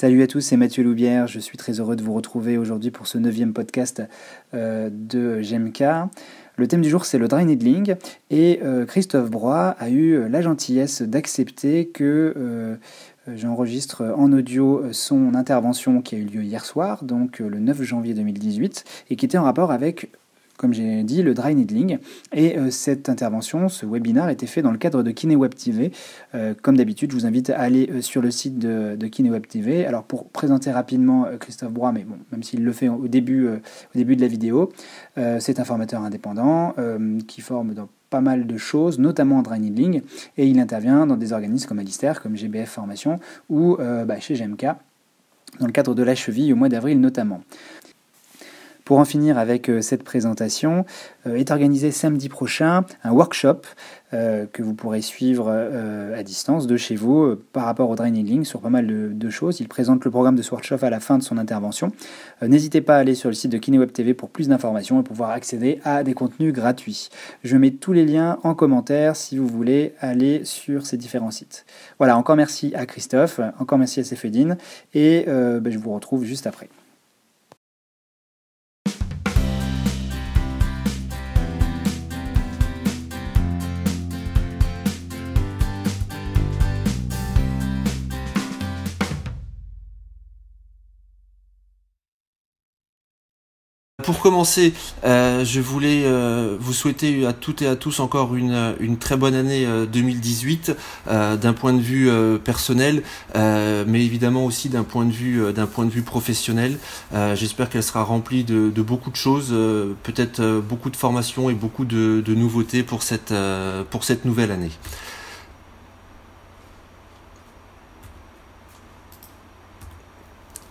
Salut à tous, c'est Mathieu Loubière. Je suis très heureux de vous retrouver aujourd'hui pour ce neuvième podcast euh, de GMK. Le thème du jour, c'est le dry needling. Et euh, Christophe Broy a eu la gentillesse d'accepter que euh, j'enregistre en audio son intervention qui a eu lieu hier soir, donc le 9 janvier 2018, et qui était en rapport avec comme j'ai dit, le dry needling. Et euh, cette intervention, ce webinaire, était fait dans le cadre de KineWeb TV. Euh, comme d'habitude, je vous invite à aller euh, sur le site de, de KineWeb TV. Alors pour présenter rapidement Christophe Broy, mais bon, même s'il le fait au début, au début de la vidéo, c'est un formateur indépendant qui forme dans pas mal de choses, notamment en dry needling, et il intervient dans des organismes comme Alistair, comme GBF Formation, ou bah, chez GMK, dans le cadre de la cheville au mois d'avril notamment. Pour en finir avec euh, cette présentation, euh, est organisé samedi prochain un workshop euh, que vous pourrez suivre à distance de chez vous par rapport au draining sur pas mal de, choses. Il présente le programme de workshop à la fin de son intervention. N'hésitez pas à aller sur le site de KineWeb TV pour plus d'informations et pouvoir accéder à des contenus gratuits. Je mets tous les liens en commentaire si vous voulez aller sur ces différents sites. Voilà, encore merci à Christophe, encore merci à Sefedine et ben, je vous retrouve juste après. Pour commencer, euh, je voulais euh, vous souhaiter à toutes et à tous encore une, une très bonne année 2018 euh, d'un point de vue personnel, mais évidemment aussi d'un point de vue d'un point de vue professionnel. J'espère qu'elle sera remplie de, de, beaucoup de choses, peut-être beaucoup de formations et beaucoup de, de nouveautés pour cette pour cette nouvelle année.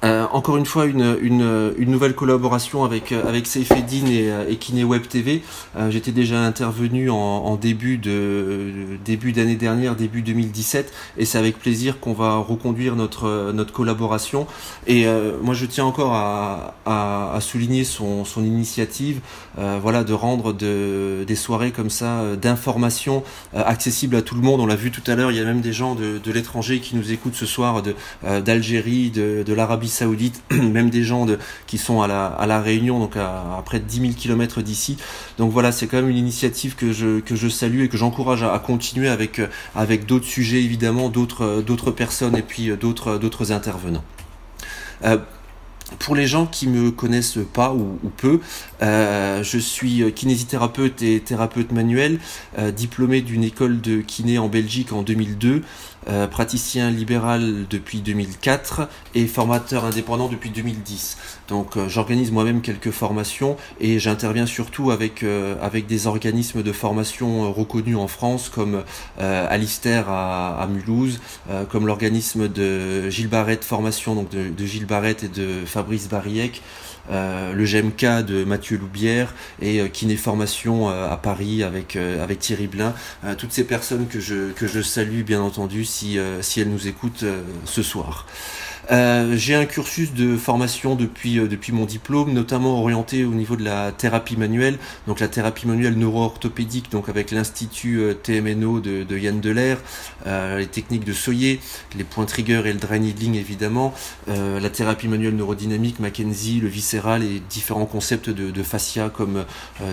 Encore une fois une, une, nouvelle collaboration avec avec Seifedine et, et KineWeb TV. Euh, j'étais déjà intervenu en, début de début d'année dernière, début 2017, et c'est avec plaisir qu'on va reconduire notre notre collaboration. Et euh, moi, je tiens encore à, à, souligner son, son initiative, euh, voilà, de rendre de, des soirées comme ça d'information accessibles à tout le monde. On l'a vu tout à l'heure, il y a même des gens de, de l'étranger qui nous écoutent ce soir, d'Algérie, de, de l'Arabie Saoudite même des gens qui sont à la, à la Réunion, donc à, près de 10 000 km d'ici. Donc voilà, c'est quand même une initiative que je, que je salue et que j'encourage à, continuer avec, avec d'autres sujets évidemment, d'autres, d'autres personnes et puis d'autres, d'autres intervenants. Euh, pour les gens qui me connaissent pas ou, peu, euh, je suis kinésithérapeute et thérapeute manuel, euh, diplômé d'une école de kiné en Belgique en 2002, euh, praticien libéral depuis 2004 et formateur indépendant depuis 2010. Donc euh, j'organise moi-même quelques formations et j'interviens surtout avec euh, avec des organismes de formation reconnus en France comme Alistair à, à Mulhouse, comme l'organisme de Gilles Barrette Formation donc de, de Gilles Barrette et de Fabrice Bariec. Euh, le GMK de Mathieu Loubière et euh, Kiné Formation euh, à Paris avec, avec Thierry Blin. toutes ces personnes que je, que je salue bien entendu si, si elles nous écoutent ce soir. Euh, j'ai un cursus de formation depuis, euh, depuis mon diplôme, notamment orienté au niveau de la thérapie manuelle, donc la thérapie manuelle neuro-orthopédique, donc avec l'Institut euh, TMNO de, de Yann Delair, les techniques de Soyer, les points trigger et le dry needling évidemment, la thérapie manuelle neurodynamique, Mackenzie, le viscéral et différents concepts de, de fascia comme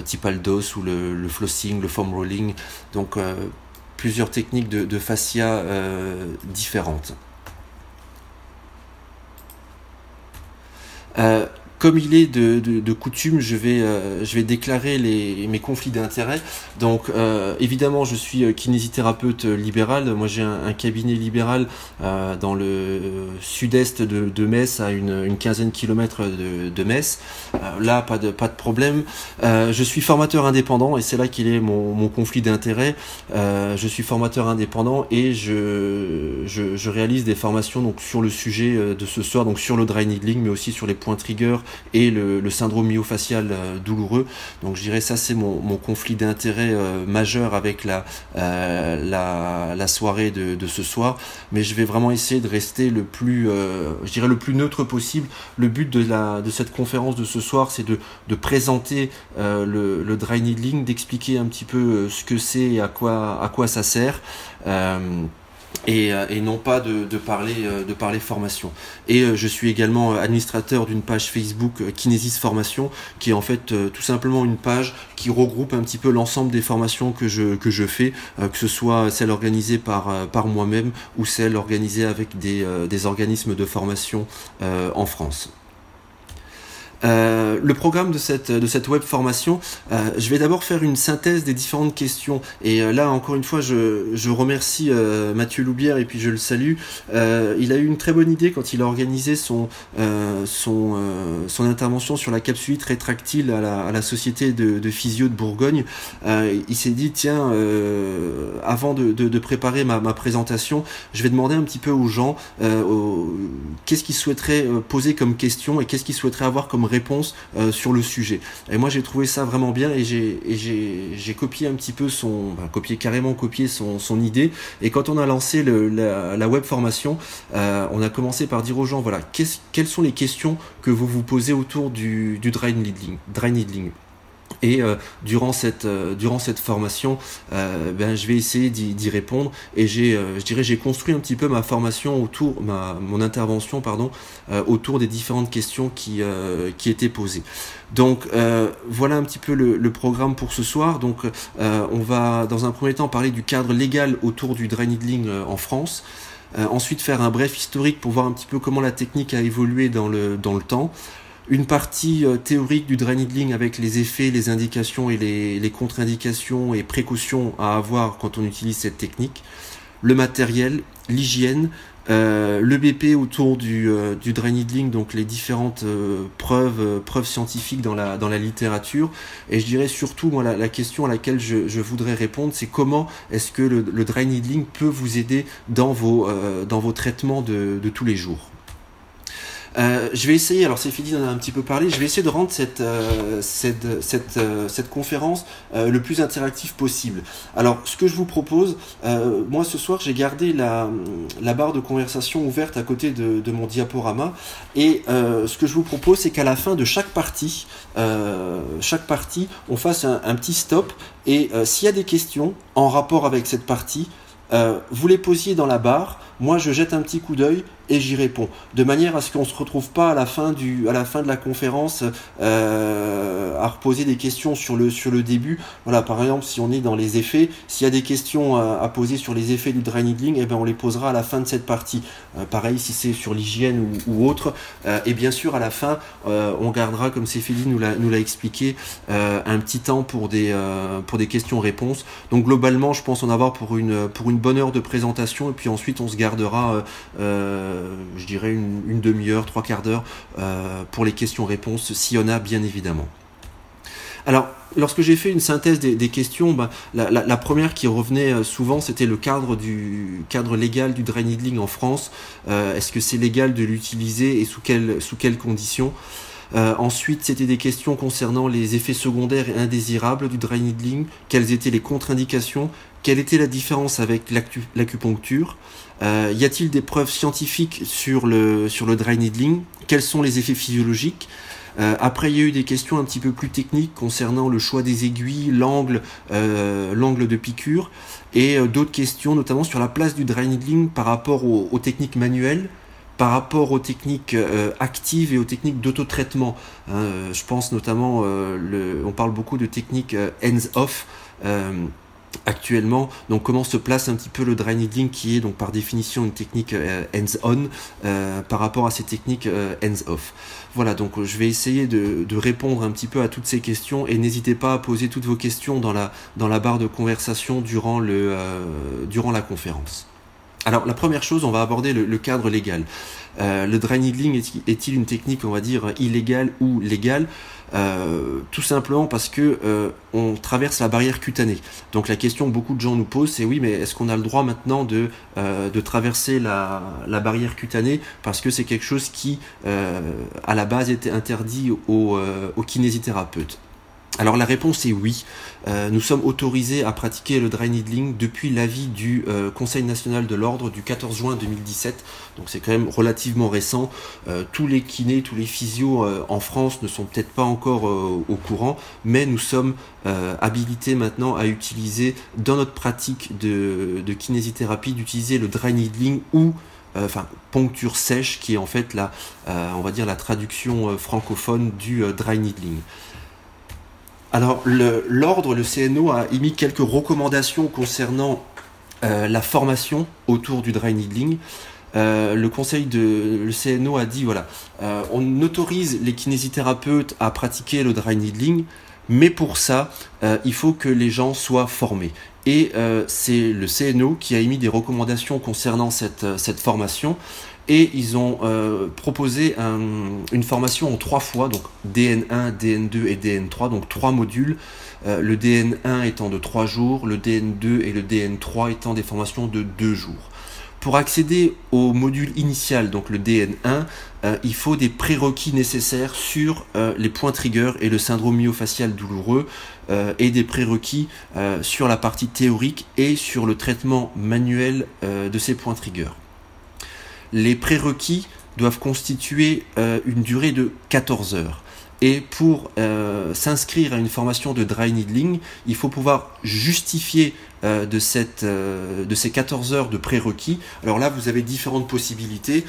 Tipaldos ou le, le, flossing, le foam rolling, donc plusieurs techniques de, de fascia différentes. Euh, comme il est de, de, de coutume, je vais, euh, je vais déclarer les, mes conflits d'intérêts. Donc, euh, évidemment, je suis euh, kinésithérapeute libéral. Moi, j'ai un, un, cabinet libéral euh, dans le sud-est de, de, Metz, à une, une quinzaine de kilomètres de, Metz. là, pas de, pas de problème. je suis formateur indépendant et c'est là qu'il est mon, mon conflit d'intérêts. je suis formateur indépendant et je, je, je, réalise des formations donc sur le sujet de ce soir, donc sur le dry needling, mais aussi sur les points triggers et le, syndrome myofacial euh, douloureux. Donc je dirais ça c'est mon, conflit d'intérêt euh, majeur avec la, euh, la, la, soirée de, de, ce soir. Mais je vais vraiment essayer de rester le plus, je le plus neutre possible. Le but de, la, de cette conférence de ce soir, c'est de, de présenter le, le dry needling, d'expliquer un petit peu ce que c'est et à quoi, à quoi ça sert. Et, non pas de, de, parler euh, de parler formation. Et euh, je suis également administrateur d'une page Facebook Kinesis Formation, qui est en fait tout simplement une page qui regroupe un petit peu l'ensemble des formations que je que je fais, que ce soit celle organisée par par moi-même ou celle organisée avec des, des organismes de formation en France. Euh, le programme de cette, de cette web formation, euh, je vais d'abord faire une synthèse des différentes questions. Et euh, là, encore une fois, je, je remercie Mathieu Loubière et puis je le salue. il a eu une très bonne idée quand il a organisé son, son, son intervention sur la capsulite rétractile à la, à la société de, physio de Bourgogne. il s'est dit, tiens, avant de, de, de préparer ma, ma, présentation, je vais demander un petit peu aux gens qu'est-ce qu'ils souhaiteraient poser comme question et qu'est-ce qu'ils souhaiteraient avoir comme réponse euh, sur le sujet. Et moi j'ai trouvé ça vraiment bien et j'ai copié un petit peu son, copié carrément copié son, idée. Et quand on a lancé le, la, web formation, euh, on a commencé par dire aux gens voilà quelles sont les questions que vous vous posez autour du. Dry needling? Et euh, durant cette euh, durant cette formation, euh, ben je vais essayer d'y répondre. Et j'ai, je dirais, j'ai construit un petit peu ma formation autour, ma mon intervention pardon, autour des différentes questions qui qui étaient posées. Donc voilà un petit peu le, le, programme pour ce soir. Donc on va dans un premier temps parler du cadre légal autour du dry needling en France. ensuite faire un bref historique pour voir un petit peu comment la technique a évolué dans le dans le temps une partie euh, théorique du dry needling avec les effets, les indications et les, contre-indications et précautions à avoir quand on utilise cette technique, le matériel, l'hygiène, euh, le BP autour du, euh, du dry needling, donc les différentes euh, preuves, preuves scientifiques dans la, littérature. Et je dirais surtout, moi, la, question à laquelle je, voudrais répondre, c'est comment est-ce que le, le, dry peut vous aider dans vos, traitements de tous les jours? Euh, je vais essayer, alors Céphidi en a un petit peu parlé, je vais essayer de rendre cette, euh, cette, cette, euh, cette, conférence euh, le plus interactive possible. Alors, ce que je vous propose, euh, moi ce soir, j'ai gardé la, la barre de conversation ouverte à côté de, de mon diaporama, et ce que je vous propose, c'est qu'à la fin de chaque partie, chaque partie, on fasse un, un petit stop, et s'il y a des questions en rapport avec cette partie, vous les posiez dans la barre, moi je jette un petit coup d'œil et j'y réponds, de manière à ce qu'on se retrouve pas à la fin du, à la fin de la conférence euh, à reposer des questions sur le sur le début. Voilà, par exemple, si on est dans les effets, s'il y a des questions à, poser sur les effets du dry needling, eh ben on les posera à la fin de cette partie. Euh, pareil, si c'est sur l'hygiène ou, autre, euh, et bien sûr à la fin, on gardera, comme Céphili nous l'a expliqué, un petit temps pour des pour des questions-réponses. Donc globalement, je pense en avoir pour une pour une bonne heure de présentation, et puis ensuite on se gardera euh, je dirais une, demi-heure, trois quarts d'heure euh, pour les questions-réponses, s'il y en a bien évidemment. Alors, lorsque j'ai fait une synthèse des, questions, bah, la, la, première qui revenait euh, souvent, c'était le cadre du cadre légal du dry needling en France. Euh, Est-ce que c'est légal de l'utiliser et sous quelles sous quelles conditions? Euh, ensuite, c'était des questions concernant les effets secondaires et indésirables du dry needling, quelles étaient les contre-indications, quelle était la différence avec l'acupuncture, euh, y a-t-il des preuves scientifiques sur le, sur le dry needling, quels sont les effets physiologiques, euh, après, il y a eu des questions un petit peu plus techniques concernant le choix des aiguilles, l'angle, euh, l'angle de piqûre, et euh, d'autres questions, notamment sur la place du dry needling par rapport aux, aux techniques manuelles, par rapport aux techniques euh, actives et aux techniques d'autotraitement. Hein, je pense notamment, le, on parle beaucoup de techniques hands-off actuellement. Donc comment se place un petit peu le dry needling qui est donc par définition une technique euh, hands-on euh, par rapport à ces techniques euh, hands-off? Voilà, donc je vais essayer de, répondre un petit peu à toutes ces questions et n'hésitez pas à poser toutes vos questions dans la, dans la barre de conversation durant, le, durant la conférence. Alors la première chose, on va aborder le cadre légal. Euh, le dry needling est-il une technique, on va dire, illégale ou légale? Euh, Tout simplement parce que euh, on traverse la barrière cutanée. Donc la question que beaucoup de gens nous posent, c'est oui, mais est-ce qu'on a le droit maintenant de, euh, de traverser la, la, barrière cutanée? Parce que c'est quelque chose qui, euh, à la base, était interdit aux, aux kinésithérapeutes alors la réponse est oui. Euh, nous sommes autorisés à pratiquer le dry needling depuis l'avis du euh, Conseil national de l'ordre du 14 juin 2017. Donc c'est quand même relativement récent. Euh, tous les kinés, tous les physios en France ne sont peut-être pas encore au courant, mais nous sommes habilités maintenant à utiliser dans notre pratique de, de kinésithérapie d'utiliser le dry needling ou enfin poncture sèche qui est en fait la on va dire la traduction francophone du dry needling. Alors, l'ordre, le, CNO, a émis quelques recommandations concernant euh, la formation autour du dry needling. Euh, le conseil de le CNO a dit voilà, euh, on autorise les kinésithérapeutes à pratiquer le dry needling, mais pour ça, il faut que les gens soient formés. Et c'est le CNO qui a émis des recommandations concernant cette, cette formation et ils ont euh, proposé une formation en trois fois, donc DN1, DN2 et DN3, donc trois modules. Euh, le DN1 étant de trois jours, le DN2 et le DN3 étant des formations de deux jours. Pour accéder au module initial, donc le DN1, euh, il faut des prérequis nécessaires sur les points trigger et le syndrome myofascial douloureux et des prérequis sur la partie théorique et sur le traitement manuel de ces points trigger les prérequis doivent constituer euh, une durée de 14 heures. Et pour euh, s'inscrire à une formation de dry needling, il faut pouvoir justifier euh, de, cette, euh, de ces 14 heures de prérequis. Alors là, vous avez différentes possibilités.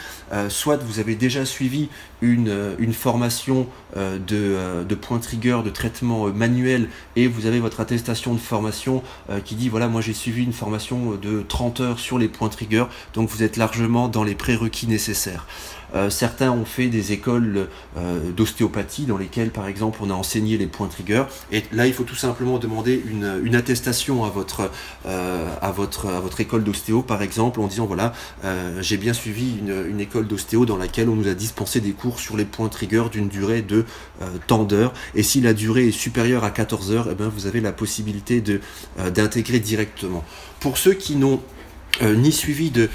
soit vous avez déjà suivi une, une formation de, de point trigger, de traitement manuel, et vous avez votre attestation de formation qui dit, voilà, moi j'ai suivi une formation de 30 heures sur les points trigger, donc vous êtes largement dans les prérequis nécessaires. Euh, certains ont fait des écoles euh, d'ostéopathie dans lesquelles, par exemple, on a enseigné les points trigger. Et là, il faut tout simplement demander une, attestation à votre, euh, à votre, à votre école d'ostéo, par exemple, en disant voilà, j'ai bien suivi une, école d'ostéo dans laquelle on nous a dispensé des cours sur les points trigger d'une durée de tant d'heures. Et si la durée est supérieure à 14 heures, eh bien, vous avez la possibilité d'intégrer directement. Pour ceux qui n'ont euh, ni suivi de,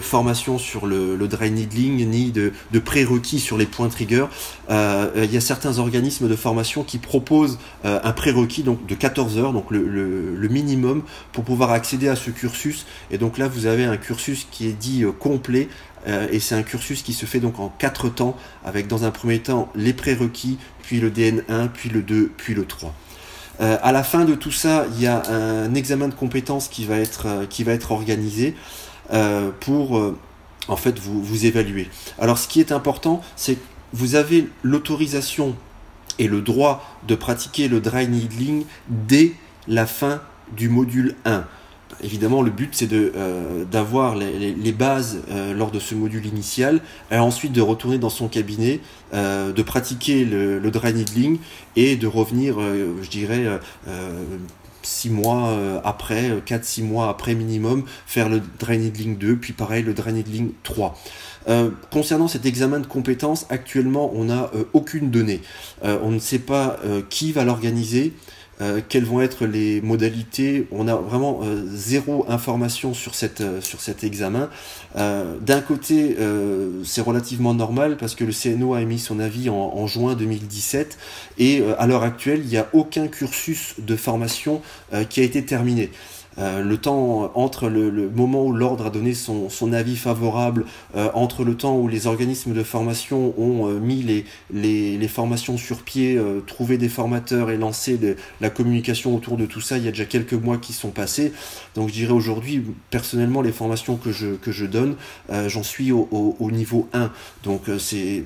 formation sur le, dry needling, ni de, prérequis sur les points trigger. Euh, il y a certains organismes de formation qui proposent euh, un prérequis de 14 heures, donc le, le, le, minimum pour pouvoir accéder à ce cursus. Et donc là, vous avez un cursus qui est dit complet. et c'est un cursus qui se fait donc en quatre temps, avec dans un premier temps les prérequis, puis le DN1, puis le 2, puis le 3. Euh, à la fin de tout ça, il y a un examen de compétences qui va être, euh, organisé euh, pour en fait vous, vous évaluer. Alors ce qui est important, c'est que vous avez l'autorisation et le droit de pratiquer le dry needling dès la fin du module 1 évidemment, le but c'est euh, d'avoir les, les, bases euh, lors de ce module initial, et ensuite de retourner dans son cabinet, euh, de pratiquer le, le, dry needling et de revenir, je dirais, six mois après, 4-6 mois après minimum, faire le dry needling 2, puis pareil le dry needling 3. concernant cet examen de compétences, actuellement on n'a aucune donnée. on ne sait pas qui va l'organiser. Euh, quelles vont être les modalités? On a vraiment euh, zéro information sur, cette, euh, sur cet examen. D'un côté, c'est relativement normal parce que le CNO a émis son avis en, en juin 2017 et à l'heure actuelle, il n'y a aucun cursus de formation qui a été terminé. Euh, le temps entre le, moment où l'ordre a donné son, avis favorable, euh, entre le temps où les organismes de formation ont euh, mis les, les, formations sur pied, trouvé des formateurs et lancé la communication autour de tout ça, il y a déjà quelques mois qui sont passés. Donc je dirais aujourd'hui, personnellement, les formations que je, que je donne, j'en suis au, au, niveau 1. Donc c'est euh,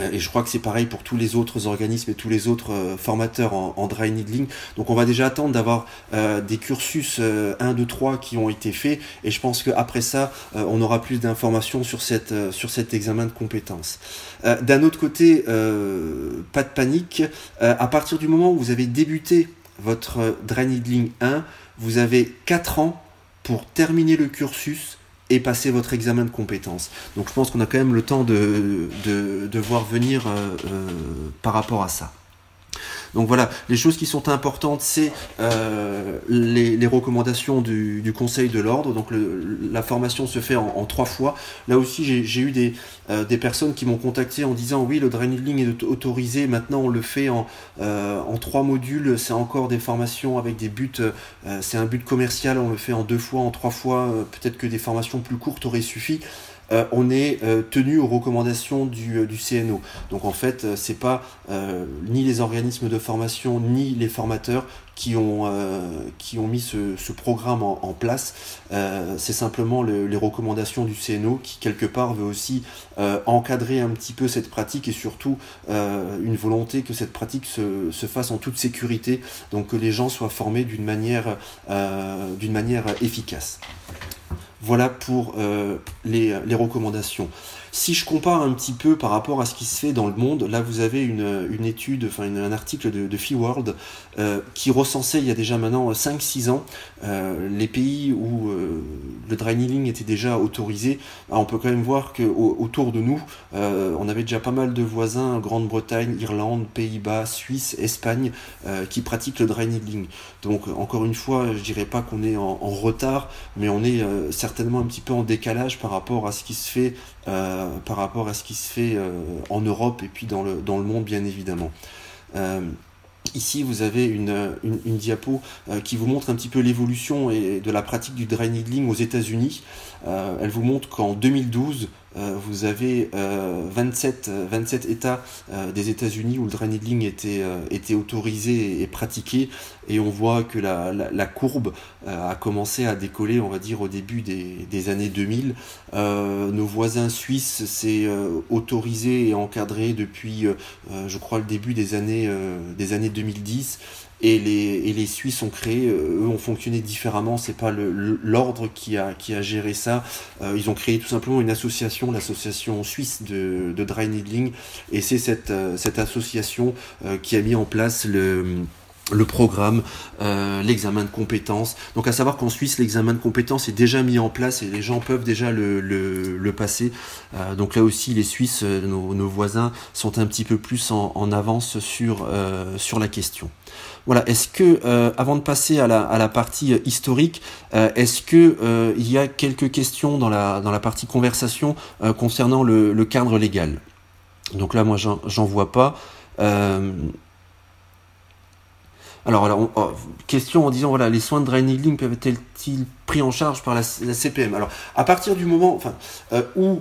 et je crois que c'est pareil pour tous les autres organismes et tous les autres euh, formateurs en, dry needling. Donc on va déjà attendre d'avoir euh, des cursus 1, 2, 3 qui ont été faits. Et je pense qu'après ça, on aura plus d'informations sur, sur cet examen de compétences. D'un autre côté, pas de panique. à partir du moment où vous avez débuté votre dry needling 1, vous avez 4 ans pour terminer le cursus et passer votre examen de compétences. Donc je pense qu'on a quand même le temps de, de, voir venir euh, euh, par rapport à ça. Donc voilà, les choses qui sont importantes, c'est les, recommandations du, Conseil de l'ordre. Donc la formation se fait en, trois fois. Là aussi, j'ai eu des, des personnes qui m'ont contacté en disant oui, le needling est autorisé. Maintenant, on le fait en, en trois modules. C'est encore des formations avec des buts. c'est un but commercial. On le fait en deux fois, en trois fois. Peut-être que des formations plus courtes auraient suffi. Euh, on est euh, tenu aux recommandations du, euh, CNO. Donc en fait, c'est pas ni les organismes de formation ni les formateurs qui ont, mis ce, programme en, place. c'est simplement les recommandations du CNO qui quelque part veut aussi encadrer un petit peu cette pratique et surtout une volonté que cette pratique se, se, fasse en toute sécurité, donc que les gens soient formés d'une manière efficace. Voilà pour euh, les, recommandations. Si je compare un petit peu par rapport à ce qui se fait dans le monde, là vous avez une, étude, enfin un article de, de FeeWorld euh, qui recensait il y a déjà maintenant 5-6 ans euh, les pays où euh, le dry needling était déjà autorisé. on peut quand même voir qu'autour de nous, on avait déjà pas mal de voisins, Grande-Bretagne, Irlande, Pays-Bas, Suisse, Espagne, qui pratiquent le dry needling. Donc encore une fois, je dirais pas qu'on est en, retard, mais on est certainement un petit peu en décalage par rapport à ce qui se fait euh, par rapport à ce qui se fait euh, en Europe et puis dans le, dans le monde bien évidemment. Euh, ici, vous avez une, une, diapo qui vous montre un petit peu l'évolution de la pratique du dry needling aux États-Unis. Elle vous montre qu'en 2012, euh, vous avez 27, euh, 27 euh, États des États-Unis où le dry était, était autorisé et, pratiqué, et on voit que la, la, courbe a commencé à décoller, on va dire, au début des, des années 2000. nos voisins suisses, c'est autorisé et encadré depuis, je crois, le début des années, des années 2010 et les, et les Suisses ont créé, euh, eux ont fonctionné différemment, c'est pas l'ordre qui a, qui a géré ça. Euh, ils ont créé tout simplement une association, l'association suisse de, de dry needling, et c'est cette, euh, cette association qui a mis en place le le programme, l'examen de compétences. Donc à savoir qu'en Suisse, l'examen de compétences est déjà mis en place et les gens peuvent déjà le, le, passer. donc là aussi, les Suisses, nos, nos, voisins, sont un petit peu plus en, en avance sur, sur la question. Voilà, est-ce que, euh, avant de passer à la, partie euh, historique, euh, est-ce que il y a quelques questions dans la, partie conversation concernant le, cadre légal? Donc là, moi, j'en vois pas. Alors, alors oh, question en disant voilà, les soins de dry needling peuvent-ils pris en charge par la, la, CPM Alors, à partir du moment enfin, où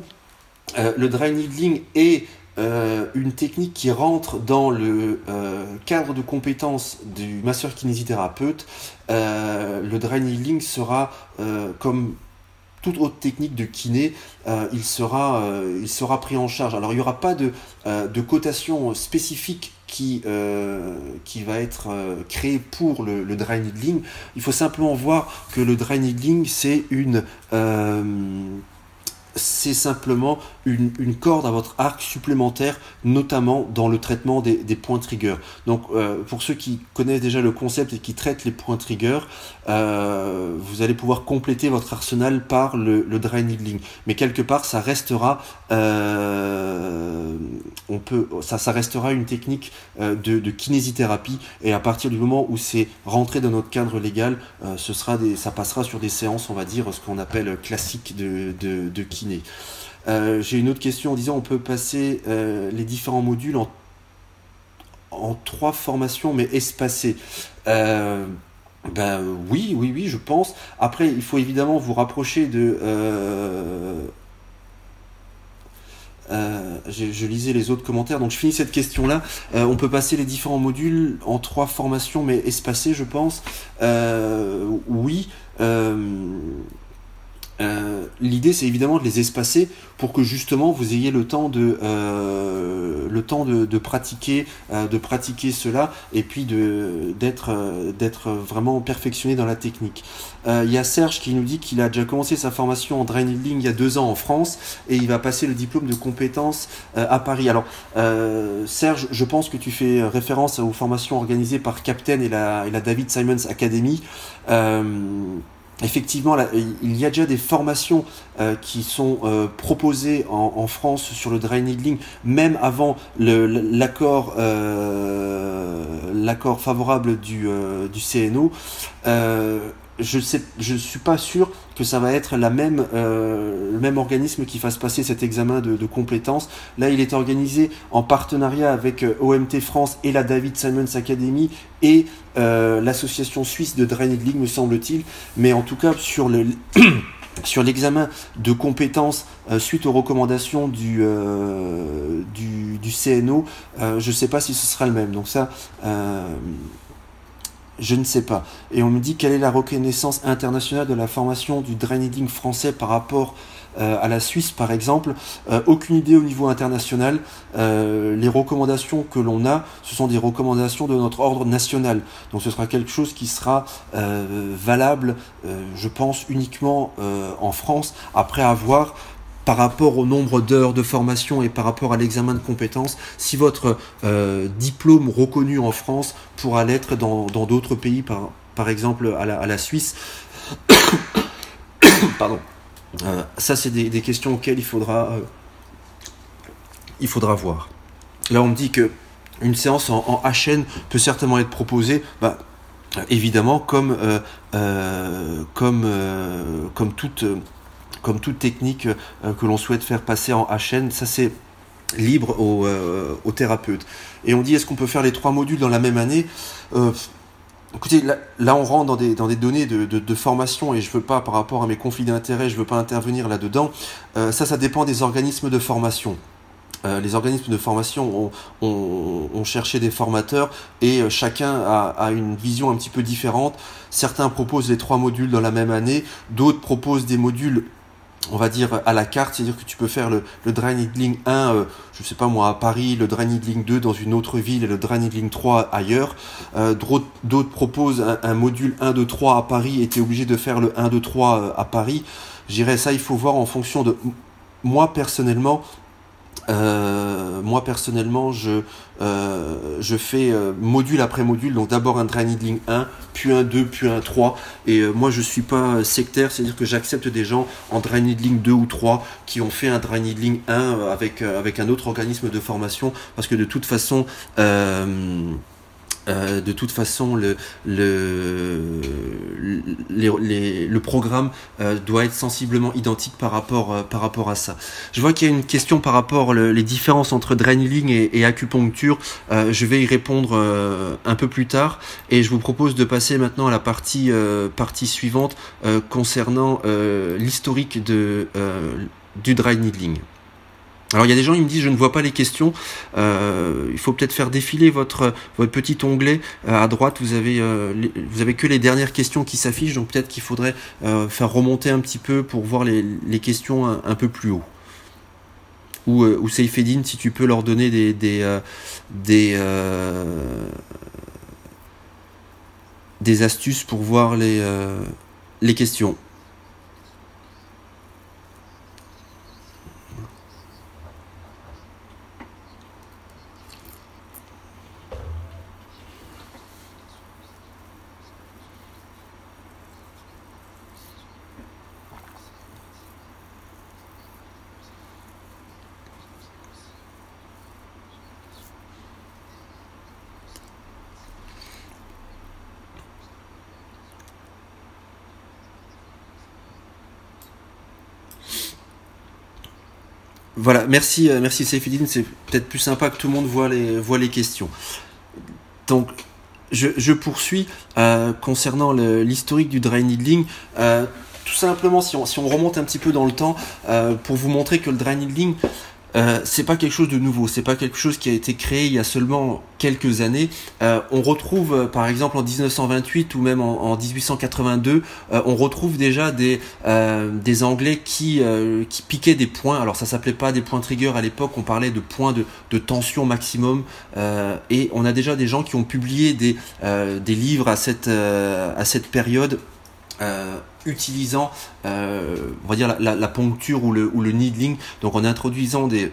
le dry needling est euh, une technique qui rentre dans le euh, cadre de compétences du masseur kinésithérapeute, euh, le dry needling sera comme toute autre technique de kiné, il, sera, il sera pris en charge. Alors il n'y aura pas de, de cotation spécifique qui, qui va être créée pour le, le, dry needling. Il faut simplement voir que le dry needling, c'est une c'est simplement une, corde à votre arc supplémentaire, notamment dans le traitement des, points trigger. Donc euh, pour ceux qui connaissent déjà le concept et qui traitent les points trigger, euh, vous allez pouvoir compléter votre arsenal par le, dry needling. Mais quelque part, ça restera, euh, on peut, ça, ça restera une technique de, kinésithérapie. Et à partir du moment où c'est rentré dans notre cadre légal, ce sera des, ça passera sur des séances, on va dire, ce qu'on appelle classique de, de, de euh, j'ai une autre question en disant on peut passer euh, les différents modules en, en trois formations mais espacées. Euh, ben oui, oui, oui, je pense. Après, il faut évidemment vous rapprocher de. je, lisais les autres commentaires, donc je finis cette question-là. on peut passer les différents modules en trois formations, mais espacées, je pense. oui. Euh, l'idée, c'est évidemment de les espacer pour que justement vous ayez le temps de euh, le temps de, pratiquer euh, de pratiquer cela et puis de d'être d'être vraiment perfectionné dans la technique. Il y a Serge qui nous dit qu'il a déjà commencé sa formation en needling il y a deux ans en France et il va passer le diplôme de compétences à Paris. Alors Serge, je pense que tu fais référence aux formations organisées par Captain et la, et la David Simons Academy. Effectivement, il y a déjà des formations euh, qui sont euh, proposées en, France sur le dry needling, même avant l'accord l'accord favorable du CNO je sais, je suis pas sûr que ça va être la même, euh, le même organisme qui fasse passer cet examen de, de, compétences. Là, il est organisé en partenariat avec euh, OMT France et la David Simons Academy et euh, l'association suisse de Drained League, me semble-t-il. Mais en tout cas, sur le sur l'examen de compétences euh, suite aux recommandations du, euh, du, du, CNO, je ne sais pas si ce sera le même. Donc ça, je ne sais pas. Et on me dit quelle est la reconnaissance internationale de la formation du draining français par rapport euh, à la Suisse, par exemple? Euh, aucune idée au niveau international. Euh, les recommandations que l'on a, ce sont des recommandations de notre ordre national. Donc ce sera quelque chose qui sera valable, je pense, uniquement en France, après avoir par rapport au nombre d'heures de formation et par rapport à l'examen de compétences, si votre euh, diplôme reconnu en France pourra l'être dans d'autres pays, par, exemple à la, Suisse. Pardon. Euh, ça, c'est des, questions auxquelles il faudra, euh, il faudra voir. Là, on me dit que une séance en, HN peut certainement être proposée. Bah, évidemment, comme toute comme toute technique euh, que l'on souhaite faire passer en HN, ça c'est libre euh, aux, thérapeutes. Et on dit est-ce qu'on peut faire les trois modules dans la même année? Euh, Écoutez, là, on rentre dans des, données de, formation et je veux pas, par rapport à mes conflits d'intérêts, je veux pas intervenir là-dedans. ça, ça dépend des organismes de formation. les organismes de formation ont, cherché des formateurs et chacun a, une vision un petit peu différente. Certains proposent les trois modules dans la même année, d'autres proposent des modules on va dire à la carte, c'est-à-dire que tu peux faire le, le dry needling 1, je euh, je sais pas moi, à Paris, le dry needling 2 dans une autre ville et le dry needling 3 ailleurs. Euh, d'autres proposent un, module 1, 2, 3 à Paris et tu es obligé de faire le 1, 2, 3 à Paris. J'irais ça, il faut voir en fonction de... Moi personnellement, euh, moi personnellement, je, euh, je fais euh, module après module, donc d'abord un dry needling 1, puis un 2, puis un 3. Et moi je suis pas sectaire, c'est-à-dire que j'accepte des gens en dry needling 2 ou 3 qui ont fait un needling 1 avec, avec un autre organisme de formation, parce que de toute façon, euh, de toute façon, le, le, le programme euh, doit être sensiblement identique par rapport, euh, par rapport à ça. Je vois qu'il y a une question par rapport les différences entre draining et, et acupuncture. je vais y répondre un peu plus tard et je vous propose de passer maintenant à la partie, partie suivante concernant l'historique de, du dry needling. Alors il y a des gens qui me disent je ne vois pas les questions. Euh, il faut peut-être faire défiler votre petit onglet euh, à droite. Vous avez euh, vous avez que les dernières questions qui s'affichent. Donc peut-être qu'il faudrait faire remonter un petit peu pour voir les, questions un, peu plus haut. Ou ou si tu peux leur donner des astuces pour voir les questions. Voilà, merci, euh, merci c'est peut-être plus sympa que tout le monde voit les, questions. Donc, je, poursuis euh, concernant l'historique du dry needling. Euh, tout simplement, si on, remonte un petit peu dans le temps, pour vous montrer que le dry needling, euh, c'est pas quelque chose de nouveau, c'est pas quelque chose qui a été créé il y a seulement quelques années. Euh, on retrouve, euh, par exemple, en 1928 ou même en, 1882, on retrouve déjà des des Anglais qui qui piquaient des points. Alors ça s'appelait pas des points trigger à l'époque, on parlait de points de, de tension maximum. et on a déjà des gens qui ont publié des des livres à cette à cette période euh, utilisant euh, on va dire la, la, poncture ou le, ou le needling. Donc en introduisant des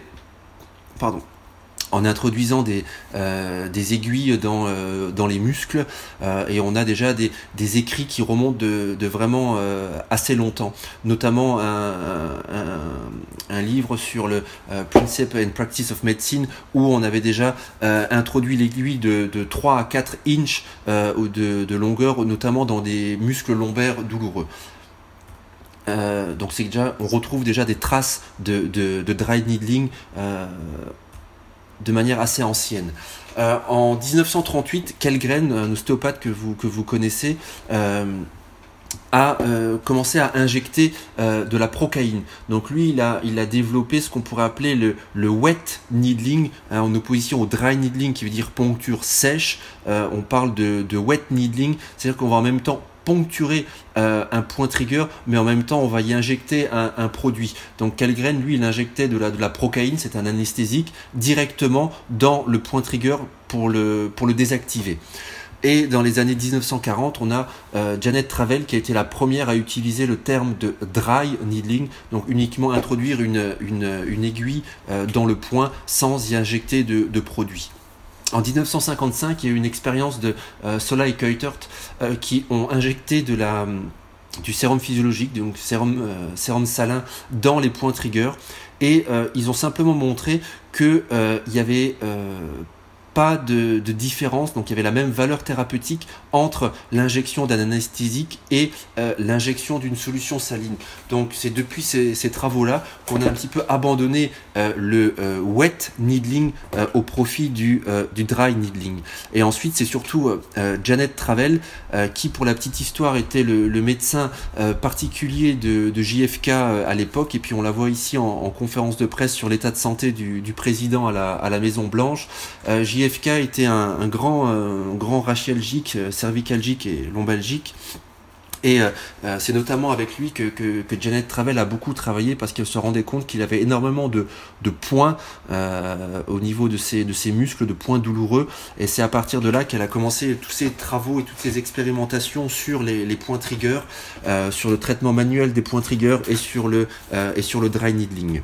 pardon en introduisant des, euh, aiguilles dans, euh, dans les muscles euh, et on a déjà des, écrits qui remontent de, vraiment assez longtemps, notamment un, livre sur le Principle and Practice of Medicine où on avait déjà introduit l'aiguille de, de 3 à 4 inches de, longueur, notamment dans des muscles lombaires douloureux. Donc c'est déjà, on retrouve déjà des traces de, dry needling de manière assez ancienne. Euh, en 1938, Kellgren, un ostéopathe que vous, connaissez, euh, a euh, commencé à injecter de la procaïne. Donc lui, il a, il a développé ce qu'on pourrait appeler le, wet needling, hein, en opposition au dry needling qui veut dire poncture sèche. On parle de, de wet needling, c'est-à-dire qu'on va en même temps poncturer euh, un point trigger, mais en même temps on va y injecter un, produit. Donc Calgren, lui, il injectait de la, procaïne, c'est un anesthésique, directement dans le point trigger pour le, désactiver. Et dans les années 1940, on a euh, Janet Travel qui a été la première à utiliser le terme de dry needling, donc uniquement introduire une, aiguille euh, dans le point sans y injecter de produit. En 1955, il y a eu une expérience de euh, Sola et Keutert euh, qui ont injecté du sérum physiologique, donc sérum, euh, sérum salin, dans les points trigger. Et ils ont simplement montré qu'il y avait pas de, de, différence, donc il y avait la même valeur thérapeutique entre l'injection d'un anesthésique et euh, l'injection d'une solution saline. Donc c'est depuis ces, ces travaux-là qu'on a un petit peu abandonné euh, le euh, wet needling au profit du, du dry needling. Et ensuite c'est surtout Janet Travel qui pour la petite histoire était le, le médecin particulier de, de JFK à l'époque et puis on la voit ici en, en conférence de presse sur l'état de santé du, du président à la, à la Maison Blanche. JFK était un, grand, un grand rachialgique, cervicalgique et lombalgique. Et euh, c'est notamment avec lui que, Janet Travel a beaucoup travaillé parce qu'elle se rendait compte qu'il avait énormément de, de points euh, au niveau de ses, de ses muscles, de points douloureux. Et c'est à partir de là qu'elle a commencé tous ses travaux et toutes ses expérimentations sur les, points triggers, euh, sur le traitement manuel des points triggers et sur le, et sur le dry needling.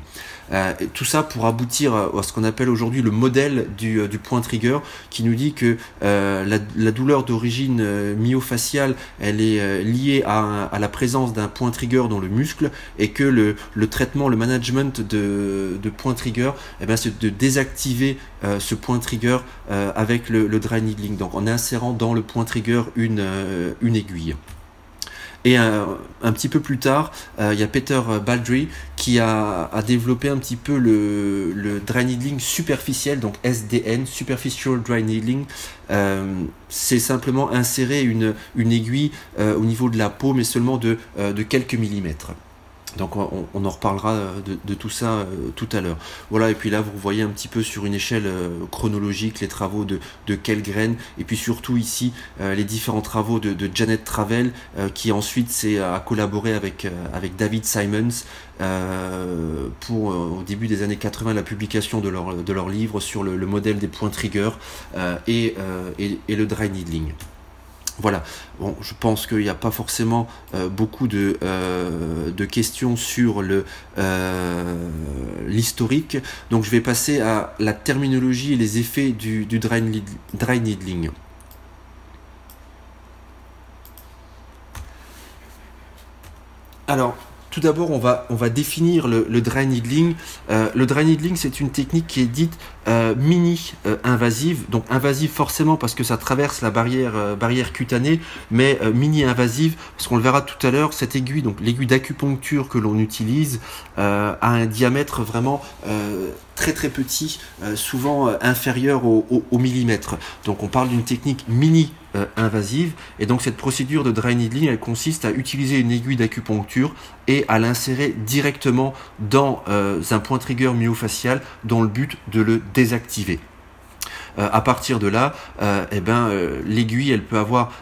Euh, tout ça pour aboutir à, ce qu'on appelle aujourd'hui le modèle du, du, point trigger qui nous dit que euh, la, douleur d'origine euh, myofaciale elle est liée à, la présence d'un point trigger dans le muscle et que le, traitement, le management de, point trigger eh ben, c'est de désactiver ce point trigger avec le, le dry needling donc en insérant dans le point trigger une aiguille. Et un, un, petit peu plus tard, euh, il y a Peter Baldry qui a, développé un petit peu le, dry needling superficiel, donc SDN, Superficial Dry Needling. Euh, c'est simplement insérer une, aiguille euh, au niveau de la peau, mais seulement euh, de quelques millimètres. Donc on, en reparlera de, de tout ça euh, tout à l'heure. Voilà, et puis là vous voyez un petit peu sur une échelle euh, chronologique les travaux de, de Kellgren, et puis surtout ici euh, les différents travaux de, Janet Travel, euh, qui ensuite s'est à collaborer avec, euh, avec David Simons euh, pour au début des années 80 la publication de leur, de leur livre sur le, le modèle des points trigger et, et, et le dry needling. Voilà, bon, je pense qu'il n'y a pas forcément euh, beaucoup de, euh, de, questions sur l'historique, euh, donc je vais passer à la terminologie et les effets du, du dry, dry needling. Alors, tout d'abord, on va, on va définir le, le dry needling. Euh, le dry needling, c'est une technique qui est dite euh, mini-invasive. donc invasive forcément parce que ça traverse la barrière, euh, barrière cutanée, mais euh, mini-invasive parce qu'on le verra tout à l'heure, cette aiguille, donc l'aiguille d'acupuncture que l'on utilise, euh, a un diamètre vraiment très très petit, souvent inférieur au, millimètre. Donc on parle d'une technique mini euh, invasive. Et donc cette procédure de dry needling, elle consiste à utiliser une aiguille d'acupuncture et à l'insérer directement dans euh, un point trigger myofacial dans le but de le désactiver. À partir de là, eh ben, l'aiguille, elle peut avoir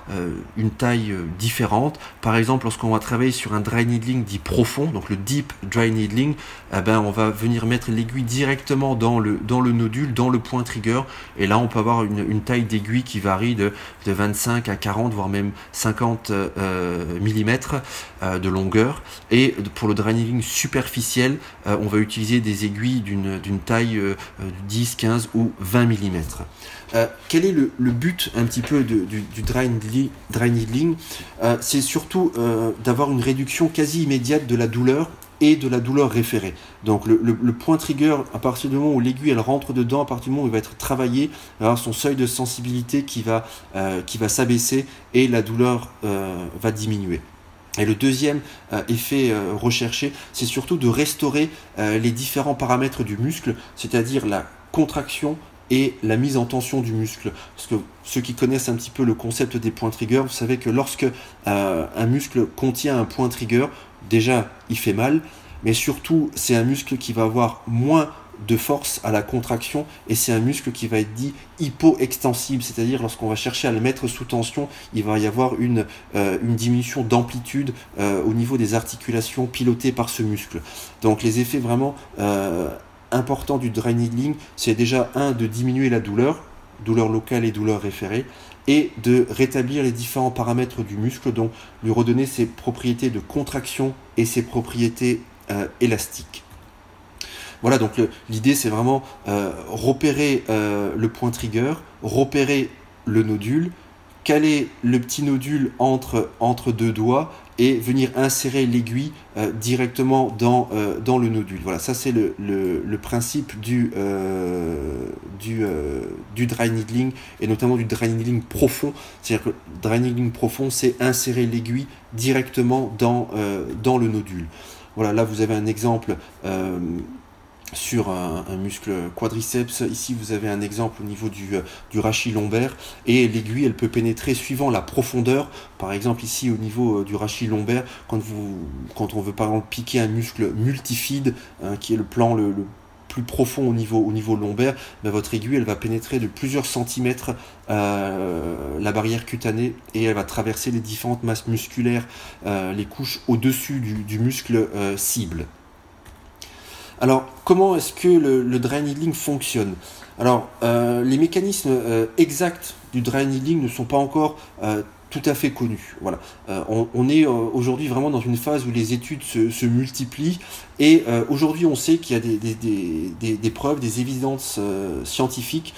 une taille différente. Par exemple, lorsqu'on va travailler sur un dry needling dit profond, donc le deep dry needling, eh ben, on va venir mettre l'aiguille directement dans le, dans le nodule, dans le point trigger, et là, on peut avoir une, taille d'aiguille qui varie de, de 25 à 40, voire même 50 mm de longueur. Et pour le dry needling superficiel, on va utiliser des aiguilles d'une taille 10, 15 ou 20 mm. Euh, quel est le, but un petit peu du, dry, needling, euh, C'est surtout euh, d'avoir une réduction quasi immédiate de la douleur et de la douleur référée. Donc le, point trigger, à partir du moment où l'aiguille elle rentre dedans, à partir du moment où il va être travaillé, alors son seuil de sensibilité va, qui va s'abaisser et la douleur va diminuer. Et le deuxième effet recherché, c'est surtout de restaurer les différents paramètres du muscle, c'est-à-dire la contraction, et la mise en tension du muscle. Parce que ceux qui connaissent un petit peu le concept des points trigger, vous savez que lorsque euh, un muscle contient un point trigger, déjà il fait mal, mais surtout c'est un muscle qui va avoir moins de force à la contraction et c'est un muscle qui va être dit hypoextensible, c'est-à-dire lorsqu'on va chercher à le mettre sous tension, il va y avoir une, euh, une diminution d'amplitude euh, au niveau des articulations pilotées par ce muscle. Donc les effets vraiment important du dry c'est déjà un de diminuer la douleur, douleur locale et douleur référée, et de rétablir les différents paramètres du muscle, donc lui redonner ses propriétés de contraction et ses propriétés euh, élastiques. Voilà, donc l'idée c'est vraiment euh, repérer euh, le point trigger, repérer le nodule, caler le petit nodule entre, entre deux doigts et venir insérer l'aiguille euh, directement dans, euh, dans le nodule. Voilà, ça c'est le, le, principe du, euh, du, du dry needling et notamment du dry needling profond. C'est-à-dire que dry needling profond, c'est insérer l'aiguille directement dans, dans le nodule. Voilà, là vous avez un exemple sur un, muscle quadriceps. Ici, vous avez un exemple au niveau du, euh, du rachis lombaire. Et l'aiguille, elle peut pénétrer suivant la profondeur. Par exemple, ici, au niveau euh, du rachis lombaire, quand, vous, quand on veut par exemple piquer un muscle multifide, hein, qui est le plan le, plus profond au niveau, au niveau lombaire, ben, votre aiguille, elle va pénétrer de plusieurs centimètres euh, la barrière cutanée et elle va traverser les différentes masses musculaires, les couches au-dessus du, muscle cible. Alors, comment est-ce que le, le dry needling fonctionne Alors, euh, les mécanismes euh, exacts du dry needling ne sont pas encore euh, tout à fait connus. Voilà. On, est aujourd'hui vraiment dans une phase où les études se, multiplient et aujourd'hui on sait qu'il y a des, preuves, des évidences scientifiques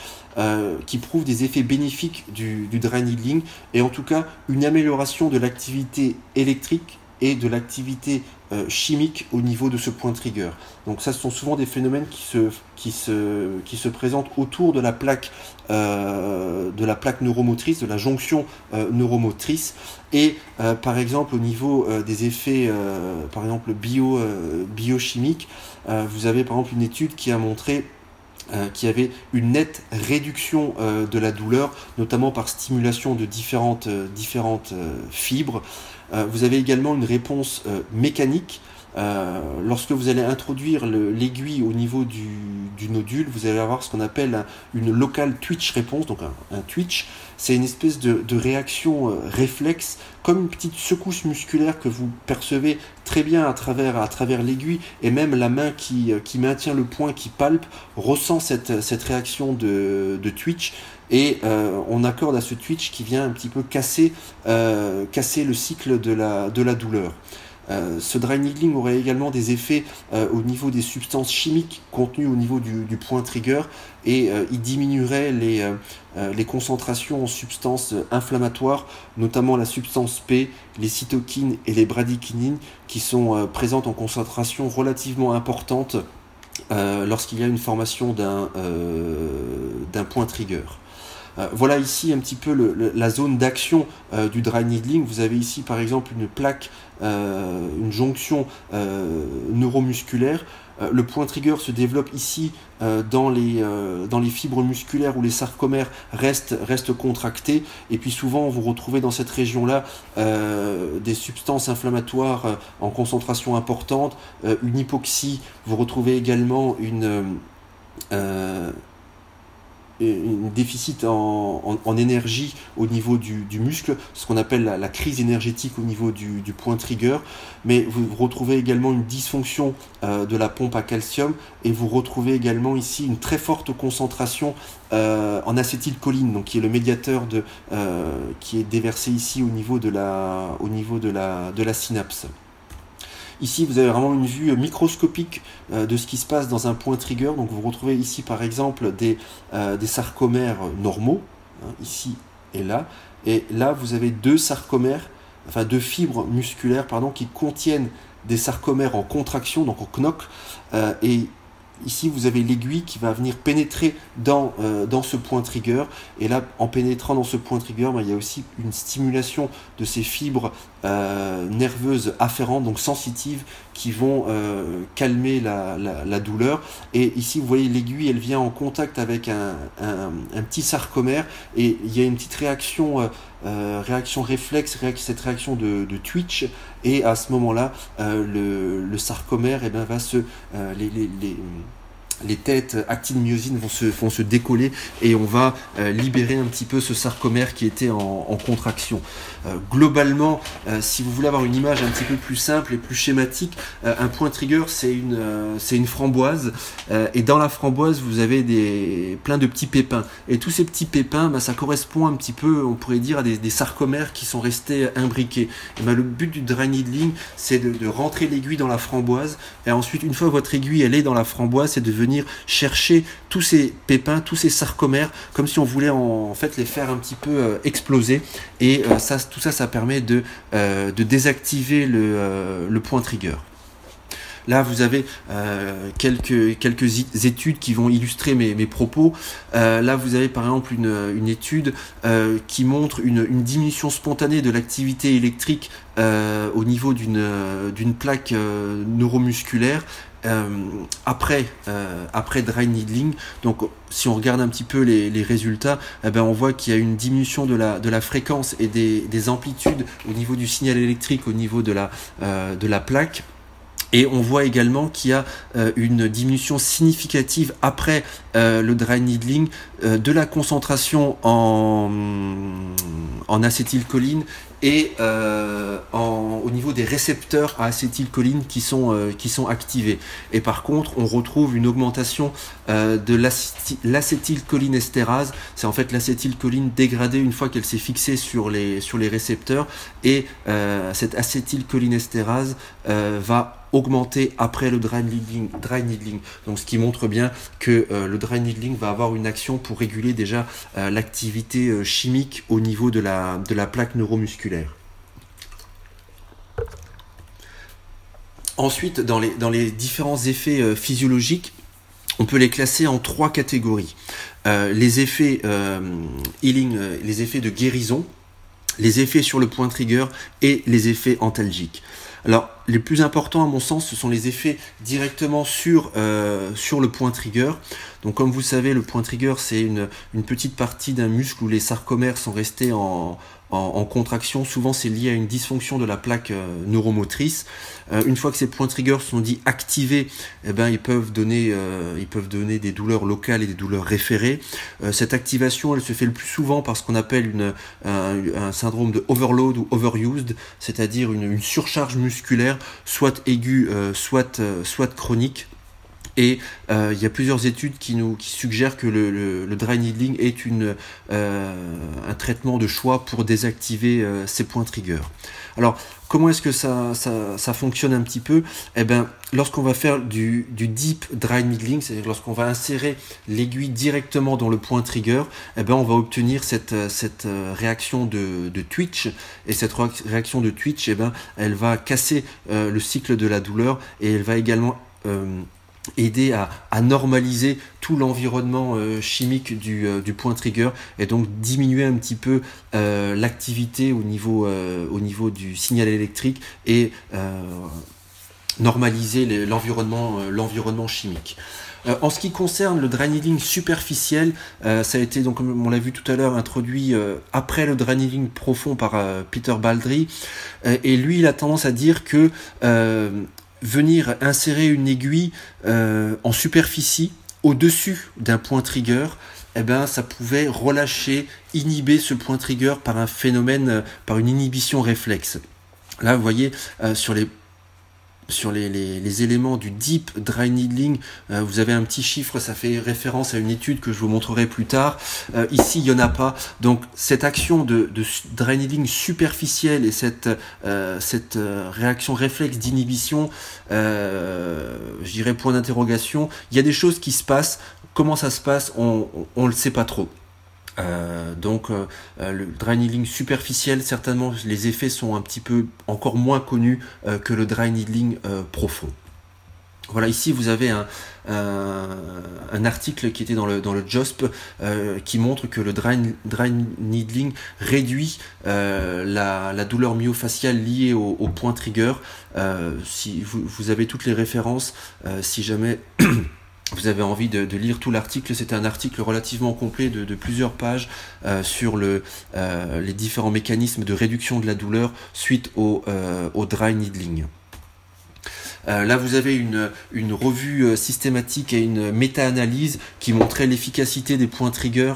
qui prouvent des effets bénéfiques du, du dry needling et en tout cas une amélioration de l'activité électrique et de l'activité euh, chimique au niveau de ce point trigger. Donc ça, ce sont souvent des phénomènes qui se, qui se, qui se présentent autour de la plaque, euh, de la plaque neuromotrice, de la jonction euh, neuromotrice. Et par exemple, au niveau des effets, par exemple bio, biochimiques, vous avez par exemple une étude qui a montré qu'il y avait une nette réduction de la douleur, notamment par stimulation de différentes, différentes fibres. Euh, vous avez également une réponse euh, mécanique. Euh, lorsque vous allez introduire l'aiguille au niveau du, nodule, vous allez avoir ce qu'on appelle une local twitch réponse, donc un, twitch. C'est une espèce de, réaction réflexe, comme une petite secousse musculaire que vous percevez très bien à travers, à travers l'aiguille, et même la main qui, qui, maintient le point, qui palpe, ressent cette, cette réaction de, de twitch et euh, on accorde à ce twitch qui vient un petit peu casser, euh, casser le cycle de la, de la douleur. Euh, ce dry needling aurait également des effets au niveau des substances chimiques contenues au niveau du, point trigger et il diminuerait les, les, concentrations en substances inflammatoires, notamment la substance P, les cytokines et les bradykinines qui sont présentes en concentration relativement importante lorsqu'il y a une formation d'un point trigger. Euh, voilà ici un petit peu la zone d'action euh, du dry needling. Vous avez ici par exemple une plaque, euh, une jonction neuromusculaire. le point trigger se développe ici dans, les, fibres musculaires où les sarcomères restent, restent contractés. Et puis souvent vous retrouvez dans cette région-là des substances inflammatoires en concentration importante, une hypoxie. Vous retrouvez également une un déficit en, énergie au niveau du, muscle, ce qu'on appelle la, crise énergétique au niveau du, point trigger, mais vous retrouvez également une dysfonction euh, de la pompe à calcium et vous retrouvez également ici une très forte concentration euh, en acétylcholine, qui est le médiateur de, euh, qui est déversé ici au niveau de la synapse. Ici, vous avez vraiment une vue microscopique euh, de ce qui se passe dans un point trigger. Donc, vous retrouvez ici, par exemple, des, euh, des sarcomères normaux, hein, ici et là. Et là, vous avez deux sarcomères, enfin deux fibres musculaires, pardon, qui contiennent des sarcomères en contraction, donc en knock. Euh, et Ici, vous avez l'aiguille qui va venir pénétrer dans, euh, dans ce point trigger. Et là, en pénétrant dans ce point trigger, ben, il y a aussi une stimulation de ces fibres euh, nerveuses afférentes, donc sensitives, qui vont euh, calmer la, la, douleur. Et ici, vous voyez l'aiguille, elle vient en contact avec un, un, petit sarcomère. Et il y a une petite réaction, réaction réflexe, cette réaction de, twitch. Et à ce moment-là, le, le, sarcomère eh ben, va se... les les têtes actine-myosine vont se, vont se décoller et on va euh, libérer un petit peu ce sarcomère qui était en, contraction. Euh, globalement, euh, si vous voulez avoir une image un petit peu plus simple et plus schématique, un point trigger c'est une, c'est une framboise et dans la framboise vous avez des, plein de petits pépins et tous ces petits pépins bah, ça correspond un petit peu on pourrait dire à des, sarcomères qui sont restés imbriqués. Et bah, le but du dry needling c'est de, rentrer l'aiguille dans la framboise et ensuite une fois votre aiguille elle est dans la framboise c'est de venir chercher tous ces pépins, tous ces sarcomères, comme si on voulait en, fait les faire un petit peu euh, exploser. Et euh, ça, tout ça, ça permet de, euh, désactiver le, point trigger. Là, vous avez quelques, quelques études qui vont illustrer mes, propos. là, vous avez par exemple une, une étude qui montre une, une, diminution spontanée de l'activité électrique au niveau d'une plaque neuromusculaire euh, après, euh, après dry needling, donc si on regarde un petit peu les, résultats, eh ben on voit qu'il y a une diminution de la, de la fréquence et des, des amplitudes au niveau du signal électrique, au niveau de la, euh, de la plaque. Et on voit également qu'il y a euh, une diminution significative après euh, le dry needling euh, de la concentration en, en acétylcholine et en, au niveau des récepteurs à acétylcholine qui sont, qui sont activés. Et par contre, on retrouve une augmentation de l'acétylcholinestérase. C'est en fait l'acétylcholine dégradée une fois qu'elle s'est fixée sur les, sur les récepteurs. Et cette acétylcholinestérase va augmenter après le dry needling. Donc ce qui montre bien que euh, le dry needling va avoir une action pour réguler déjà euh, l'activité euh, chimique au niveau de la, de la plaque neuromusculaire. Ensuite, dans les, dans les différents effets physiologiques, on peut les classer en trois catégories. les effets healing, les effets de guérison, les effets sur le point trigger et les effets antalgiques. Alors, les plus importants à mon sens, ce sont les effets directement sur, euh, sur le point trigger. Donc comme vous savez, le point trigger, c'est une, une petite partie d'un muscle où les sarcomères sont restés en, en, contraction. Souvent, c'est lié à une dysfonction de la plaque euh, neuromotrice. Euh, une fois que ces points triggers sont dits activés, eh ben, ils, peuvent donner, ils peuvent donner des douleurs locales et des douleurs référées. cette activation, elle se fait le plus souvent par ce qu'on appelle un, syndrome de overload ou overused, c'est-à-dire une, une surcharge musculaire soit aiguë, euh, soit, euh, soit chronique. Et euh, il y a plusieurs études qui nous qui suggèrent que le, dry needling est une, un traitement de choix pour désactiver ces points trigger. Alors, comment est-ce que ça, ça, fonctionne un petit peu? Eh bien, lorsqu'on va faire du, du deep dry needling, c'est-à-dire lorsqu'on va insérer l'aiguille directement dans le point trigger, eh ben, on va obtenir cette, cette euh, réaction de, twitch. Et cette réaction de twitch, eh ben, elle va casser euh, le cycle de la douleur et elle va également euh, aider à, normaliser tout l'environnement euh, chimique du, euh, du, point trigger et donc diminuer un petit peu euh, l'activité au niveau au niveau du signal électrique et normaliser l'environnement chimique. en ce qui concerne le draining superficiel, ça a été donc comme on l'a vu tout à l'heure introduit après le draining profond par Peter Baldry et lui il a tendance à dire que venir insérer une aiguille euh, en superficie au-dessus d'un point trigger, eh ben, ça pouvait relâcher, inhiber ce point trigger par un phénomène, par une inhibition réflexe. Là, vous voyez, sur les sur les, éléments du deep dry needling, euh, vous avez un petit chiffre, ça fait référence à une étude que je vous montrerai plus tard. Euh, ici, il n'y en a pas. Donc, cette action de, dry needling superficielle et cette, euh, cette réaction réflexe d'inhibition, je dirais point d'interrogation, il y a des choses qui se passent. Comment ça se passe On ne le sait pas trop. Euh, donc euh, euh, le dry needling superficiel, certainement les effets sont un petit peu encore moins connus que le dry needling profond. Voilà, ici vous avez un, article qui était dans le, dans le JOSP qui montre que le dry, needling réduit la, la, douleur myofaciale liée au, au point trigger. si vous, vous, avez toutes les références, si jamais vous avez envie de, lire tout l'article, c'est un article relativement complet de, plusieurs pages euh, sur euh, les différents mécanismes de réduction de la douleur suite au, euh, dry needling. là, vous avez une, revue systématique et une méta-analyse qui montrait l'efficacité des points trigger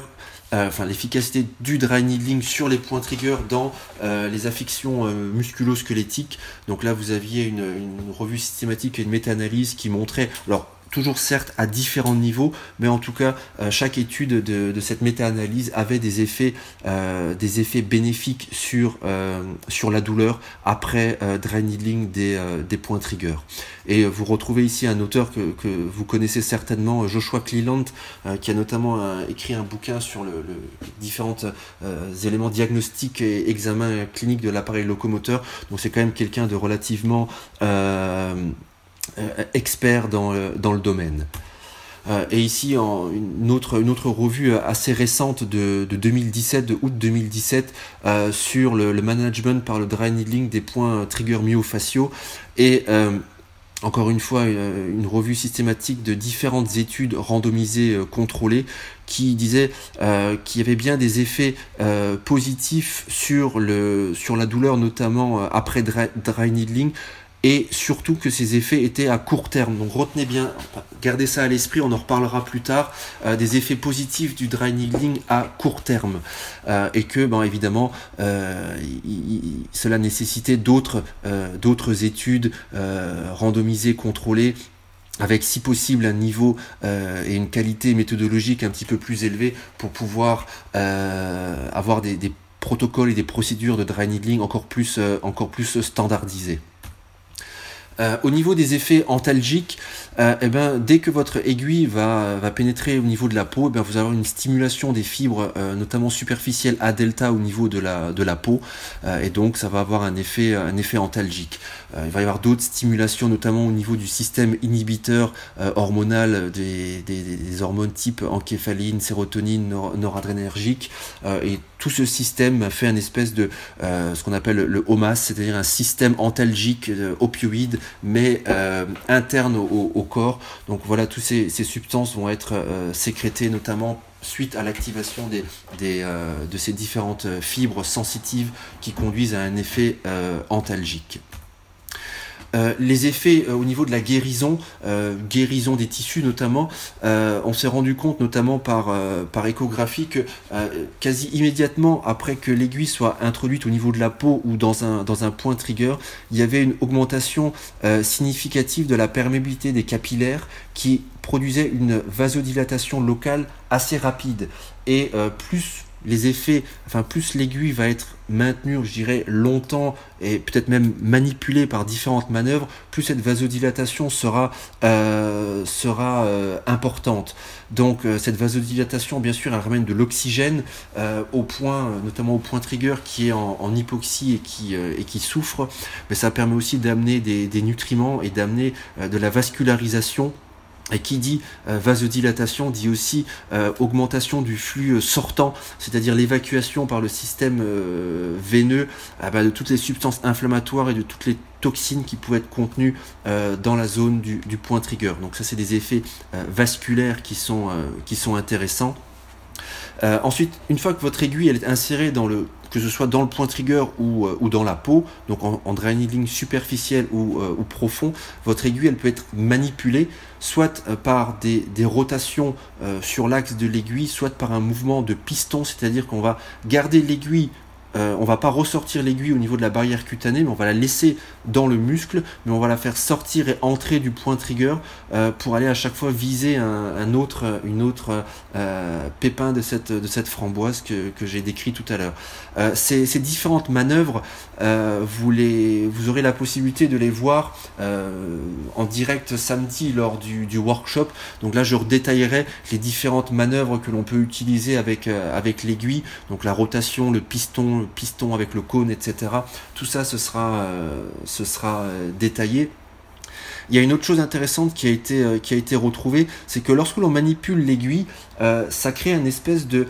enfin l'efficacité du dry needling sur les points trigger dans les affections musculo-squelettiques. Donc là, vous aviez une, une revue systématique et une méta-analyse qui montrait, alors toujours certes à différents niveaux, mais en tout cas euh, chaque étude de, cette méta-analyse avait des effets, euh, des effets bénéfiques sur, euh, sur la douleur après needling des, des points trigger. Et vous retrouvez ici un auteur que, que vous connaissez certainement, Joshua Cleland, qui a notamment écrit un bouquin sur le, le différents éléments diagnostiques et examens cliniques de l'appareil locomoteur. Donc c'est quand même quelqu'un de relativement euh, expert dans le, dans le domaine. Euh, et ici, une, autre, une autre revue assez récente de, de 2017, de août 2017, euh, sur le, management par le dry needling des points trigger myofaciaux. Et euh, encore une fois, une, revue systématique de différentes études randomisées euh, contrôlées qui disait euh, qu'il y avait bien des effets euh, positifs sur, le, sur la douleur, notamment après dry needling, et surtout que ces effets étaient à court terme. Donc retenez bien, gardez ça à l'esprit, on en reparlera plus tard, euh, des effets positifs du dry needling à court terme. Euh, et que, bon, évidemment, euh, cela nécessitait d'autres d'autres études randomisées, contrôlées, avec si possible un niveau et une qualité méthodologique un petit peu plus élevée pour pouvoir avoir des, protocoles et des procédures de dry needling encore plus, encore plus standardisés. Euh, au niveau des effets antalgiques, euh, eh ben, dès que votre aiguille va, va pénétrer au niveau de la peau, eh ben, vous allez avoir une stimulation des fibres, euh, notamment superficielles à delta au niveau de la, de la peau, et donc ça va avoir un effet, un effet antalgique. il va y avoir d'autres stimulations, notamment au niveau du système inhibiteur hormonal des, des, des, hormones type encéphaline, sérotonine, noradrénergique, et tout ce système fait un espèce de ce qu'on appelle le HOMAS, c'est-à-dire un système antalgique opioïde mais euh, interne au, corps. Donc voilà, toutes ces, substances vont être euh, sécrétées notamment suite à l'activation euh, de ces différentes fibres sensitives qui conduisent à un effet antalgique. Euh, les effets euh, au niveau de la guérison, euh, guérison des tissus notamment, on s'est rendu compte notamment par, échographie que quasi immédiatement après que l'aiguille soit introduite au niveau de la peau ou dans un, dans un point trigger, il y avait une augmentation significative de la perméabilité des capillaires qui produisait une vasodilatation locale assez rapide. Et plus les effets, enfin plus l'aiguille va être maintenue, je dirais, longtemps et peut-être même manipulée par différentes manœuvres, plus cette vasodilatation sera, euh, sera euh, importante. Donc euh, cette vasodilatation, bien sûr, elle ramène de l'oxygène au point, notamment au point trigger qui est en, hypoxie et qui, et qui souffre, mais ça permet aussi d'amener des, des nutriments et d'amener de la vascularisation et qui dit euh, vasodilatation dit aussi euh, augmentation du flux euh, sortant, c'est-à-dire l'évacuation par le système veineux ah bah, de toutes les substances inflammatoires et de toutes les toxines qui pouvaient être contenues dans la zone du, point trigger. Donc ça c'est des effets vasculaires qui sont intéressants. Ensuite, une fois que votre aiguille est insérée dans le que ce soit dans le point trigger ou, ou dans la peau, donc en, en needling superficiel ou, ou, profond, votre aiguille peut être manipulée soit par des, des rotations sur l'axe de l'aiguille, soit par un mouvement de piston, c'est-à-dire qu'on va garder l'aiguille euh, on va pas ressortir l'aiguille au niveau de la barrière cutanée, mais on va la laisser dans le muscle, mais on va la faire sortir et entrer du point trigger euh, pour aller à chaque fois viser un, autre, une autre euh, pépin de cette, de cette framboise que, j'ai décrit tout à l'heure. Ces, différentes manœuvres, vous, les, vous aurez la possibilité de les voir en direct samedi lors du, du, workshop. Donc là, je redétaillerai les différentes manœuvres que l'on peut utiliser avec, avec l'aiguille, donc la rotation, le piston, piston avec le cône, etc. Tout ça, ce sera, euh, ce sera euh, détaillé. Il y a une autre chose intéressante qui a été, euh, retrouvée, c'est que lorsque l'on manipule l'aiguille, ça crée une espèce de,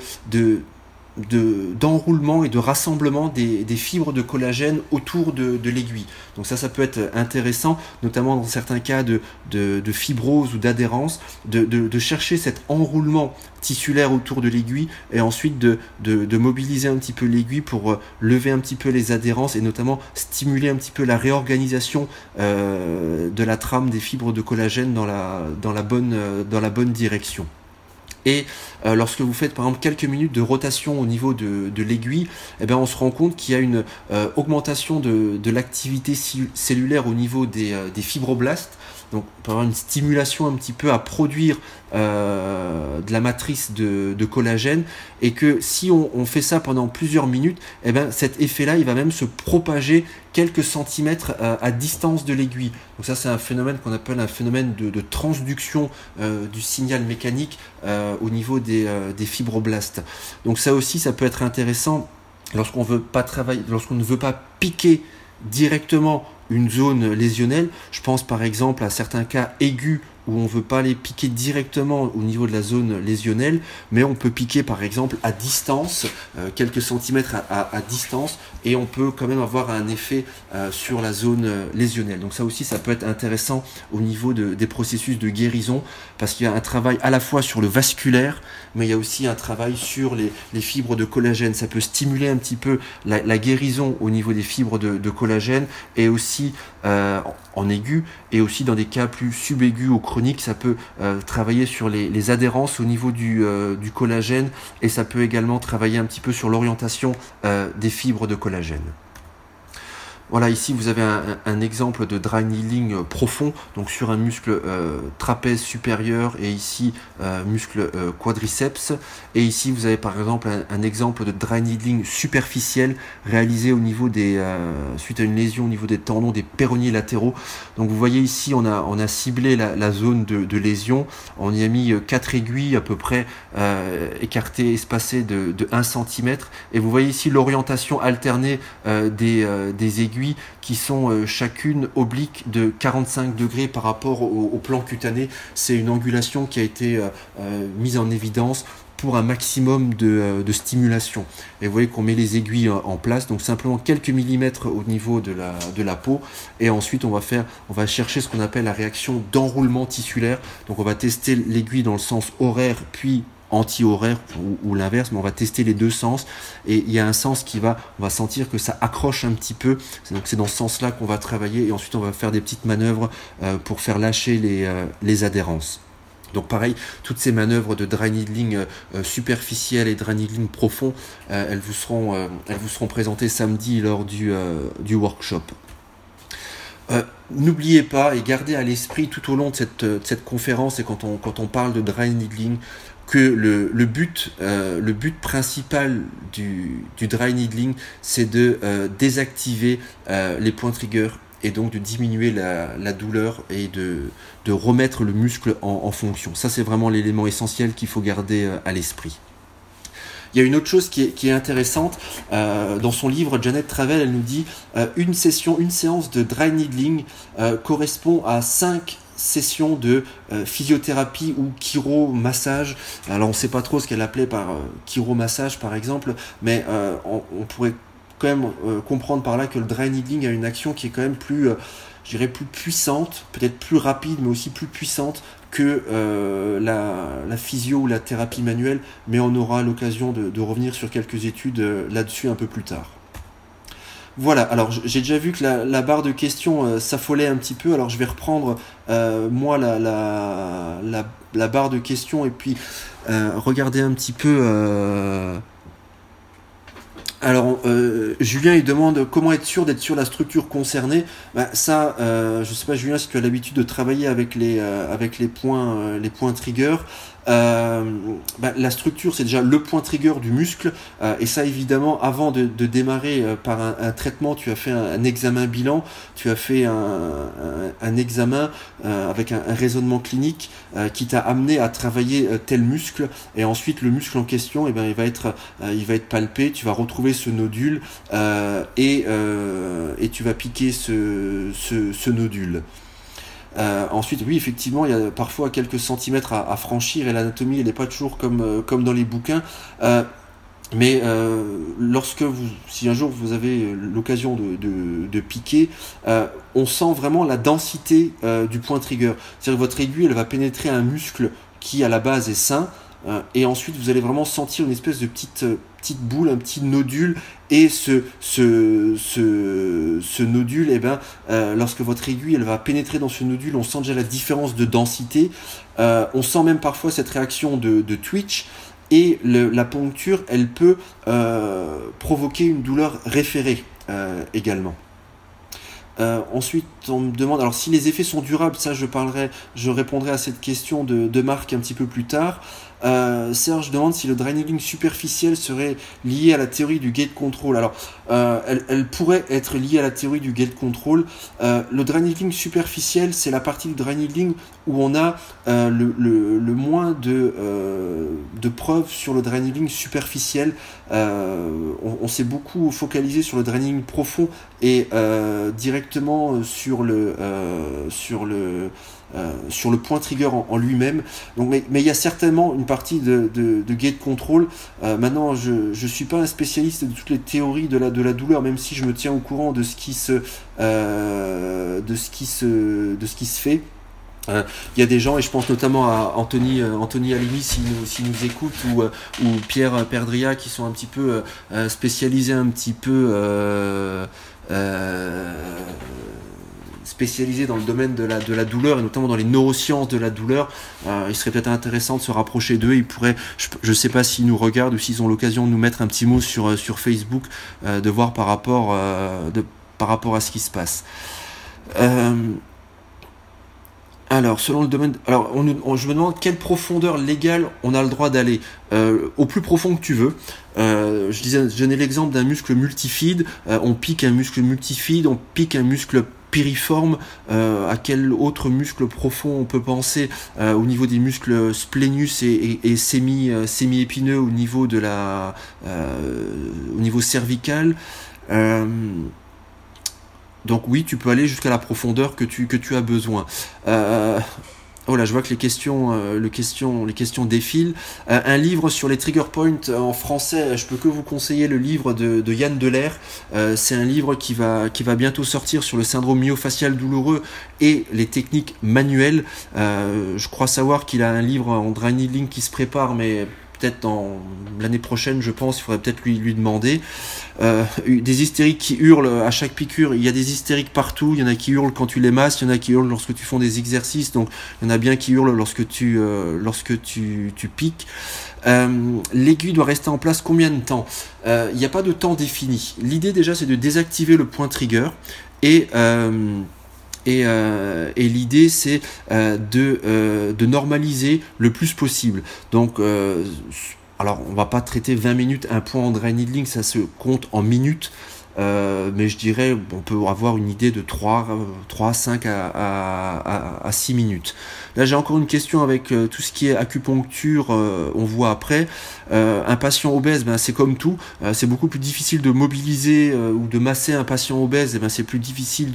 d'enroulement et de rassemblement des, fibres de collagène autour de, l'aiguille. Donc ça, ça peut être intéressant, notamment dans certains cas de, fibrose ou d'adhérence, de, chercher cet enroulement tissulaire autour de l'aiguille et ensuite de, mobiliser un petit peu l'aiguille pour euh, lever un petit peu les adhérences et notamment stimuler un petit peu la réorganisation euh, de la trame des fibres de collagène dans la, euh, dans la bonne direction. Et euh, lorsque vous faites par exemple quelques minutes de rotation au niveau de, l'aiguille, eh bien, on se rend compte qu'il y a une euh, augmentation de, l'activité cellulaire au niveau des, euh, des fibroblastes. Donc on peut avoir une stimulation un petit peu à produire euh, de la matrice de, collagène et que si on, fait ça pendant plusieurs minutes, eh ben, cet effet-là, il va même se propager quelques centimètres euh, à distance de l'aiguille. Donc ça, c'est un phénomène qu'on appelle un phénomène de, transduction euh, du signal mécanique au niveau des, des fibroblastes. Donc ça aussi, ça peut être intéressant lorsqu'on veut pas travailler, lorsqu'on ne veut pas piquer directement une zone lésionnelle. Je pense par exemple à certains cas aigus où on veut pas les piquer directement au niveau de la zone lésionnelle, mais on peut piquer par exemple à distance, euh, quelques centimètres à, distance, et on peut quand même avoir un effet euh, sur la zone euh, lésionnelle. Donc ça aussi, ça peut être intéressant au niveau des processus de guérison, parce qu'il y a un travail à la fois sur le vasculaire, mais il y a aussi un travail sur les, fibres de collagène. Ça peut stimuler un petit peu la, guérison au niveau des fibres de, collagène, et aussi en aigu, et aussi dans des cas plus subaigus ou chroniques, ça peut euh, travailler sur les, adhérences au niveau euh, du, collagène, et ça peut également travailler un petit peu sur l'orientation euh, des fibres de collagène la gêne. Voilà, ici vous avez un, exemple de dry needling profond, donc sur un muscle euh, trapèze supérieur et ici euh, muscle euh, quadriceps. Et ici vous avez par exemple un, exemple de dry needling superficiel réalisé au niveau des suite à une lésion au niveau des tendons des péronniers latéraux. Donc vous voyez ici on a on a ciblé la, zone de, lésion, on y a mis quatre aiguilles à peu près écartées, espacées de, de 1 cm. Et vous voyez ici l'orientation alternée des aiguilles qui sont euh, chacune obliques de 45 degrés par rapport au, plan cutané. C'est une angulation qui a été euh, euh, mise en évidence pour un maximum de, stimulation. Et vous voyez qu'on met les aiguilles en place, donc simplement quelques millimètres au niveau de la, de la peau. Et ensuite, on va, faire, on va chercher ce qu'on appelle la réaction d'enroulement tissulaire. Donc on va tester l'aiguille dans le sens horaire, puis anti-horaire ou, l'inverse, mais on va tester les deux sens. Et il y a un sens qui va, on va sentir que ça accroche un petit peu. Donc c'est dans ce sens-là qu'on va travailler et ensuite on va faire des petites manœuvres euh, pour faire lâcher les, euh, les adhérences. Donc pareil, toutes ces manœuvres de dry needling euh, superficiel et dry needling profond, elles, vous seront, elles vous seront présentées samedi lors du, du workshop. N'oubliez pas et gardez à l'esprit tout au long de cette, de cette conférence et quand on, quand on parle de dry needling, que le, but, euh, le but principal du, dry needling, c'est de euh, désactiver euh, les points trigger et donc de diminuer la, douleur et de, remettre le muscle en, fonction. Ça, c'est vraiment l'élément essentiel qu'il faut garder à l'esprit. Il y a une autre chose qui est, qui est intéressante. dans son livre, Janet Travel, elle nous dit une session, une séance de dry needling correspond à 5 session de euh, physiothérapie ou chiro-massage. Alors on ne sait pas trop ce qu'elle appelait par euh, chiro-massage par exemple, mais euh, on, pourrait quand même comprendre par là que le dry needling a une action qui est quand même plus je plus puissante, peut-être plus rapide, mais aussi plus puissante que euh, la, physio ou la thérapie manuelle, mais on aura l'occasion de, revenir sur quelques études euh, là-dessus un peu plus tard. Voilà, alors j'ai déjà vu que la, barre de questions s'affolait un petit peu, alors je vais reprendre moi la, barre de questions et puis regarder un petit peu alors, euh, Julien, il demande comment être sûr d'être sur la structure concernée. Bah, ça, euh, je sais pas, Julien, si tu as l'habitude de travailler avec les, euh, avec les points, les points trigger. Euh, bah, la structure, c'est déjà le point trigger du muscle. Euh, et ça, évidemment, avant de, démarrer euh, par un, traitement, tu as fait un, examen bilan, tu as fait un, examen avec un, raisonnement clinique qui t'a amené à travailler tel muscle. Et ensuite, le muscle en question, eh ben, il, va être, il va être palpé, tu vas retrouver ce nodule et, et tu vas piquer ce, ce, ce nodule. Euh, ensuite, oui, effectivement, il y a parfois quelques centimètres à, franchir et l'anatomie, elle n'est pas toujours comme, euh, comme dans les bouquins. Euh, mais lorsque vous, si un jour vous avez l'occasion de, de, piquer, on sent vraiment la densité du point trigger. C'est-à-dire votre aiguille, elle va pénétrer un muscle qui à la base est sain, et ensuite vous allez vraiment sentir une espèce de petite petite boule, un petit nodule, et ce, ce, ce, nodule, eh ben, euh, lorsque votre aiguille elle va pénétrer dans ce nodule, on sent déjà la différence de densité, euh, on sent même parfois cette réaction de, twitch, et la poncture, elle peut euh, provoquer une douleur référée également. ensuite, on me demande alors si les effets sont durables, ça je parlerai, je répondrai à cette question de, de Marc un petit peu plus tard. Euh, Serge demande si le draining superficiel serait lié à la théorie du gate control. Alors, euh, elle, pourrait être liée à la théorie du gate control. Euh, le draining superficiel, c'est la partie du draining où on a le, moins de, preuves sur le draining superficiel. on, s'est beaucoup focalisé sur le draining profond et directement sur le euh, sur le point trigger en, lui-même. Donc, mais, il y a certainement une partie de, gate control. Euh, maintenant, je ne suis pas un spécialiste de toutes les théories de la, de douleur, même si je me tiens au courant de ce qui se, euh, de ce qui se, de ce qui se fait. Il y a des gens, et je pense notamment à Anthony, Anthony Alimi s'il nous, nous écoute, ou, ou Pierre Perdria, qui sont un petit peu spécialisés un petit peu spécialisé dans le domaine de la, de la douleur et notamment dans les neurosciences de la douleur, euh, il serait peut-être intéressant de se rapprocher d'eux. Ils pourraient, je ne sais pas s'ils nous regardent ou s'ils ont l'occasion de nous mettre un petit mot sur, euh, sur Facebook, euh, de voir par rapport, de, par rapport à ce qui se passe. alors, selon le domaine, alors je me demande quelle profondeur légale on a le droit d'aller. au plus profond que tu veux. je disais, je donnais l'exemple d'un muscle multifide. on pique un muscle multifide, on pique un muscle piriforme, euh, à quel autre muscle profond on peut penser euh, au niveau des muscles splénus et, et, semi, euh, semi épineux au niveau de la au niveau cervical. donc oui, tu peux aller jusqu'à la profondeur que tu, que tu as besoin. Oh là, je vois que les questions, euh, le question, les questions défilent. Euh, un livre sur les trigger points en français, je peux que vous conseiller le livre de, Yann Delair. Euh, c'est un livre qui va, qui va bientôt sortir sur le syndrome myofascial douloureux et les techniques manuelles. je crois savoir qu'il a un livre en dry needling qui se prépare, mais peut-être dans l'année prochaine, je pense, il faudrait peut-être lui, demander. Euh, des hystériques qui hurlent à chaque piqûre, il y a des hystériques partout, il y en a qui hurlent quand tu les masses, il y en a qui hurlent lorsque tu fais des exercices, donc il y en a bien qui hurlent lorsque tu, euh, piques. Euh, L'aiguille doit rester en place combien de temps? Euh, Il n'y a pas de temps défini. L'idée déjà c'est de désactiver le point trigger et euh, et, l'idée, c'est euh, de, euh, de, normaliser le plus possible. Donc, alors, on va pas traiter 20 minutes un point en dry needling, ça se compte en minutes. Euh, mais je dirais on peut avoir une idée de 3, 3 5 à, à, à, 6 minutes. Là j'ai encore une question avec euh, tout ce qui est acupuncture, euh, on voit après. un patient obèse, ben, c'est comme tout, c'est beaucoup plus difficile de mobiliser ou de masser un patient obèse, et ben, c'est plus difficile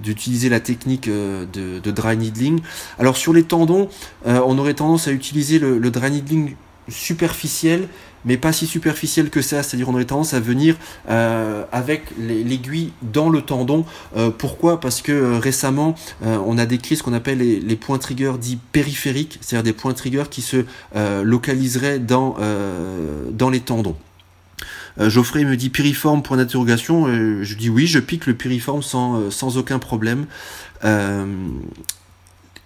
d'utiliser de, la technique de, dry needling. Alors sur les tendons, on aurait tendance à utiliser le, dry needling superficielle, mais pas si superficielle que ça. C'est-à-dire on aurait tendance à venir euh, avec l'aiguille dans le tendon. Euh, pourquoi? Parce que récemment, on a décrit ce qu'on appelle les, points triggers dits périphériques, c'est-à-dire des points triggers qui se localiseraient dans, dans les tendons. Geoffrey me dit piriforme point d'interrogation. je dis oui, je pique le piriforme sans, sans aucun problème.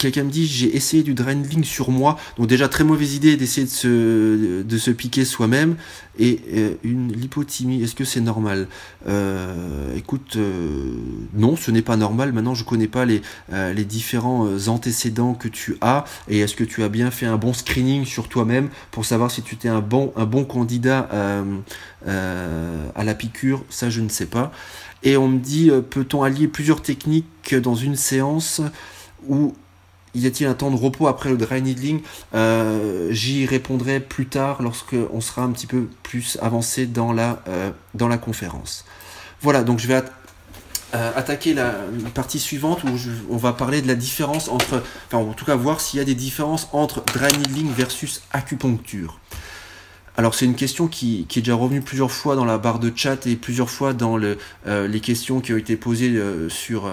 Quelqu'un me dit j'ai essayé du drainling sur moi, donc déjà très mauvaise idée d'essayer de se, de se piquer soi-même. Et euh, une lipothymie, est-ce que c'est normal? Euh, Écoute, euh, non, ce n'est pas normal. Maintenant, je connais pas les, les différents antécédents que tu as et est-ce que tu as bien fait un bon screening sur toi-même pour savoir si tu étais un bon, un bon candidat à la piqûre? Ça, je ne sais pas. Et on me dit peut-on allier plusieurs techniques dans une séance où y a-t-il un temps de repos après le dry needling euh, J'y répondrai plus tard lorsque on sera un petit peu plus avancé dans la, euh, conférence. Voilà, donc je vais euh, attaquer la, partie suivante où on va parler de la différence entre, enfin en tout cas voir s'il y a des différences entre dry needling versus acupuncture. Alors c'est une question qui, est déjà revenue plusieurs fois dans la barre de chat et plusieurs fois dans le, les questions qui ont été posées sur,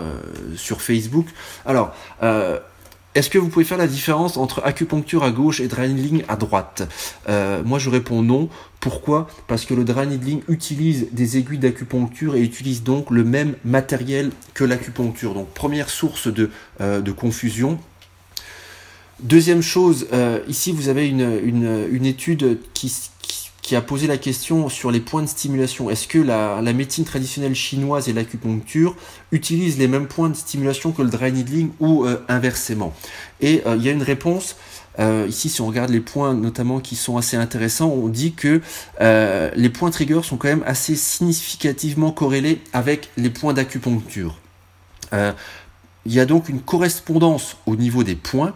sur Facebook. Alors, est-ce que vous pouvez faire la différence entre acupuncture à gauche et dry needling à droite? Euh, Moi je réponds non. Pourquoi? Parce que le dry needling utilise des aiguilles d'acupuncture et utilise donc le même matériel que l'acupuncture. Donc première source de, euh, confusion. Deuxième chose, euh, ici vous avez une, une étude qui, qui a posé la question sur les points de stimulation. Est-ce que la, médecine traditionnelle chinoise et l'acupuncture utilisent les mêmes points de stimulation que le dry needling ou euh, inversement? Et euh, il y a une réponse. Euh, ici, si on regarde les points notamment qui sont assez intéressants, on dit que les points trigger sont quand même assez significativement corrélés avec les points d'acupuncture. il y a donc une correspondance au niveau des points.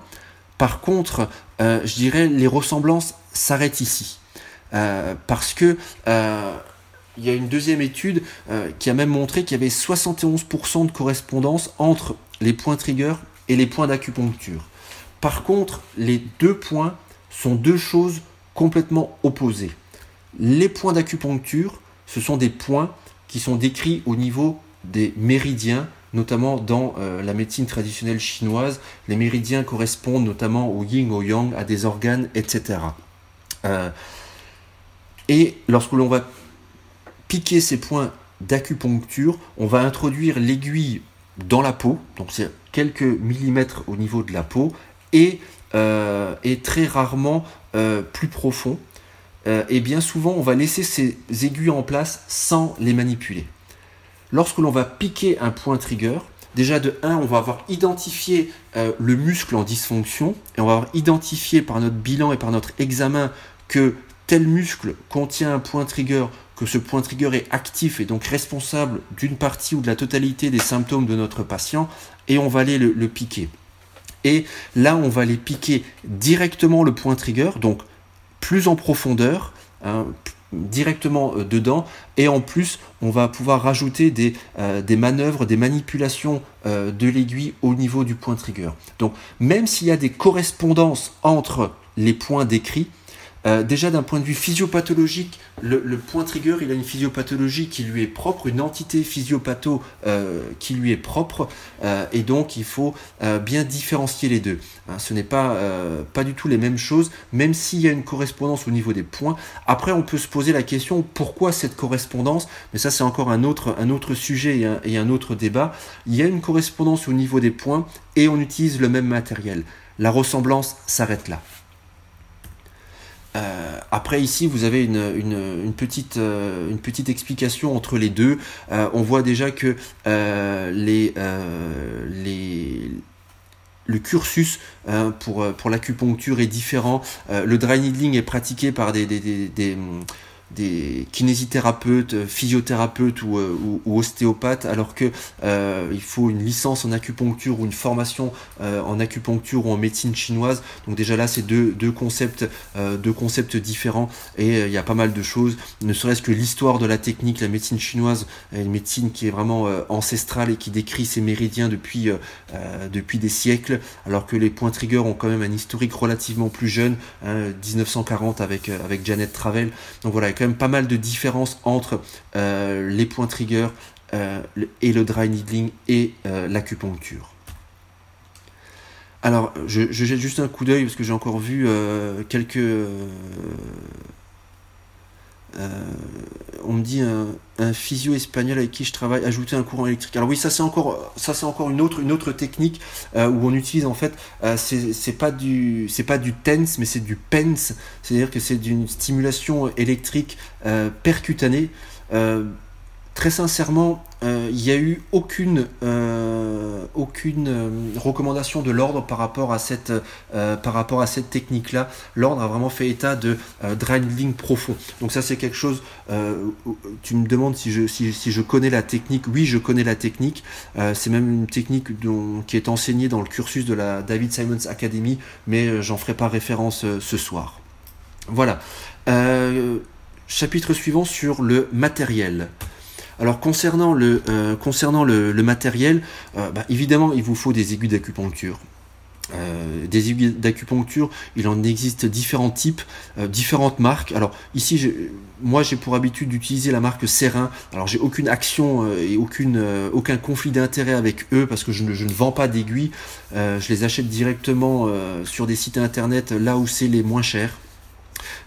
Par contre, je dirais les ressemblances s'arrêtent ici. Euh, parce que euh, il y a une deuxième étude euh, qui a même montré qu'il y avait 71% de correspondance entre les points trigger et les points d'acupuncture. Par contre, les deux points sont deux choses complètement opposées. Les points d'acupuncture, ce sont des points qui sont décrits au niveau des méridiens, notamment dans la médecine traditionnelle chinoise. Les méridiens correspondent notamment au yin, au yang, à des organes, etc. Et lorsque l'on va piquer ces points d'acupuncture, on va introduire l'aiguille dans la peau, donc c'est quelques millimètres au niveau de la peau, et, euh, très rarement euh, plus profond. Euh, et bien souvent, on va laisser ces aiguilles en place sans les manipuler. Lorsque l'on va piquer un point trigger, déjà de 1, on va avoir identifié le muscle en dysfonction, et on va avoir identifié par notre bilan et par notre examen que tel muscle contient un point trigger, que ce point trigger est actif et donc responsable d'une partie ou de la totalité des symptômes de notre patient, et on va aller le, piquer. Et là, on va aller piquer directement le point trigger, donc plus en profondeur, hein, directement euh, dedans, et en plus, on va pouvoir rajouter des, euh, manœuvres, des manipulations euh, de l'aiguille au niveau du point trigger. Donc, même s'il y a des correspondances entre les points décrits, euh, déjà d'un point de vue physiopathologique, le, point trigger, il a une physiopathologie qui lui est propre, une entité physiopatho euh, qui lui est propre, euh, et donc il faut bien différencier les deux. Hein, ce n'est pas, pas du tout les mêmes choses, même s'il y a une correspondance au niveau des points. Après, on peut se poser la question pourquoi cette correspondance, mais ça c'est encore un autre, un autre sujet et un autre débat. Il y a une correspondance au niveau des points et on utilise le même matériel. La ressemblance s'arrête là. Euh, après ici vous avez une, une, petite, euh, une petite explication entre les deux. Euh, on voit déjà que les, les, le cursus hein, pour, pour l'acupuncture est différent. le dry needling est pratiqué par des, des, des, des kinésithérapeutes, physiothérapeutes ou, ou, ostéopathes, alors que il faut une licence en acupuncture ou une formation en acupuncture ou en médecine chinoise. Donc déjà là, c'est deux, deux, concepts, deux concepts différents et il y a pas mal de choses, ne serait-ce que l'histoire de la technique, la médecine chinoise, une médecine qui est vraiment ancestrale et qui décrit ses méridiens depuis, depuis des siècles, alors que les points trigger ont quand même un historique relativement plus jeune, 1940 hein, avec, euh, avec Janet Travel. Donc voilà, pas mal de différences entre euh, les points trigger euh, et le dry needling et l'acupuncture. Alors, je, je, jette juste un coup d'œil parce que j'ai encore vu quelques euh, on me dit un, physio espagnol avec qui je travaille ajouter un courant électrique. Alors oui, ça c'est encore ça c'est encore une autre technique euh, où on utilise en fait euh, c'est pas du c'est pas du TENS mais c'est du PENS, c'est-à-dire que c'est d'une stimulation électrique percutanée très sincèrement, euh, il n'y a eu aucune, euh, euh, recommandation de l'ordre par rapport à cette, technique-là. L'ordre a vraiment fait état de dry profond. Donc ça c'est quelque chose, tu me demandes si je, connais la technique. Oui, je connais la technique. c'est même une technique qui est enseignée dans le cursus de la David Simons Academy, mais j'en ferai pas référence ce soir. Voilà. chapitre suivant sur le matériel. Alors concernant le, euh, matériel, euh, bah, évidemment il vous faut des aiguilles d'acupuncture. Euh, des aiguilles d'acupuncture, il en existe différents types, différentes marques. Alors ici, moi j'ai pour habitude d'utiliser la marque Serin. Alors j'ai aucune action et aucun conflit d'intérêt avec eux parce que je ne vends pas d'aiguilles. je les achète directement sur des sites internet là où c'est les moins chers.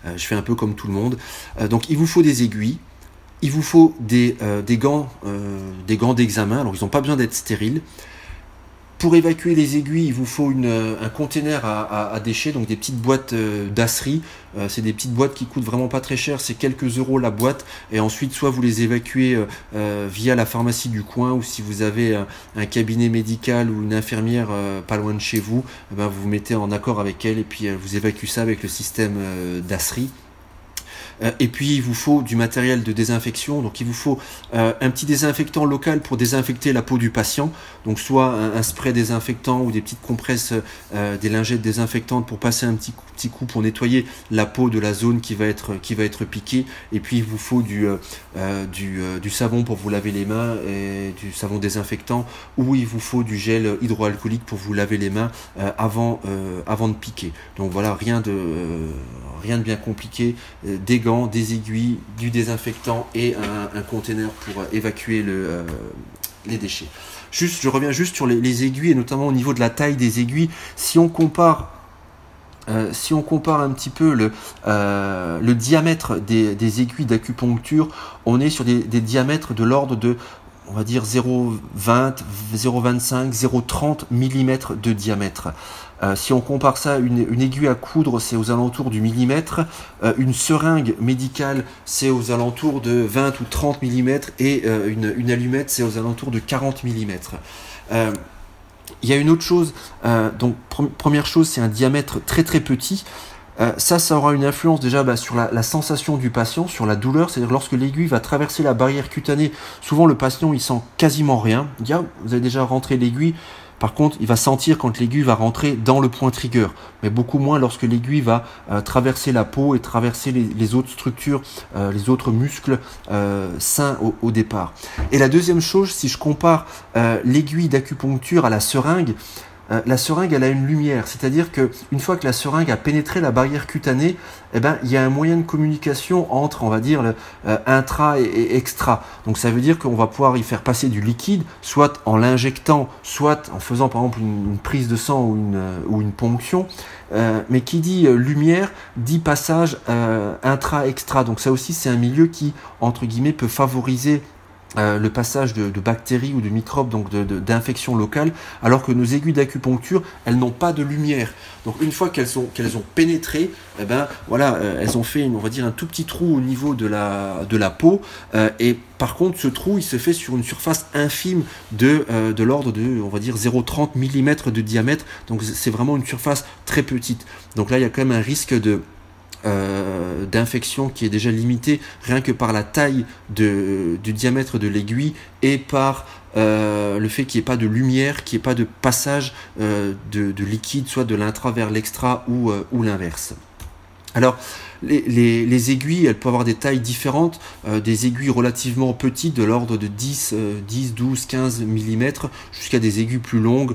je fais un peu comme tout le monde. donc il vous faut des aiguilles il vous faut des, euh, euh, des gants d'examen. Alors, ils n'ont pas besoin d'être stériles. Pour évacuer les aiguilles, il vous faut euh, un container à, déchets, donc des petites boîtes d'asserie. c'est des petites boîtes qui coûtent vraiment pas très cher, c'est quelques euros la boîte. Et ensuite, soit vous les évacuez via la pharmacie du coin, ou si vous avez un, cabinet médical ou une infirmière pas loin de chez vous, eh ben, vous vous mettez en accord avec elle et puis vous évacuez ça avec le système d'asserie. Euh, et puis il vous faut du matériel de désinfection, donc il vous faut euh, un petit désinfectant local pour désinfecter la peau du patient, donc soit un, spray désinfectant ou des petites compresses, euh, des lingettes désinfectantes pour passer un petit coup, petit coup pour nettoyer la peau de la zone qui va être, qui va être piquée, et puis il vous faut du, du, savon pour vous laver les mains, et du savon désinfectant, ou il vous faut du gel hydroalcoolique pour vous laver les mains avant, avant de piquer. Donc voilà, rien de, rien de bien compliqué, des aiguilles, du désinfectant et un, container pour euh, évacuer euh, les déchets. Je reviens juste sur les, aiguilles et notamment au niveau de la taille des aiguilles. Si on compare euh, si on compare un petit peu le, le diamètre des, aiguilles d'acupuncture, on est sur des, des diamètres de l'ordre de, on va dire 0,20, 0,25, 0,30 mm de diamètre. Euh, si on compare ça, une, une aiguille à coudre, c'est aux alentours du millimètre. Euh, une seringue médicale, c'est aux alentours de 20 ou 30 mm. Et euh, une, allumette, c'est aux alentours de 40 mm. Il y a une autre chose. donc, première chose, c'est un diamètre très très petit. ça, ça aura une influence déjà bah, sur la, sensation du patient, sur la douleur. C'est-à-dire lorsque l'aiguille va traverser la barrière cutanée, souvent le patient il sent quasiment rien. Vous avez déjà rentré l'aiguille, par contre, il va sentir quand l'aiguille va rentrer dans le point trigger, mais beaucoup moins lorsque l'aiguille va euh, traverser la peau et traverser les, autres structures, euh, les autres muscles euh, sains au, départ. Et la deuxième chose, si je compare l'aiguille d'acupuncture à la seringue, euh, la seringue elle a une lumière, c'est-à-dire que une fois que la seringue a pénétré la barrière cutanée, eh ben il y a un moyen de communication entre on va dire le, euh, intra et, extra. Donc ça veut dire qu'on va pouvoir y faire passer du liquide, soit en l'injectant, soit en faisant par exemple une, prise de sang ou une, euh, ou une ponction. mais qui dit lumière dit passage intra-extra. Donc ça aussi c'est un milieu qui entre guillemets peut favoriser euh, le passage de, bactéries ou de microbes, donc d'infections locales, alors que nos aiguilles d'acupuncture, elles n'ont pas de lumière. Donc une fois qu'elles ont, qu'elles ont pénétré, eh ben voilà, euh, elles ont fait, on va dire, un tout petit trou au niveau de la, de la peau, euh, et par contre, ce trou, il se fait sur une surface infime de, de l'ordre de, on va dire, 0,30 mm de diamètre. Donc c'est vraiment une surface très petite. Donc là, il y a quand même un risque de, d'infection qui est déjà limitée rien que par la taille du diamètre de l'aiguille et par le fait qu'il n'y ait pas de lumière, qu'il n'y ait pas de passage de, de, liquide, soit de l'intra vers l'extra ou, l'inverse. Alors, les, aiguilles, elles peuvent avoir des tailles différentes, euh, des aiguilles relativement petites de l'ordre de 10, 10, 12, 15 mm, jusqu'à des aiguilles plus longues,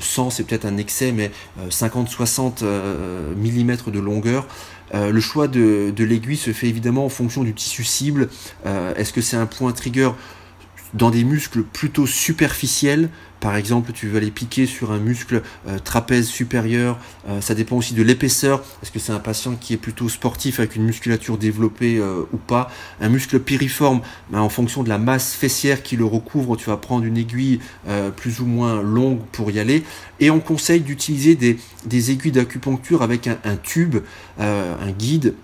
100 euh, c'est peut-être un excès, mais 50, 60 mm de longueur. Euh, le choix de, de l'aiguille se fait évidemment en fonction du tissu cible. Est-ce que c'est un point trigger dans des muscles plutôt superficiels. Par exemple, tu veux aller piquer sur un muscle euh, trapèze supérieur. Euh, ça dépend aussi de l'épaisseur. Est-ce que c'est un patient qui est plutôt sportif avec une musculature développée euh, ou pas? Un muscle piriforme, ben, en fonction de la masse fessière qui le recouvre, tu vas prendre une aiguille plus ou moins longue pour y aller. Et on conseille d'utiliser des, aiguilles d'acupuncture avec un tube, un guide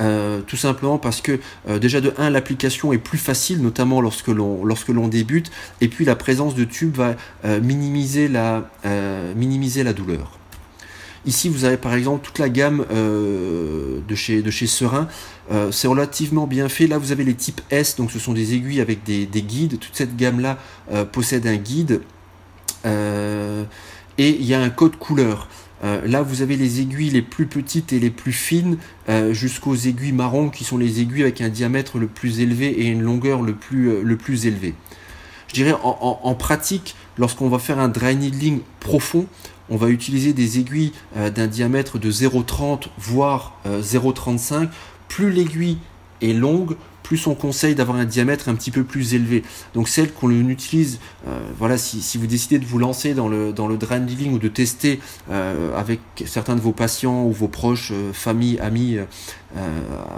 euh, tout simplement parce que euh, déjà de 1 l'application est plus facile notamment lorsque l'on lorsque l'on débute et puis la présence de tubes va euh, minimiser la minimiser la douleur. Ici vous avez par exemple toute la gamme de chez de chez Serein. C'est relativement bien fait. Là vous avez les types S donc ce sont des aiguilles avec des, des guides. Toute cette gamme là possède un guide. Et il y a un code couleur euh, là, vous avez les aiguilles les plus petites et les plus fines euh, jusqu'aux aiguilles marron qui sont les aiguilles avec un diamètre le plus élevé et une longueur le plus, euh, le. Je dirais en, pratique, lorsqu'on va faire un dry needling profond, on va utiliser des aiguilles d'un diamètre de 0,30 voire 0,35. Plus l'aiguille est longue, plus on conseille d'avoir un diamètre un petit peu plus élevé. Donc celle qu'on utilise, euh, voilà, si, vous décidez de vous lancer dans le, dans le drain dealing ou de tester euh, avec certains de vos patients ou vos proches, euh, famille, amis,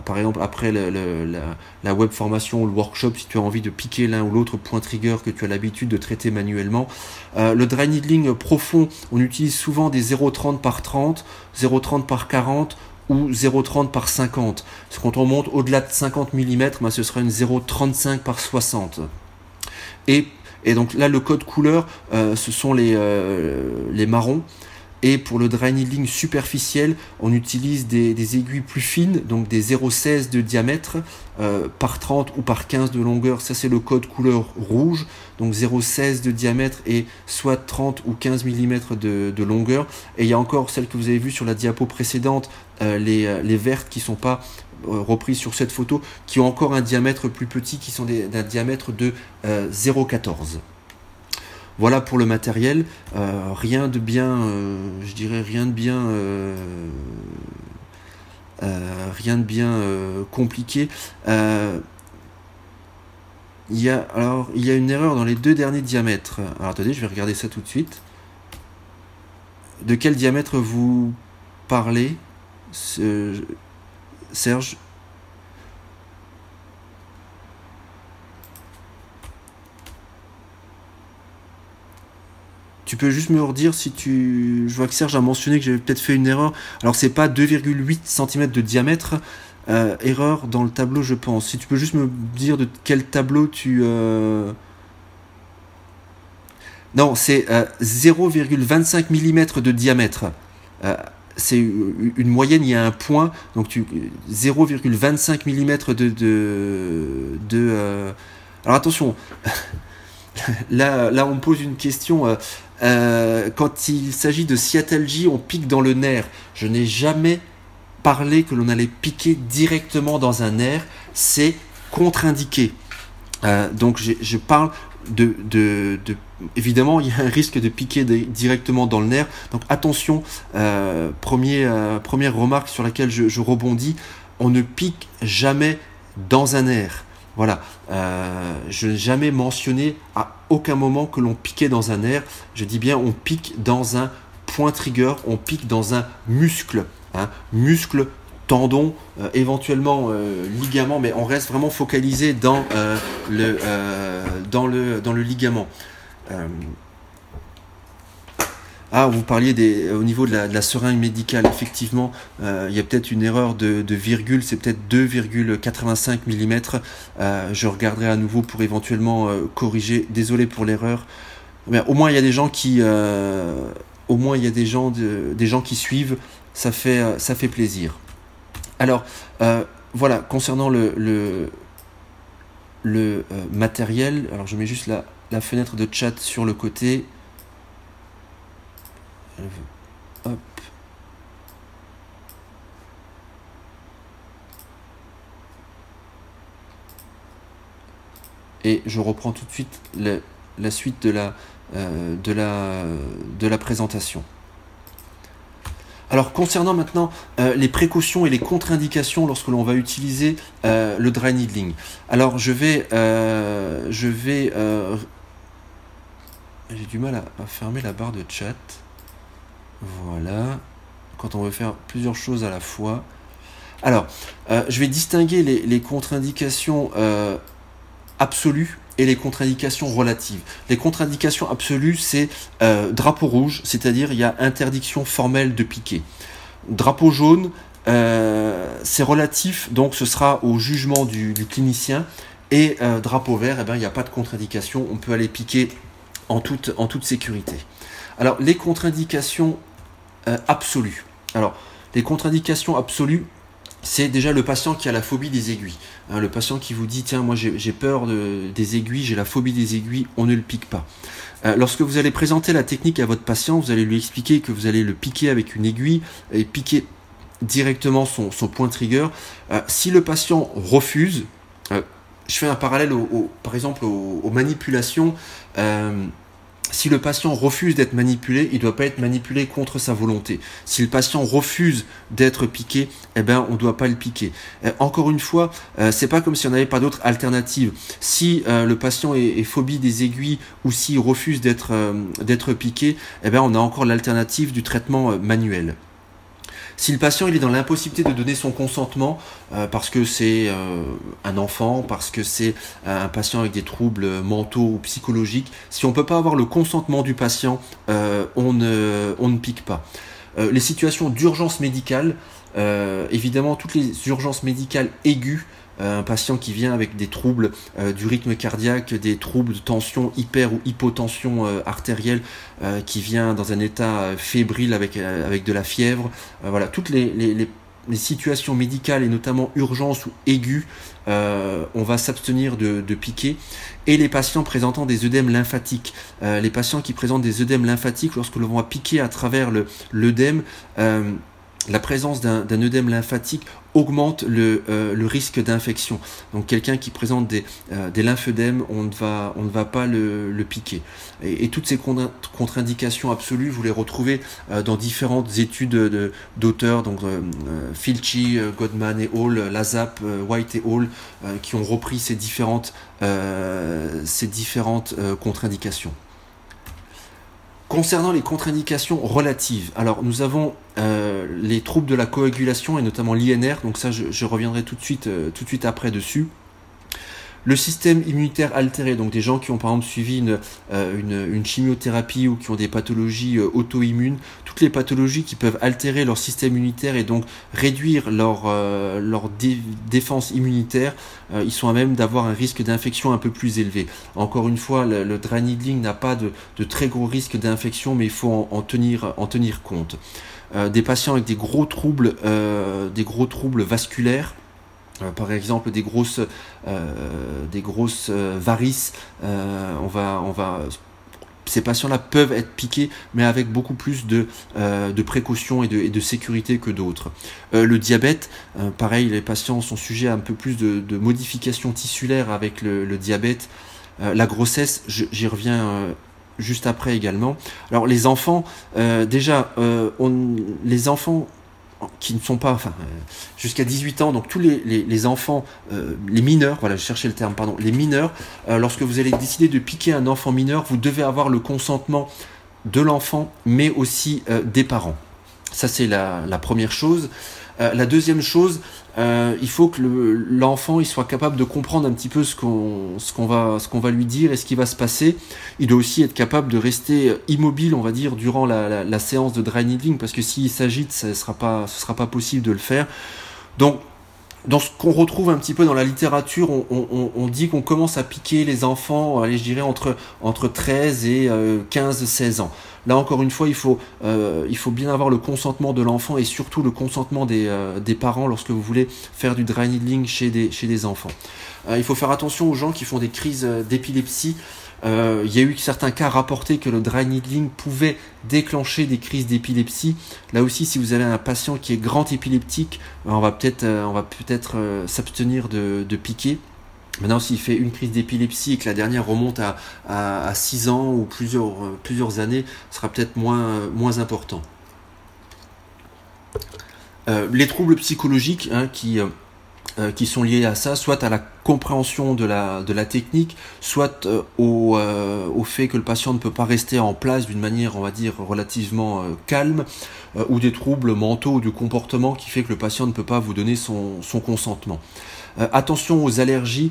par exemple après la, web formation ou le workshop, si tu as envie de piquer l'un ou l'autre point trigger que tu as l'habitude de traiter manuellement. le dry needling profond, on utilise souvent des 0,30 par 30, 0,30 par 40 ou 0,30 par 50. Quand on monte au-delà de 50 mm, ben, ce sera une 0,35 par 60. Et, et, donc là, le code couleur, euh, ce sont les, euh, les marrons. Et pour le dry needling superficiel, on utilise des, aiguilles plus fines, donc des 0,16 de diamètre euh, par 30 ou par 15 de longueur. Ça, c'est le code couleur rouge. Donc 0,16 de diamètre et soit 30 ou 15 mm de, longueur. Et il y a encore celle que vous avez vue sur la diapo précédente, euh, les, euh, les, vertes qui sont pas reprises sur cette photo, qui ont encore un diamètre plus petit, qui sont d'un diamètre de 0,14. Voilà pour le matériel. Euh, rien de bien, euh, je dirais rien de bien, euh, rien de bien compliqué. il y a alors il y a une erreur dans les deux derniers diamètres. Alors attendez, je vais regarder ça tout de suite. De quel diamètre vous parlez, Serge? Tu peux juste me redire si tu. Je vois que Serge a mentionné que j'avais peut-être fait une erreur. Alors c'est pas 2,8 cm de diamètre. Euh, erreur dans le tableau, je pense. Si tu peux juste me dire de quel tableau tu. Euh, non, c'est 0,25 euh, mm de diamètre. c'est une moyenne, il y a un point. Donc tu 0,25 mm de. de, alors attention. là, là, on me pose une question. Euh, quand il s'agit de Seattle on pique dans le nerf. Je n'ai jamais parlé que l'on allait piquer directement dans un nerf. C'est contre-indiqué. Euh, donc je, parle de, Évidemment, il y a un risque de piquer directement dans le nerf. Donc attention, euh, première remarque sur laquelle je rebondis, on ne pique jamais dans un nerf. Voilà, je n'ai jamais mentionné à aucun moment que l'on piquait dans un nerf. Je dis bien on pique dans un point trigger, on pique dans un muscle, hein, muscle, tendon, euh, éventuellement euh, ligament, mais on reste vraiment focalisé dans, le, dans, le, dans le ligament. Ah, vous parliez des, au niveau de la, seringue médicale. Effectivement, euh, il y a peut-être une erreur de, virgule, c'est peut-être 2,85 mm. Euh, je regarderai à nouveau pour éventuellement euh, corriger. Désolé pour l'erreur. Mais au moins, il y a des gens qui, au moins, il y a des gens, des gens qui suivent. Ça fait, plaisir. Alors, voilà, concernant le, matériel, alors je mets juste la fenêtre de chat sur le côté. Hop. Et je reprends tout de suite la, suite de la, euh, de, la, de la présentation. Alors concernant maintenant euh, les précautions et les contre-indications lorsque l'on va utiliser euh, le dry needling. Alors je vais, je vais j'ai du mal à, fermer la barre de chat. Voilà. Quand on veut faire plusieurs choses à la fois. Alors, euh, je vais distinguer les, contre-indications euh, absolues et les contre-indications relatives. Les contre-indications absolues, c'est euh, drapeau rouge, c'est-à-dire il y a interdiction formelle de piquer. Drapeau jaune, c'est relatif, donc ce sera au jugement du, clinicien. Et drapeau vert, eh ben, il n'y a pas de contre-indication, on peut aller piquer en toute, en toute sécurité. Alors, les contre-indications euh, absolues. Alors, les contre-indications absolues, c'est déjà le patient qui a la phobie des aiguilles. Hein, le patient qui vous dit, tiens, moi j'ai peur de, des aiguilles, j'ai la phobie des aiguilles, on ne le pique pas. Euh, lorsque vous allez présenter la technique à votre patient, vous allez lui expliquer que vous allez le piquer avec une aiguille et piquer directement son, point trigger. Euh, si le patient refuse, je fais un parallèle, par exemple, aux, manipulations. Euh, si le patient refuse d'être manipulé, il ne doit pas être manipulé contre sa volonté. Si le patient refuse d'être piqué, eh ben on ne doit pas le piquer. Euh, encore une fois, euh, c'est pas comme si on n'avait pas d'autre alternative. Si le patient est, phobie des aiguilles ou s'il refuse d'être d'être piqué, eh ben on a encore l'alternative du traitement manuel. Si le patient il est dans l'impossibilité de donner son consentement euh, parce que c'est euh, un enfant, parce que c'est euh, un patient avec des troubles mentaux ou psychologiques, si on ne peut pas avoir le consentement du patient, on, ne, pique pas. les situations d'urgence médicale, évidemment toutes les urgences médicales aiguës, un patient qui vient avec des troubles euh, du rythme cardiaque, des troubles de tension hyper ou hypotension euh, artérielle, qui vient dans un état fébrile avec, avec de la fièvre. voilà, toutes les, les, situations médicales et notamment urgence ou aiguës, on va s'abstenir de, de, piquer. Et les patients présentant des œdèmes lymphatiques. les patients qui présentent des œdèmes lymphatiques, lorsque l'on va piquer à travers l'œdème, la présence d'un œdème lymphatique augmente le, euh, le risque d'infection. Donc quelqu'un qui présente des, euh, des lymphedèmes, on ne va, pas le, piquer. Et, toutes ces contre-indications absolues, vous les retrouvez euh, dans différentes études d'auteurs, donc Filchi, Godman et Hall, Lazap, White et Hall, qui ont repris ces différentes contre-indications. Concernant les contre-indications relatives, alors nous avons euh, les troubles de la coagulation et notamment l'INR, donc ça je, reviendrai tout de suite, euh, tout de suite après dessus. Le système immunitaire altéré, donc des gens qui ont par exemple suivi une, euh, chimiothérapie ou qui ont des pathologies euh, auto-immunes, toutes les pathologies qui peuvent altérer leur système immunitaire et donc réduire leur, euh, défense immunitaire, ils sont à même d'avoir un risque d'infection un peu plus élevé. Encore une fois, le, le n'a pas de, très gros risques d'infection, mais il faut en, tenir, en tenir compte. des patients avec des gros troubles, des gros troubles vasculaires, par exemple des grosses, euh, des grosses euh, varices, on va, on va, ces patients-là peuvent être piqués, mais avec beaucoup plus de, de précautions et de, de, sécurité que d'autres. le diabète, pareil, les patients sont sujets à un peu plus de, de modifications tissulaires avec le, le diabète. la grossesse, j'y reviens juste après également. Alors les enfants, déjà, on, les enfants qui ne sont pas, enfin, euh, jusqu'à 18 ans, donc tous les, enfants, euh, les mineurs, voilà, je cherchais le terme, pardon, les mineurs, euh, lorsque vous allez décider de piquer un enfant mineur, vous devez avoir le consentement de l'enfant, mais aussi des parents. Ça, c'est la, la, première chose. la deuxième chose, euh, il faut que l'enfant il soit capable de comprendre un petit peu ce qu'on ce qu'on va ce qu'on va lui dire et ce qui va se passer. Il doit aussi être capable de rester immobile, on va dire, durant la, la, séance de dry needling parce que s'il s'agite, ce sera pas ce sera pas possible de le faire. Donc dans ce qu'on retrouve un petit peu dans la littérature, on, dit qu'on commence à piquer les enfants, allez, je dirais entre, entre 13 et 15-16 ans. Là encore une fois, il faut, il faut bien avoir le consentement de l'enfant et surtout le consentement des, des, parents lorsque vous voulez faire du dry needling chez des, chez des enfants. il faut faire attention aux gens qui font des crises d'épilepsie. Euh, il y a eu certains cas rapportés que le dry needling pouvait déclencher des crises d'épilepsie. Là aussi, si vous avez un patient qui est grand épileptique, on va peut-être euh, euh, s'abstenir de, piquer. Maintenant, s'il fait une crise d'épilepsie et que la dernière remonte à, à, 6 ans ou plusieurs, plusieurs années, ce sera peut-être moins, moins important. les troubles psychologiques hein, qui, euh, qui sont liés à ça, soit à la compréhension de la, de la technique, soit euh, au, euh, au, fait que le patient ne peut pas rester en place d'une manière, on va dire, relativement calme, ou des troubles mentaux ou du comportement qui fait que le patient ne peut pas vous donner son, son consentement. attention aux allergies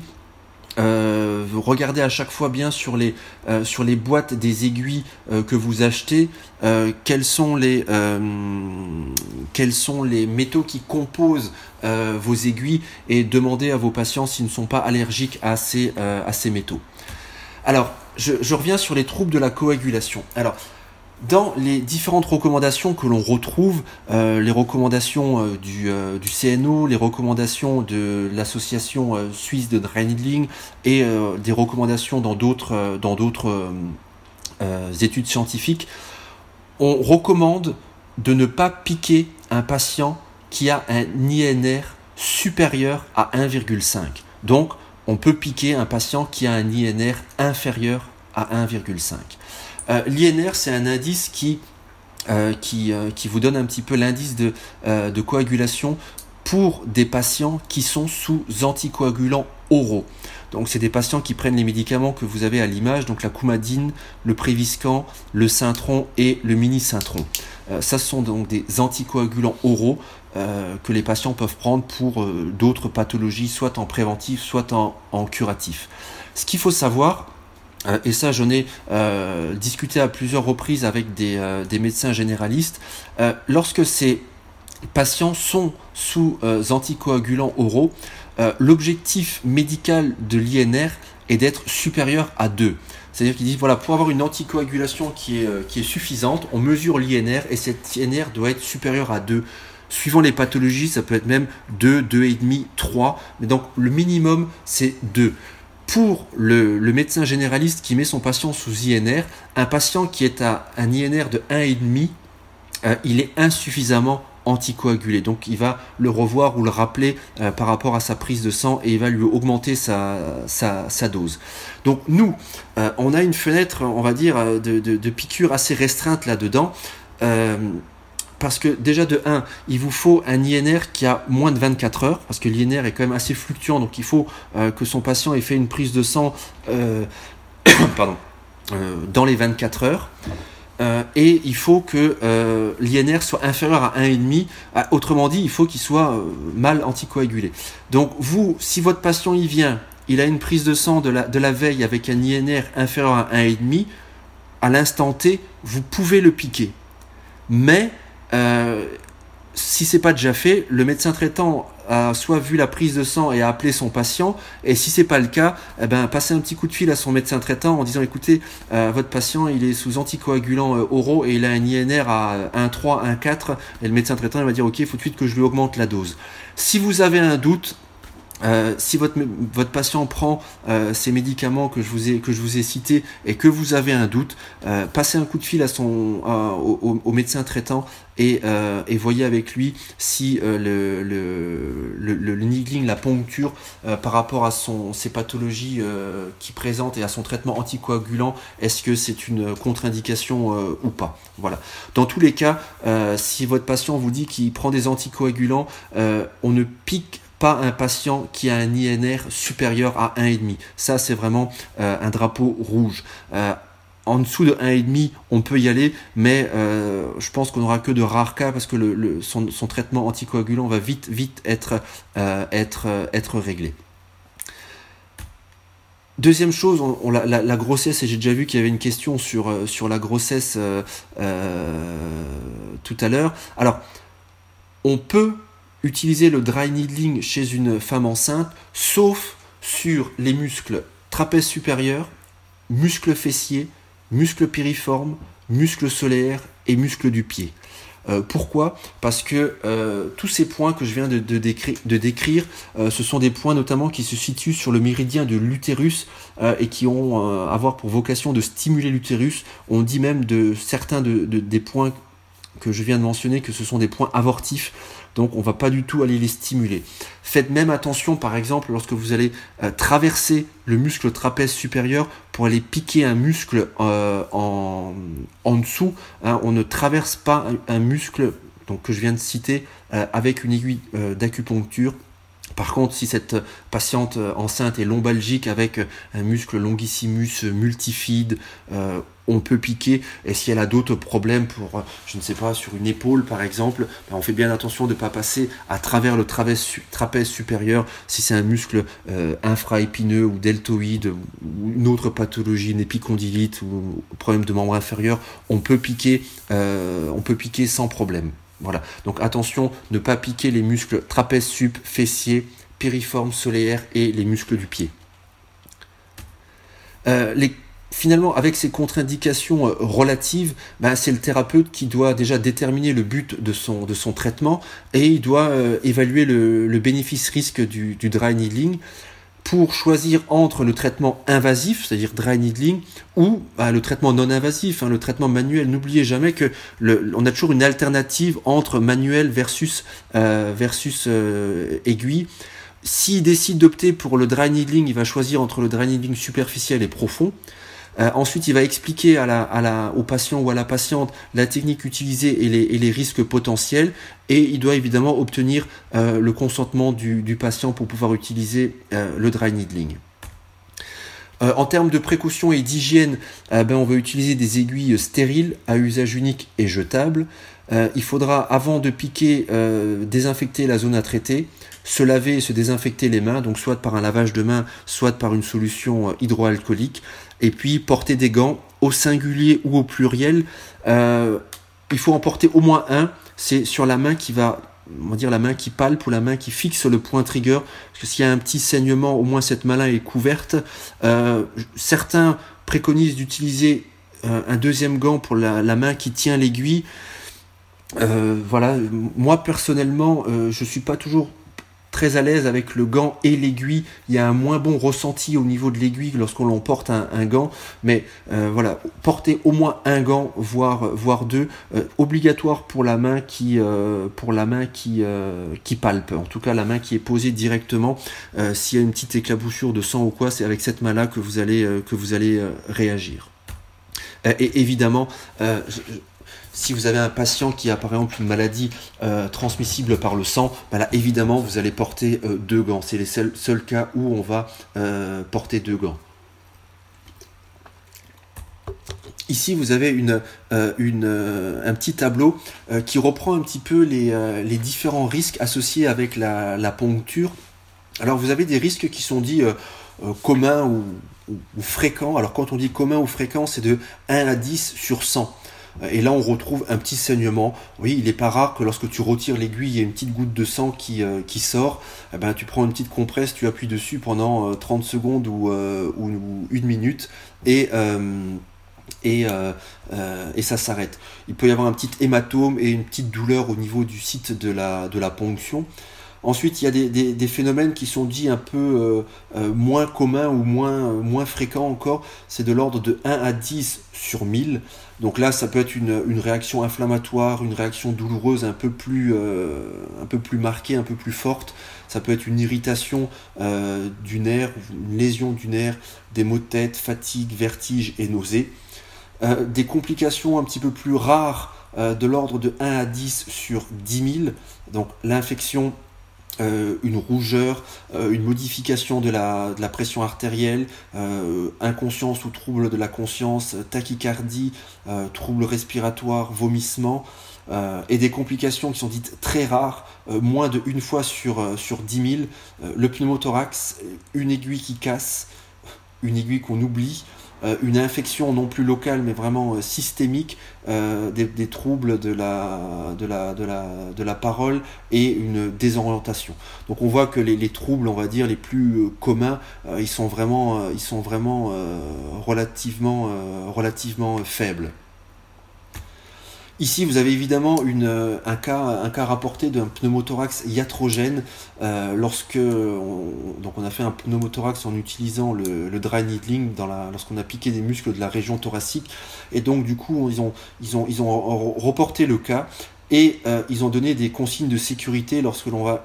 euh, regardez à chaque fois bien sur les, euh, sur les boîtes des aiguilles euh, que vous achetez quels, sont les, quels sont les métaux qui composent vos aiguilles? Et demandez à vos patients s'ils ne sont pas allergiques à ces, à ces métaux. Alors, je, je, reviens sur les troubles de la coagulation. Alors, dans les différentes recommandations que l'on retrouve, euh, les recommandations euh, du, euh, CNO, les recommandations de l'association suisse de dry needling et des recommandations dans d'autres dans d'autres études scientifiques, on recommande de ne pas piquer un patient qui a un INR supérieur à 1,5. Donc, on peut piquer un patient qui a un INR inférieur à 1,5. Euh, L'INR, c'est un indice qui, euh, qui, euh, qui, vous donne un petit peu l'indice de, de coagulation pour des patients qui sont sous anticoagulants oraux. Donc c'est des patients qui prennent les médicaments que vous avez à l'image, donc la coumadine, le préviscan, le cintron et le mini-cintron. ça sont donc des anticoagulants oraux que les patients peuvent prendre pour d'autres pathologies, soit en préventif, soit en, en curatif. Ce qu'il faut savoir, et ça, j'en ai euh, discuté à plusieurs reprises avec des, euh, médecins généralistes. lorsque ces patients sont sous anticoagulants oraux, l'objectif médical de l'INR est d'être supérieur à 2. C'est-à-dire qu'ils disent, voilà, pour avoir une anticoagulation qui est, qui est suffisante, on mesure l'INR et cet INR doit être supérieur à 2. Suivant les pathologies, ça peut être même 2, 2,5, 3. Mais donc le minimum, c'est 2 pour le, médecin généraliste qui met son patient sous INR, un patient qui est à un INR de 1,5, euh, il est insuffisamment anticoagulé. Donc il va le revoir ou le rappeler euh, par rapport à sa prise de sang et il va lui augmenter sa, dose. Donc nous, euh, on a une fenêtre, on va dire, de, de piqûre assez restreinte là-dedans parce que déjà de 1, il vous faut un INR qui a moins de 24 heures, parce que l'INR est quand même assez fluctuant, donc il faut euh, que son patient ait fait une prise de sang euh, pardon, euh, dans les 24 heures. et il faut que l'INR soit inférieur à 1,5. Ah, autrement dit, il faut qu'il soit mal anticoagulé. Donc vous, si votre patient y vient, il a une prise de sang de la, de la veille avec un INR inférieur à 1,5, à l'instant T, vous pouvez le piquer. Mais euh, si c'est pas déjà fait, le médecin traitant a soit vu la prise de sang et a appelé son patient, et si c'est pas le cas, eh ben, un petit coup de fil à son médecin traitant en disant écoutez, euh, votre patient il est sous anticoagulant euh, oraux et il a un INR à 1,3, 1,4, et le médecin traitant va dire ok, il faut tout de suite que je lui augmente la dose. Si vous avez un doute, euh, si votre, votre patient prend ces médicaments que je, vous ai, que je vous ai cités et que vous avez un doute, passez un coup de fil à son, au, médecin traitant et, et, voyez avec lui si le, le, le, le, niggling, la poncture, par rapport à son, ses pathologies qu'il présente et à son traitement anticoagulant, est-ce que c'est une contre-indication ou pas? Voilà. Dans tous les cas, si votre patient vous dit qu'il prend des anticoagulants, on ne pique pas un patient qui a un INR supérieur à 1,5. Ça, c'est vraiment euh, un drapeau rouge. Euh, en dessous de 1,5, on peut y aller, mais euh, je pense qu'on n'aura que de rares cas parce que son, traitement anticoagulant va vite, vite être, être, réglé. Deuxième chose, la, grossesse, et j'ai déjà vu qu'il y avait une question sur la grossesse tout à l'heure. Alors, on peut utiliser le dry needling chez une femme enceinte, sauf sur les muscles trapèze supérieur, muscles fessiers, muscles piriformes, muscles solaires et muscles du pied. Euh, pourquoi? Parce que euh, tous ces points que je viens de, décrire, euh, ce sont des points notamment qui se situent sur le méridien de l'utérus et qui ont avoir pour vocation de stimuler l'utérus. On dit même de certains des points que je viens de mentionner que ce sont des points avortifs. Donc on va pas du tout aller les stimuler. Faites même attention par exemple lorsque vous allez euh, traverser le muscle trapèze supérieur pour aller piquer un muscle euh, en, dessous. Hein. on ne traverse pas un, muscle donc, que je viens de citer euh, avec une aiguille d'acupuncture par contre, si cette patiente enceinte est lombalgique avec un muscle longissimus multifide, on peut piquer. Et si elle a d'autres problèmes pour, je ne sais pas, sur une épaule par exemple, ben, on fait bien attention de ne pas passer à travers le trapèze, supérieur si c'est un muscle euh, infraépineux ou deltoïde ou une autre pathologie, une épicondylite ou problème de membre inférieur, on peut piquer, euh, on peut piquer sans problème. Voilà. Donc attention, ne pas piquer les muscles trapèze sup, fessiers, piriformes, solaires et les muscles du pied. Euh, finalement, avec ces contre-indications euh, relatives, ben, c'est le thérapeute qui doit déjà déterminer le but de son, de son traitement et il doit euh, évaluer le, bénéfice-risque du, du dry needling pour choisir entre le traitement invasif, c'est-à-dire dry needling, ou bah, le traitement non invasif, hein, le traitement manuel. N'oubliez jamais que le, on a toujours une alternative entre manuel versus euh, versus euh, aiguille. S'il décide d'opter pour le dry needling, il va choisir entre le dry needling superficiel et profond. Euh, ensuite, il va expliquer à la, à la, au patient ou à la patiente la technique utilisée et les, et les risques potentiels. Et il doit évidemment obtenir euh, le consentement du, du, patient pour pouvoir utiliser euh, le dry needling. en termes de précaution et d'hygiène, ben, on va utiliser des aiguilles stériles à usage unique et jetable. il faudra, avant de piquer, désinfecter la zone à traiter, se laver et se désinfecter les mains, donc soit par un lavage de mains, soit par une solution hydroalcoolique et puis porter des gants au singulier ou au pluriel. Euh, il faut en porter au moins un. C'est sur la main qui va, on va dire la main qui palpe ou la main qui fixe le point trigger. Parce que s'il y a un petit saignement, au moins cette main-là est couverte. Euh, certains préconisent d'utiliser euh, un deuxième gant pour la, main qui tient l'aiguille. voilà, moi personnellement, je suis pas toujours très à l'aise avec le gant et l'aiguille. Il y a un moins bon ressenti au niveau de l'aiguille lorsqu'on l'on porte un, gant. Mais euh, voilà, porter au moins un gant, voire, voire deux, euh, obligatoire pour la main qui, euh, pour la main qui, qui palpe. En tout cas, la main qui est posée directement. S'il y a une petite éclaboussure de sang ou quoi, c'est avec cette main-là que vous allez, que vous allez réagir. et évidemment, si vous avez un patient qui a par exemple une maladie euh, transmissible par le sang, bah là évidemment vous allez porter euh, deux gants. C'est les seuls, cas où on va euh, porter deux gants. Ici, vous avez un petit tableau qui reprend un petit peu les, différents risques associés avec la, poncture. Alors, vous avez des risques qui sont dits communs ou, ou, fréquents. Alors, quand on dit commun ou fréquent, c'est de 1 à 10 sur 100. Et là, on retrouve un petit saignement. Oui, il n'est pas rare que lorsque tu retires l'aiguille, il y a une petite goutte de sang qui, euh, sort. Eh ben, tu prends une petite compresse, tu appuies dessus pendant 30 euh, secondes ou, euh, ou, une minute et, et, et ça s'arrête. Il peut y avoir un petit hématome et une petite douleur au niveau du site de la, de la ponction. Ensuite, il y a des, phénomènes qui sont dits un peu moins communs ou moins, moins fréquents encore. C'est de l'ordre de 1 à 10 sur 1000. Donc là, ça peut être une, réaction inflammatoire, une réaction douloureuse un peu plus, euh, un peu plus marquée, un peu plus forte. Ça peut être une irritation euh, du nerf, une lésion du nerf, des maux de tête, fatigue, vertige et nausées. Euh, des complications un petit peu plus rares de l'ordre de 1 à 10 sur 10 000. Donc l'infection euh, une rougeur, euh, une modification de la, pression artérielle, euh, inconscience ou trouble de la conscience, tachycardie, trouble respiratoire, vomissement, et des complications qui sont dites très rares, moins de une fois sur, sur 10 000, le pneumothorax, une aiguille qui casse, une aiguille qu'on oublie, une infection non plus locale mais vraiment systémique des, troubles de la, de, la, de, la, de la parole et une désorientation. Donc on voit que les, les troubles, on va dire, les plus communs, ils sont vraiment, ils sont vraiment relativement, relativement faibles. Ici, vous avez évidemment euh, un, cas, un cas rapporté d'un pneumothorax iatrogène euh, lorsque on, donc on a fait un pneumothorax en utilisant le, dry needling lorsqu'on a piqué des muscles de la région thoracique et donc du coup ils ont, ils ont, ils ont reporté le cas et euh, ils ont donné des consignes de sécurité lorsque l'on va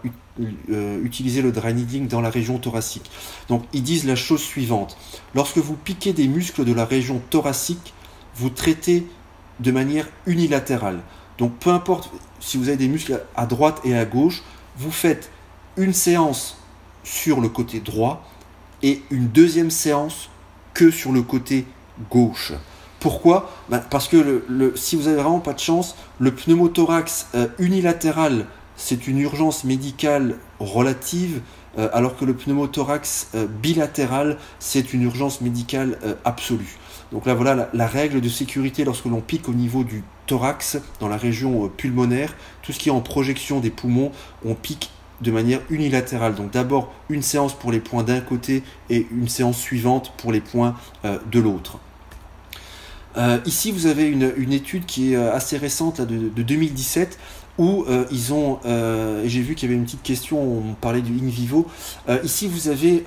utiliser le dry needling dans la région thoracique. Donc ils disent la chose suivante lorsque vous piquez des muscles de la région thoracique, vous traitez de manière unilatérale. Donc peu importe si vous avez des muscles à droite et à gauche, vous faites une séance sur le côté droit et une deuxième séance que sur le côté gauche. Pourquoi? Ben, Parce que si vous avez vraiment pas de chance, le pneumothorax euh, unilatéral, c'est une urgence médicale relative, euh, alors que le pneumothorax euh, bilatéral, c'est une urgence médicale absolue. Donc là, voilà la, règle de sécurité lorsque l'on pique au niveau du thorax, dans la région euh, pulmonaire, tout ce qui est en projection des poumons, on pique de manière unilatérale. Donc d'abord une séance pour les points d'un côté et une séance suivante pour les points euh, de l'autre. Euh, ici, vous avez une, étude qui est assez récente, de, 2017, où ils ont, j'ai vu qu'il y avait une petite question, on parlait du in vivo, ici vous avez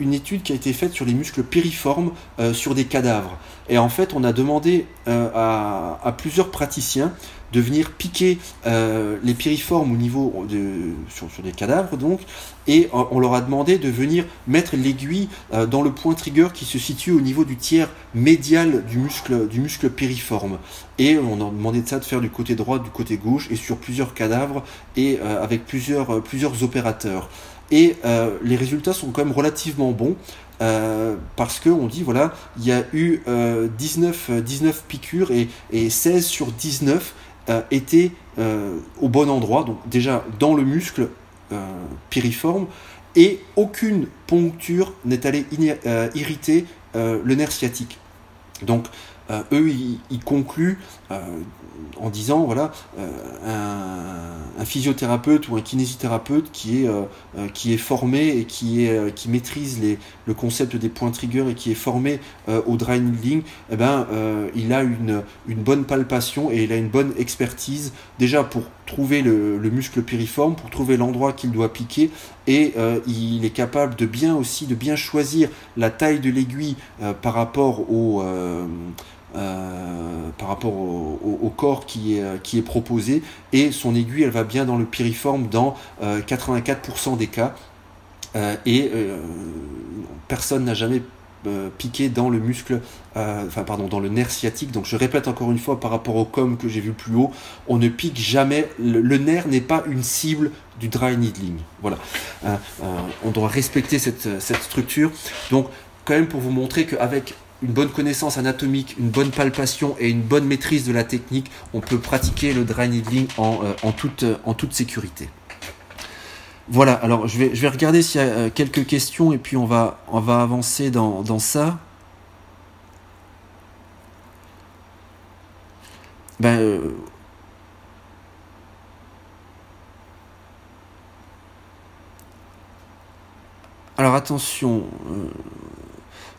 une étude qui a été faite sur les muscles périformes sur des cadavres. Et en fait, on a demandé à, plusieurs praticiens de venir piquer euh, les piriformes au niveau de, sur, des cadavres donc, et on leur a demandé de venir mettre l'aiguille euh, dans le point trigger qui se situe au niveau du tiers médial du muscle, du muscle piriforme. Et on a demandé de ça de faire du côté droit, du côté gauche et sur plusieurs cadavres et euh, avec plusieurs, plusieurs opérateurs. Et les résultats sont quand même relativement bons. parce qu'on dit voilà, il y a eu 19, 19 piqûres et, et 16 sur 19 euh, était euh, au bon endroit, donc déjà dans le muscle euh, piriforme, et aucune poncture n'est allée irriter le nerf sciatique. Donc eux, ils concluent en disant voilà euh, un, physiothérapeute ou un kinésithérapeute qui est, euh, euh, qui est formé et qui, est, qui maîtrise les, le concept des points trigger et qui est formé au dry needling, eh ben, il a une, une bonne palpation et il a une bonne expertise déjà pour trouver le, le muscle piriforme, pour trouver l'endroit qu'il doit piquer et il est capable de bien aussi de bien choisir la taille de l'aiguille par rapport au euh, par rapport au, corps qui est, euh, qui est proposé et son aiguille elle va bien dans le piriforme dans 84% euh, des cas et personne n'a jamais piqué dans le muscle, enfin pardon, dans le nerf sciatique. Donc je répète encore une fois par rapport au com que j'ai vu plus haut, on ne pique jamais. Le, nerf n'est pas une cible du dry needling. Voilà, on doit respecter cette, cette structure. Donc quand même pour vous montrer qu'avec une bonne connaissance anatomique, une bonne palpation et une bonne maîtrise de la technique, on peut pratiquer le dry needling en, euh, euh, toute sécurité. Voilà, alors je vais, regarder s'il y a euh, quelques questions et puis on va, avancer dans, dans ça. Ben, Alors attention,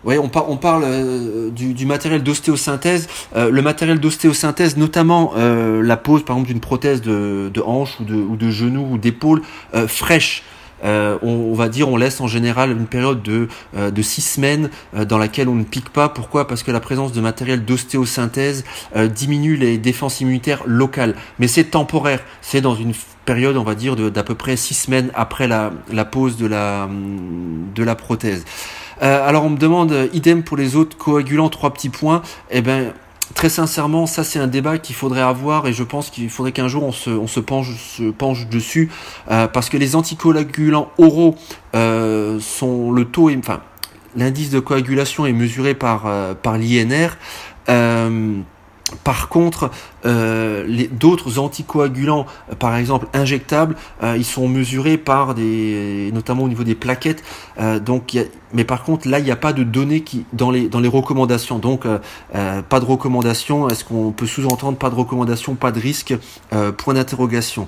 oui, on, on parle euh, du, matériel d'ostéosynthèse. Euh, le matériel d'ostéosynthèse, notamment euh, la pose par exemple d'une prothèse de, hanche ou de, ou de genou ou d'épaule fraîche. On, va dire on laisse en général une période de, de six semaines dans laquelle on ne pique pas. Pourquoi? Parce que la présence de matériel d'ostéosynthèse diminue les défenses immunitaires locales. Mais c'est temporaire. C'est dans une période, on va dire, d'à peu près six semaines après la, la pose de la, de la prothèse. Euh, alors on me demande, euh, idem pour les autres coagulants, trois petits points. Eh ben, très sincèrement, ça c'est un débat qu'il faudrait avoir et je pense qu'il faudrait qu'un jour on se, on se, penche, se penche dessus euh, parce que les anticoagulants oraux sont le taux, enfin l'indice de coagulation est mesuré par, par l'INR. Par contre, euh, d'autres anticoagulants, euh, par exemple injectables, euh, ils sont mesurés par des, notamment au niveau des plaquettes. donc, mais par contre, là, il n'y a pas de données qui dans les dans les recommandations. Donc, pas de recommandation. Est-ce qu'on peut sous-entendre pas de recommandation, pas de risque Point d'interrogation.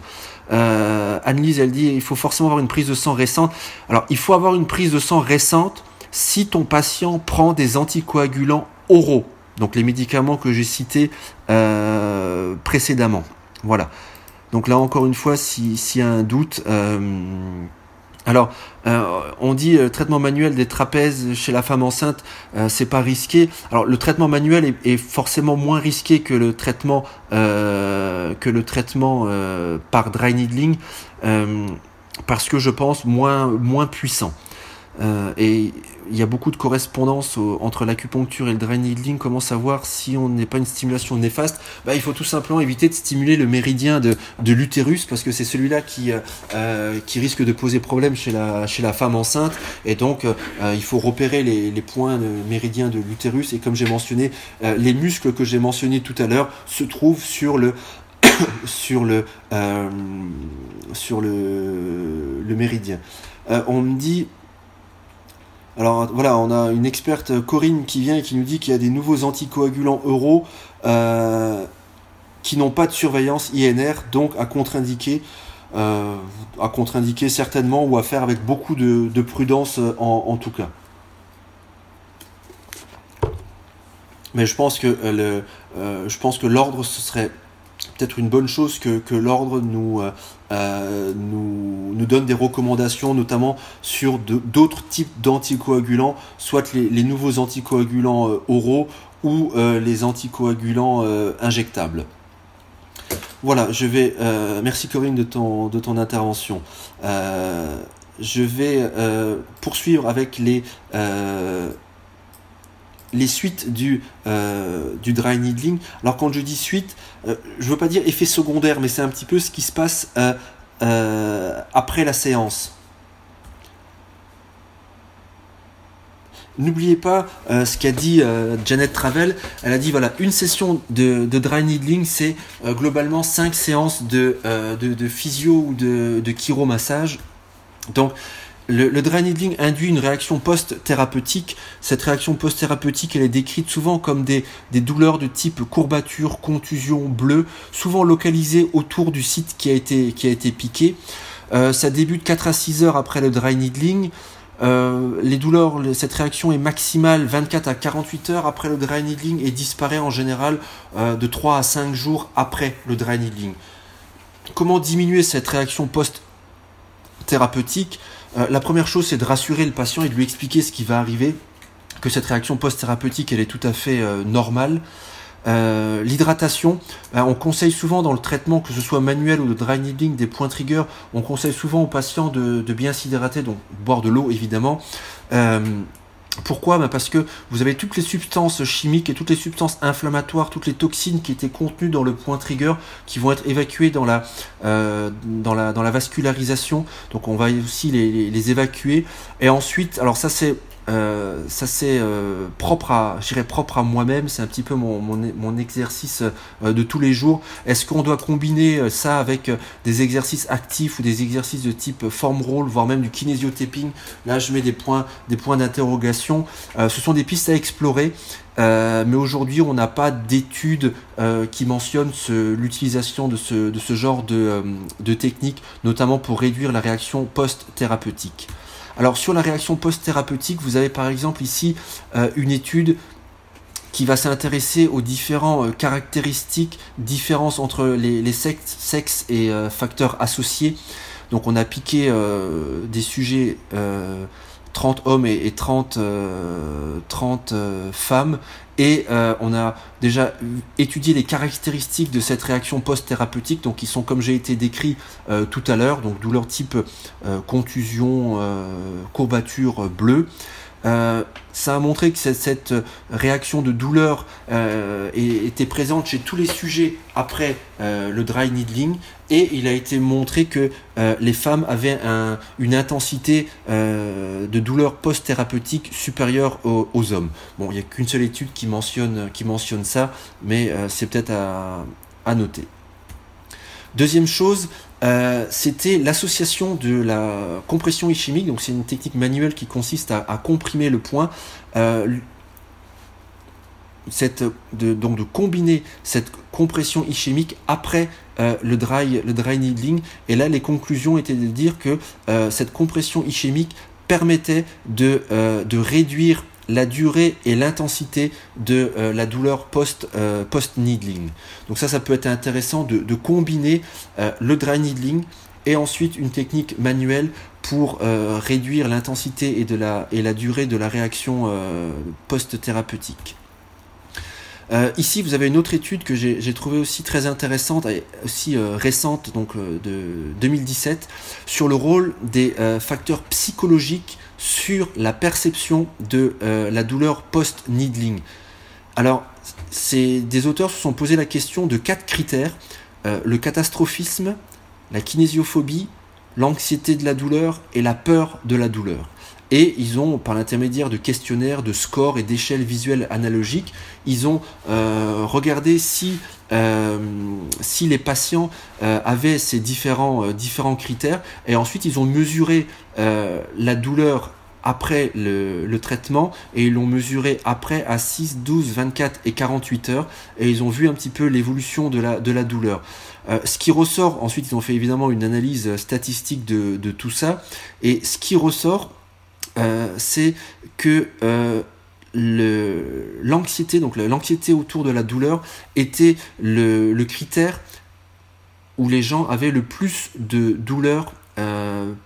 Euh, Annelise, elle dit il faut forcément avoir une prise de sang récente. Alors, il faut avoir une prise de sang récente si ton patient prend des anticoagulants oraux donc les médicaments que j'ai cités euh, précédemment. Voilà. Donc là encore une fois, s'il y a un doute, euh, alors euh, on dit traitement manuel des trapèzes chez la femme enceinte, c'est pas risqué. Alors le traitement manuel est, forcément moins risqué que le traitement que le traitement par dry needling parce que je pense moins moins puissant. Euh, et il y a beaucoup de correspondance entre l'acupuncture et le dry needling. Comment savoir si on n'est pas une stimulation néfaste? Bah, Il faut tout simplement éviter de stimuler le méridien de, de l'utérus parce que c'est celui-là qui, euh, euh qui risque de poser problème chez la, chez la femme enceinte. Et donc, il faut repérer les, les points méridiens de l'utérus. Et comme j'ai mentionné, les muscles que j'ai mentionnés tout à l'heure se trouvent sur le sur le sur le, le méridien. on me dit alors voilà, on a une experte euh, Corinne qui vient et qui nous dit qu'il y a des nouveaux anticoagulants euros euh, qui n'ont pas de surveillance INR, donc à contre-indiquer, euh, à contre-indiquer certainement ou à faire avec beaucoup de, prudence en, tout cas. Mais je pense que je pense que l'ordre ce serait peut-être une bonne chose que, l'ordre nous, euh, euh, nous, nous, donne des recommandations, notamment sur d'autres types d'anticoagulants, soit les, nouveaux anticoagulants euh, oraux ou les anticoagulants injectables. Voilà, je vais. merci Corinne de ton, de ton intervention. je vais poursuivre avec les les suites du, euh, du dry needling. Alors quand je dis suite, euh, je veux pas dire effet secondaire, mais c'est un petit peu ce qui se passe euh, après la séance. N'oubliez pas ce qu'a dit Janet Travel. Elle a dit voilà, une session de, dry needling, c'est globalement 5 séances de, de, physio ou de, de chiromassage. Donc, le, dry needling induit une réaction post-thérapeutique. Cette réaction post-thérapeutique, elle est décrite souvent comme des, douleurs de type courbature, contusion bleue, souvent localisées autour du site qui a été, qui a été piqué. Euh, ça débute 4 à 6 heures après le dry needling. Euh, les douleurs, cette réaction est maximale 24 à 48 heures après le dry needling et disparaît en général euh, de 3 à 5 jours après le dry needling. Comment diminuer cette réaction post-thérapeutique? Euh, la première chose, c'est de rassurer le patient et de lui expliquer ce qui va arriver, que cette réaction post-thérapeutique, elle est tout à fait euh, normale. Euh, l'hydratation, on conseille souvent dans le traitement, que ce soit manuel ou de dry needling, des points trigger, on conseille souvent aux patients de bien s'hydrater, donc boire de l'eau évidemment. Pourquoi? Ben Parce que vous avez toutes les substances chimiques et toutes les substances inflammatoires, toutes les toxines qui étaient contenues dans le point trigger qui vont être évacuées dans la, euh, dans la, dans la vascularisation. Donc on va aussi les, les évacuer. Et ensuite, alors ça c'est euh, ça c'est euh, propre à, propre à moi-même. C'est un petit peu mon, mon, mon exercice euh, de tous les jours. Est-ce qu'on doit combiner ça avec des exercices actifs ou des exercices de type form roll, voire même du kinésiotaping Là, je mets des points, des points d'interrogation. ce sont des pistes à explorer. mais aujourd'hui, on n'a pas d'études qui mentionnent l'utilisation de ce, de ce genre de, de technique, notamment pour réduire la réaction post-thérapeutique. Alors sur la réaction post-thérapeutique, vous avez par exemple ici euh, une étude qui va s'intéresser aux différentes euh, caractéristiques, différences entre les, sexes, et euh, facteurs associés. Donc on a piqué des sujets 30 hommes et, 30, 30 femmes et euh, on a déjà étudié les caractéristiques de cette réaction post-thérapeutique, donc qui sont comme j'ai été décrit euh, tout à l'heure, donc douleur type euh, contusion, courbature bleue. Ça a montré que cette, réaction de douleur était présente chez tous les sujets après le dry needling et il a été montré que les femmes avaient une intensité de douleur post-thérapeutique supérieure aux, hommes. Bon, il n'y a qu'une seule étude qui mentionne, qui mentionne ça, mais c'est peut-être à noter. Deuxième chose, euh, c'était l'association de la compression ischémique. Donc c'est une technique manuelle qui consiste à, comprimer le point. Euh, de, donc de combiner cette compression ischémique après euh, le, dry, le dry needling. Et là, les conclusions étaient de dire que cette compression ischémique permettait de, de réduire la durée et l'intensité de euh, la douleur post, euh, post needling. Donc ça, ça peut être intéressant de, combiner euh, le dry needling et ensuite une technique manuelle pour réduire l'intensité et, de la, et la durée de la réaction post-thérapeutique. Ici, vous avez une autre étude que j'ai trouvée aussi très intéressante et aussi récente, donc de 2017, sur le rôle des facteurs psychologiques sur la perception de euh, la douleur post-needling. Alors, des auteurs se sont posé la question de quatre critères euh, le catastrophisme, la kinésiophobie, l'anxiété de la douleur et la peur de la douleur. Et ils ont, par l'intermédiaire de questionnaires, de scores et d'échelles visuelles analogiques, ils ont euh, regardé si, si les patients avaient ces différents, différents critères, et ensuite ils ont mesuré la douleur après le, traitement et ils l'ont mesuré après à 6, 12, 24 et 48 heures. Et ils ont vu un petit peu l'évolution de la, de la douleur. Euh, ce qui ressort, ensuite ils ont fait évidemment une analyse statistique de, tout ça. Et ce qui ressort euh, c'est que euh, l'anxiété, donc l'anxiété autour de la douleur était le, le, critère où les gens avaient le plus de douleur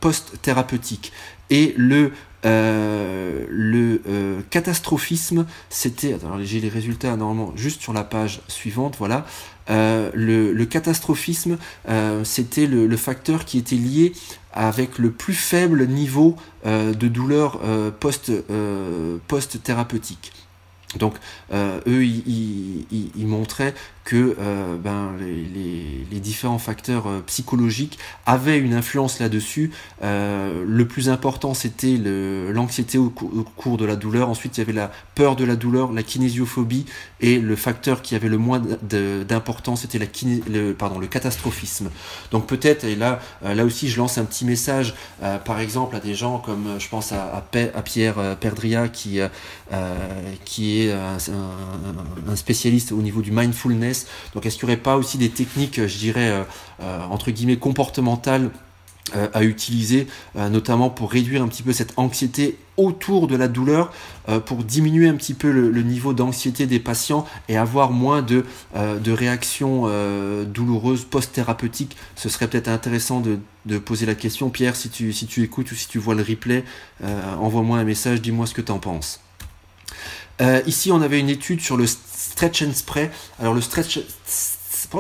post-thérapeutique. Et le euh, le euh, catastrophisme, c'était, j'ai les résultats normalement juste sur la page suivante, voilà. Euh, le, catastrophisme, c'était le, facteur qui était lié avec le plus faible niveau de douleur post, post-thérapeutique. Donc eux, ils, montraient que euh, ben, les, différents facteurs euh, psychologiques avaient une influence là-dessus. Euh, le plus important, c'était l'anxiété au, cours de la douleur. Ensuite, il y avait la peur de la douleur, la kinésiophobie, et le facteur qui avait le moins d'importance, c'était le, le catastrophisme. Donc peut-être, et là, là aussi, je lance un petit message, par exemple, à des gens comme, je pense à, à, Pierre Perdria, qui, qui est un spécialiste au niveau du mindfulness donc est-ce qu'il n'y aurait pas aussi des techniques, je dirais, euh, euh, entre guillemets, comportementales euh, à utiliser, notamment pour réduire un petit peu cette anxiété autour de la douleur, pour diminuer un petit peu le, niveau d'anxiété des patients et avoir moins de, réactions douloureuses post-thérapeutiques? Ce serait peut-être intéressant de, poser la question. Pierre, si tu, si tu écoutes ou si tu vois le replay, envoie-moi un message, dis-moi ce que tu en penses. ici, on avait une étude sur le stretch and spray. Alors le stretch,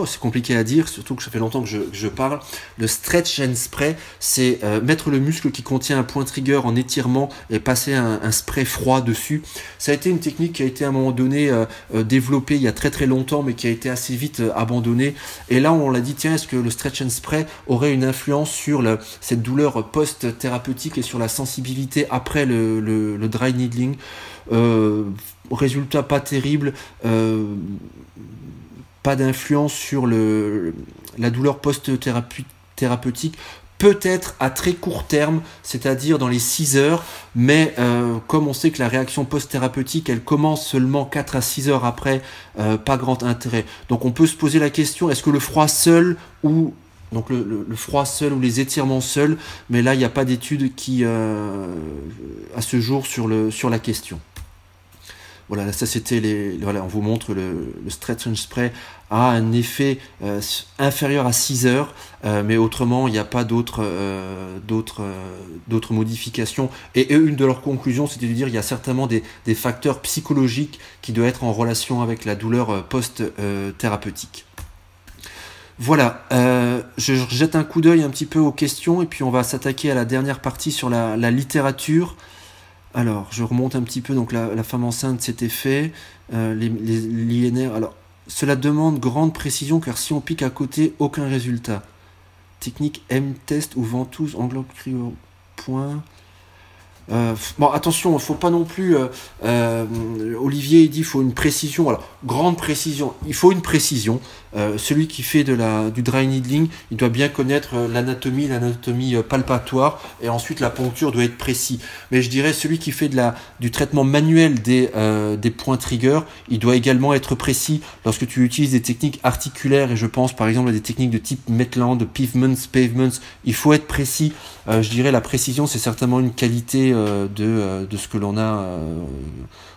c'est compliqué à dire, surtout que ça fait longtemps que je, parle. Le stretch and spray, c'est euh, mettre le muscle qui contient un point trigger en étirement et passer un, spray froid dessus. Ça a été une technique qui a été à un moment donné euh, euh, développée il y a très très longtemps, mais qui a été assez vite abandonnée. Et là, on l'a dit, tiens, est-ce que le stretch and spray aurait une influence sur cette douleur post-thérapeutique et sur la sensibilité après le, dry needling? Résultat pas terrible, euh, pas d'influence sur le, la douleur post-thérapeutique, peut-être à très court terme, c'est-à-dire dans les 6 heures, mais euh, comme on sait que la réaction post-thérapeutique, elle commence seulement 4 à 6 heures après, euh, pas grand intérêt. Donc on peut se poser la question, est-ce que le froid seul ou donc le, froid seul ou les étirements seuls, mais là il n'y a pas d'études qui à ce jour sur, le, sur la question. Voilà, ça c'était les. On vous montre le, stretch and spray a un effet euh, inférieur à 6 heures, euh, mais autrement il n'y a pas d'autres euh, modifications. Et une de leurs conclusions, c'était de dire il y a certainement des, facteurs psychologiques qui doivent être en relation avec la douleur post-thérapeutique. Voilà, je jette un coup d'œil un petit peu aux questions et puis on va s'attaquer à la dernière partie sur la littérature. Alors, je remonte un petit peu. Donc, la, femme enceinte, c'était fait. Euh, les, l'INR. Alors, cela demande grande précision car si on pique à côté, aucun résultat. Technique M-test ou ventouse, englobe cryo point. Euh, bon, attention, il faut pas non plus. Euh, Olivier il dit il faut une précision. Alors, grande précision. Il faut une précision. Celui qui fait de la, du dry needling, il doit bien connaître l'anatomie, l'anatomie palpatoire, et ensuite la poncture doit être précis. Mais je dirais celui qui fait de la, du traitement manuel des, des points trigger, il doit également être précis lorsque tu utilises des techniques articulaires, et je pense par exemple à des techniques de type Metland, Pavements, Pavements. Il faut être précis. je dirais la précision, c'est certainement une qualité euh, euh, de, ce que l'on a euh,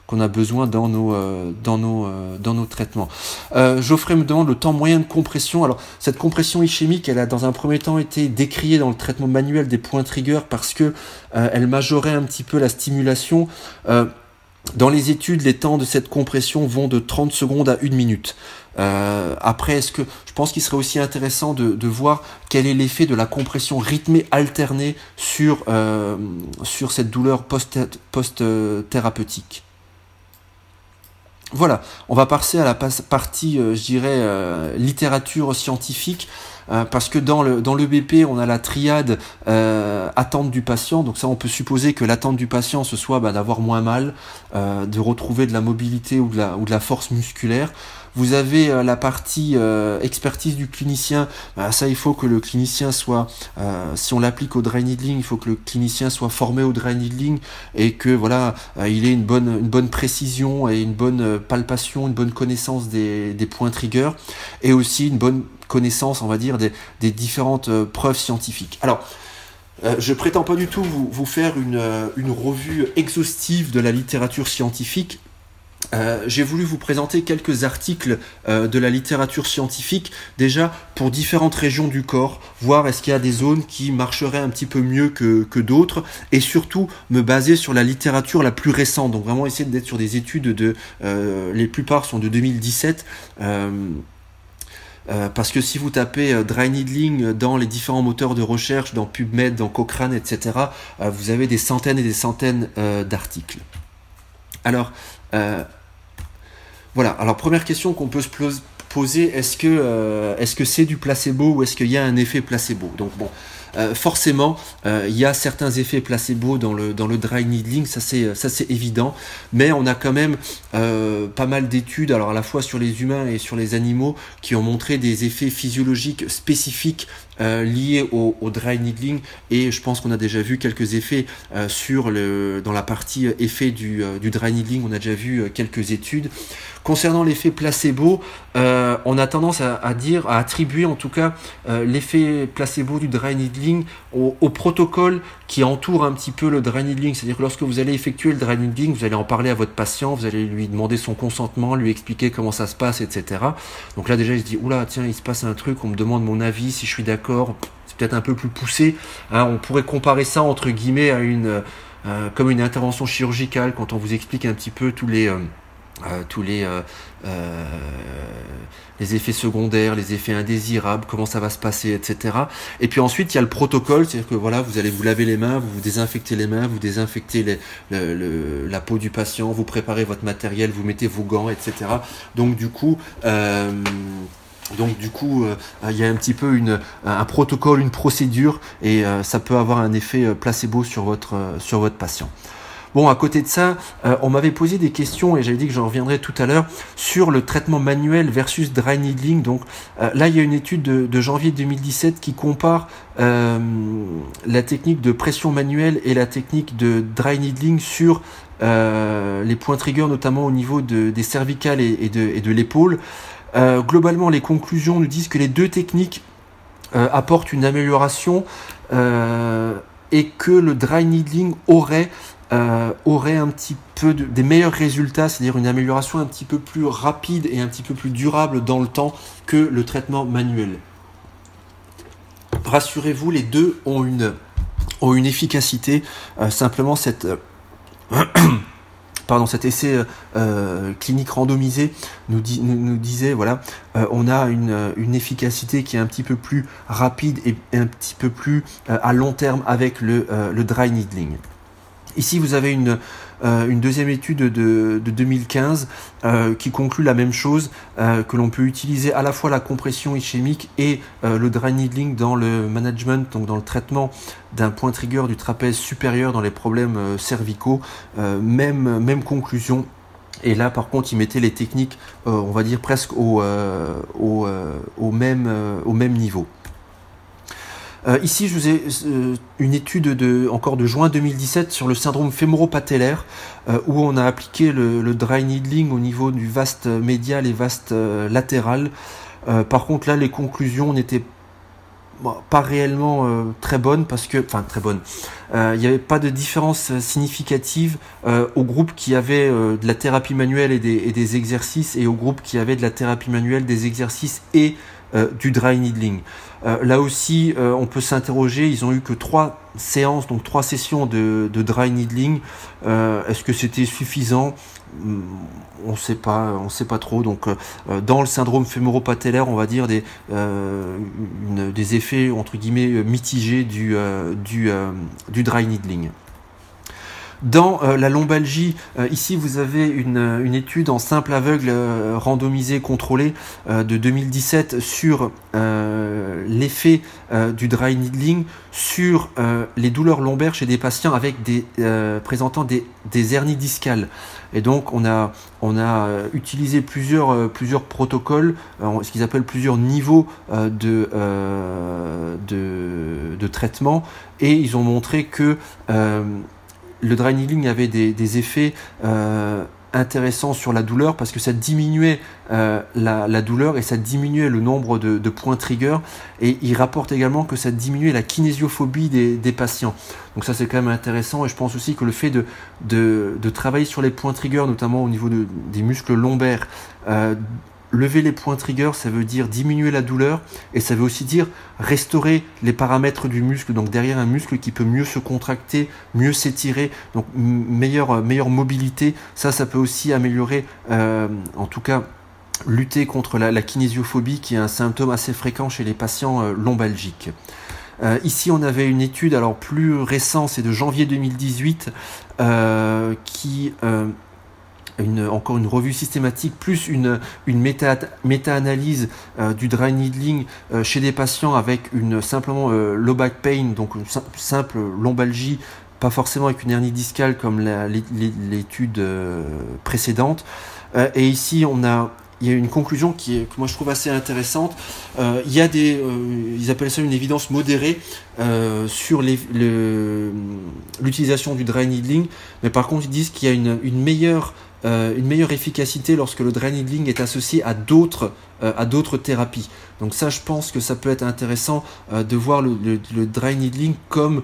qu'on a besoin dans nos, dans nos, dans nos traitements. Geoffrey me demande le temps moyen de compression. Alors, cette compression ischémique, elle a dans un premier temps été décriée dans le traitement manuel des points trigger parce que elle majorait un petit peu la stimulation. dans les études, les temps de cette compression vont de 30 secondes à 1 minute. Euh, après, est-ce que je pense qu'il serait aussi intéressant de, de voir quel est l'effet de la compression rythmée alternée sur, euh, sur cette douleur post-thérapeutique. Voilà, on va passer à la partie, euh, je dirais, euh, littérature scientifique. Euh, parce que dans le, dans on a la triade attente du patient. Donc ça, on peut supposer que l'attente du patient, ce soit bah, d'avoir moins mal, de retrouver de la mobilité ou de la, ou de la force musculaire. Vous avez euh, la partie euh, expertise du clinicien. Bah, ça, il faut que le clinicien soit, euh, si on l'applique au dry needling, il faut que le clinicien soit formé au dry needling et que voilà, il ait une bonne, une bonne précision et une bonne palpation, une bonne connaissance des, des points trigger et aussi une bonne connaissance, on va dire, des, des différentes preuves scientifiques. Alors, euh, je prétends pas du tout vous, vous faire une, une, revue exhaustive de la littérature scientifique. Euh, j'ai voulu vous présenter quelques articles euh, de la littérature scientifique, déjà pour différentes régions du corps, voir est-ce qu'il y a des zones qui marcheraient un petit peu mieux que, que d'autres, et surtout me baser sur la littérature la plus récente, donc vraiment essayer d'être sur des études de... Euh, les plupart sont de 2017. Euh, parce que si vous tapez dry needling dans les différents moteurs de recherche, dans PubMed, dans Cochrane, etc., vous avez des centaines et des centaines d'articles. Alors, voilà. Alors, première question qu'on peut se poser, est-ce que est-ce que c'est du placebo ou est-ce qu'il y a un effet placebo? Donc bon, euh, forcément, euh, il y a certains effets placebo dans le, dry needling, ça c'est, évident, mais on a quand même euh, pas mal d'études, alors à la fois sur les humains et sur les animaux, qui ont montré des effets physiologiques spécifiques liés au, dry needling. Et je pense qu'on a déjà vu quelques effets sur le, dans la partie effet du, dry needling, on a déjà vu quelques études. Concernant l'effet placebo, on a tendance à, dire, à attribuer en tout cas l'effet placebo du dry needling au, protocole qui entoure un petit peu le dry needling. C'est-à-dire que lorsque vous allez effectuer le dry needling, vous allez en parler à votre patient, vous allez lui demander son consentement, lui expliquer comment ça se passe, etc. Donc là déjà il se dit, oula, tiens, il se passe un truc, on me demande mon avis, si je suis d'accord, c'est peut-être un peu plus poussé. Hein. on pourrait comparer ça entre guillemets à une... Euh, comme une intervention chirurgicale quand on vous explique un petit peu tous les... Euh, tous les, euh, euh, les effets secondaires, les effets indésirables, comment ça va se passer, etc. Et puis ensuite, il y a le protocole, c'est-à-dire que voilà, vous allez vous laver les mains, vous vous désinfectez les mains, vous désinfectez la peau du patient, vous préparez votre matériel, vous mettez vos gants, etc. Donc du coup, euh, donc du coup, il y a un petit peu une, un protocole, une procédure, et ça peut avoir un effet placebo sur votre, sur votre patient. Bon, à côté de ça, euh, on m'avait posé des questions, et j'avais dit que j'en reviendrai tout à l'heure, sur le traitement manuel versus dry needling. Donc euh, là, il y a une étude de, janvier 2017 qui compare euh, la technique de pression manuelle et la technique de dry needling sur les points trigger, notamment au niveau des cervicales et de l'épaule. globalement, les conclusions nous disent que les deux techniques apportent une amélioration et que le dry needling aurait euh, aurait un petit peu des meilleurs résultats, c'est-à-dire une amélioration un petit peu plus rapide et un petit peu plus durable dans le temps que le traitement manuel. Rassurez-vous, les deux ont une, ont une efficacité. Euh, simplement, cette, euh, cet essai clinique randomisé nous, nous, disait, voilà, on a une, une, efficacité qui est un petit peu plus rapide et un petit peu plus à long terme avec le, le dry needling. Ici, vous avez une, euh, une deuxième étude de, 2015 euh, qui conclut la même chose, euh, que l'on peut utiliser à la fois la compression ischémique et le dry needling dans le management, donc dans le traitement d'un point trigger du trapèze supérieur dans les problèmes cervicaux. même, conclusion. Et là, par contre, il mettait les techniques, on va dire presque au même niveau. Euh, ici, je vous ai euh, une étude de, encore de juin 2017 sur le syndrome fémoro-patellaire, euh, où on a appliqué le, dry needling au niveau du vaste médial et vaste latéral. par contre, là, les conclusions n'étaient pas réellement très bonnes parce que, enfin très bonnes. Il n'y avait pas de différence significative au groupe qui avait de la thérapie manuelle et des, et des, exercices et au groupe qui avait de la thérapie manuelle, des exercices et du dry needling. Euh, là aussi, euh, on peut s'interroger. Ils ont eu que trois séances, donc trois sessions de, dry needling. Euh, est-ce que c'était suffisant? Hmm, On ne sait pas, on sait pas trop. Donc, dans le syndrome fémoro-patellaire, on va dire des effets entre guillemets mitigés du dry needling. Dans euh, la lombalgie, euh, ici vous avez une, euh, une, étude en simple aveugle randomisée contrôlée de 2017 sur l'effet du dry needling sur les douleurs lombaires chez des patients avec des présentant des, hernies discales. Et donc on a, on a utilisé plusieurs, plusieurs protocoles, ce qu'ils appellent plusieurs niveaux de, de, traitement, et ils ont montré que le dry avait des, effets euh, intéressants sur la douleur parce que ça diminuait euh, la, douleur et ça diminuait le nombre de, points trigger et il rapporte également que ça diminuait la kinésiophobie des, patients. Donc ça c'est quand même intéressant et je pense aussi que le fait de, de, travailler sur les points trigger notamment au niveau des muscles lombaires euh, lever les points trigger, ça veut dire diminuer la douleur et ça veut aussi dire restaurer les paramètres du muscle. Donc derrière un muscle qui peut mieux se contracter, mieux s'étirer, donc meilleure, meilleure mobilité. Ça, ça peut aussi améliorer, euh, en tout cas, lutter contre la, kinésiophobie qui est un symptôme assez fréquent chez les patients euh, lombalgiques. Euh, ici, on avait une étude alors plus récente, c'est de janvier 2018, qui encore une revue systématique, plus une, une méta-analyse euh, du dry needling euh, chez des patients avec une simplement euh, low back pain, donc une simple lombalgie, pas forcément avec une hernie discale comme l'étude précédente. et ici, on a il y a une conclusion qui est, que moi je trouve assez intéressante. il y a des, ils appellent ça une évidence modérée sur l'utilisation du dry needling, mais par contre ils disent qu'il y a une, une meilleure euh, une meilleure efficacité lorsque le dry needling est associé à d'autres euh, à d'autres thérapies. Donc ça, je pense que ça peut être intéressant euh, de voir le, dry needling comme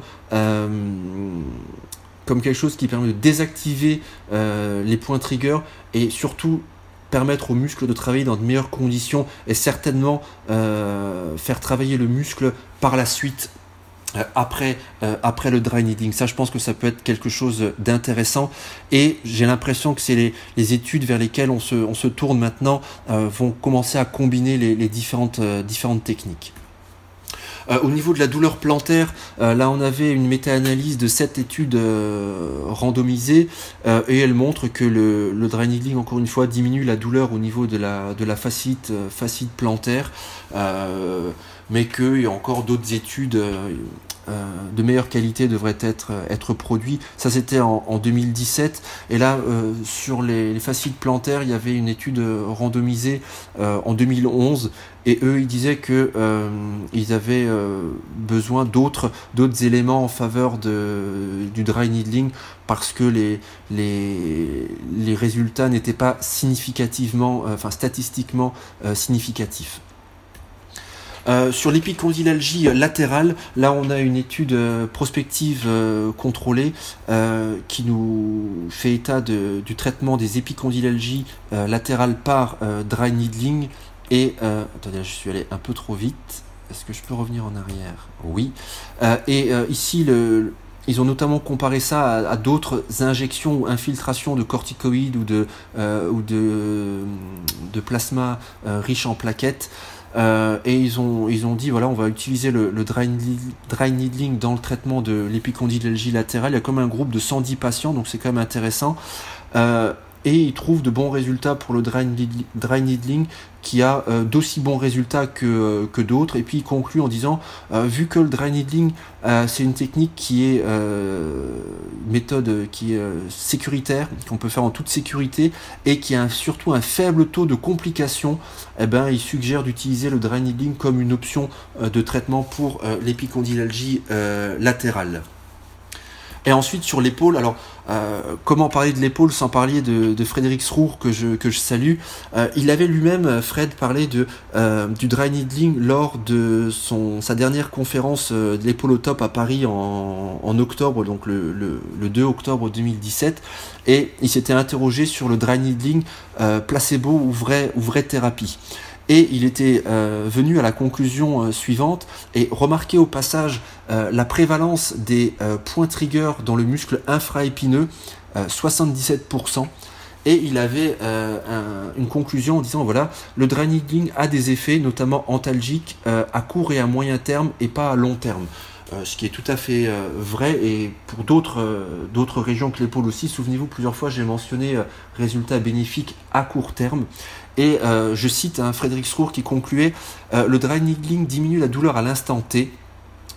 comme quelque chose qui permet de désactiver les points trigger et surtout permettre aux muscles de travailler dans de meilleures conditions et certainement faire travailler le muscle par la suite après, euh, après le dry needling. Ça, je pense que ça peut être quelque chose d'intéressant. Et j'ai l'impression que c'est les, les, études vers lesquelles on se, on se tourne maintenant euh, vont commencer à combiner les, les différentes, différentes techniques. au niveau de la douleur plantaire, là on avait une méta-analyse de cette étude randomisée et elle montre que le, le, dry needling, encore une fois, diminue la douleur au niveau de la, de la facite, facite plantaire mais qu'il y a encore d'autres études euh, euh, de meilleure qualité devraient être, euh, être produites. Ça, c'était en, 2017. Et là, sur les, les, plantaires, il y avait une étude randomisée en 2011. Et eux, ils disaient que ils avaient besoin d'autres d'autres éléments en faveur de, du dry needling parce que les, les, les résultats n'étaient pas significativement, enfin statistiquement significatifs. Euh, sur l'épicondylalgie latérale, là on a une étude euh, prospective euh, contrôlée qui nous fait état du traitement des épicondylalgies latérales par dry needling. Et attendez, je suis allé un peu trop vite. Est-ce que je peux revenir en arrière? Oui. et ici, ils ont notamment comparé ça à, d'autres injections ou infiltrations de corticoïdes ou de, ou de, de plasma riche en plaquettes. Et ils ont, ils ont dit voilà, on va utiliser le, dry, needling dans le traitement de l'épicondylalgie latérale. Il y a comme un groupe de 110 patients, donc c'est quand même intéressant et il trouve de bons résultats pour le dry, needling qui a euh, d'aussi bons résultats que, euh, que d'autres. Et puis il conclut en disant euh, vu que le dry needling c'est une technique qui est méthode qui est sécuritaire qu'on peut faire en toute sécurité et qui a surtout un faible taux de complications eh ben il suggère d'utiliser le dry needling comme une option de traitement pour l'épicondylalgie latérale et ensuite sur l'épaule, alors euh, comment parler de l'épaule sans parler de, Frédéric Srour que je, que je salue? Euh, Il avait lui-même, euh, Fred, parlé de, du dry needling lors de son, sa dernière conférence de l'épaule au top à Paris en, en octobre, donc le, le, le, 2 octobre 2017. Et il s'était interrogé sur le dry needling placebo ou vraie, ou vraie thérapie et il était euh, venu à la conclusion euh, suivante et remarqué au passage euh, la prévalence des points trigger dans le muscle infraépineux, 77%. Et il avait une conclusion en disant voilà, le needling a des effets notamment antalgiques à court et à moyen terme et pas à long terme. ce qui est tout à fait vrai et pour d'autres d'autres régions que l'épaule aussi. Souvenez-vous, plusieurs fois j'ai mentionné résultats bénéfiques à court terme. Et euh, je cite un Frédéric Srour qui concluait euh, Le dry needling diminue la douleur à l'instant T.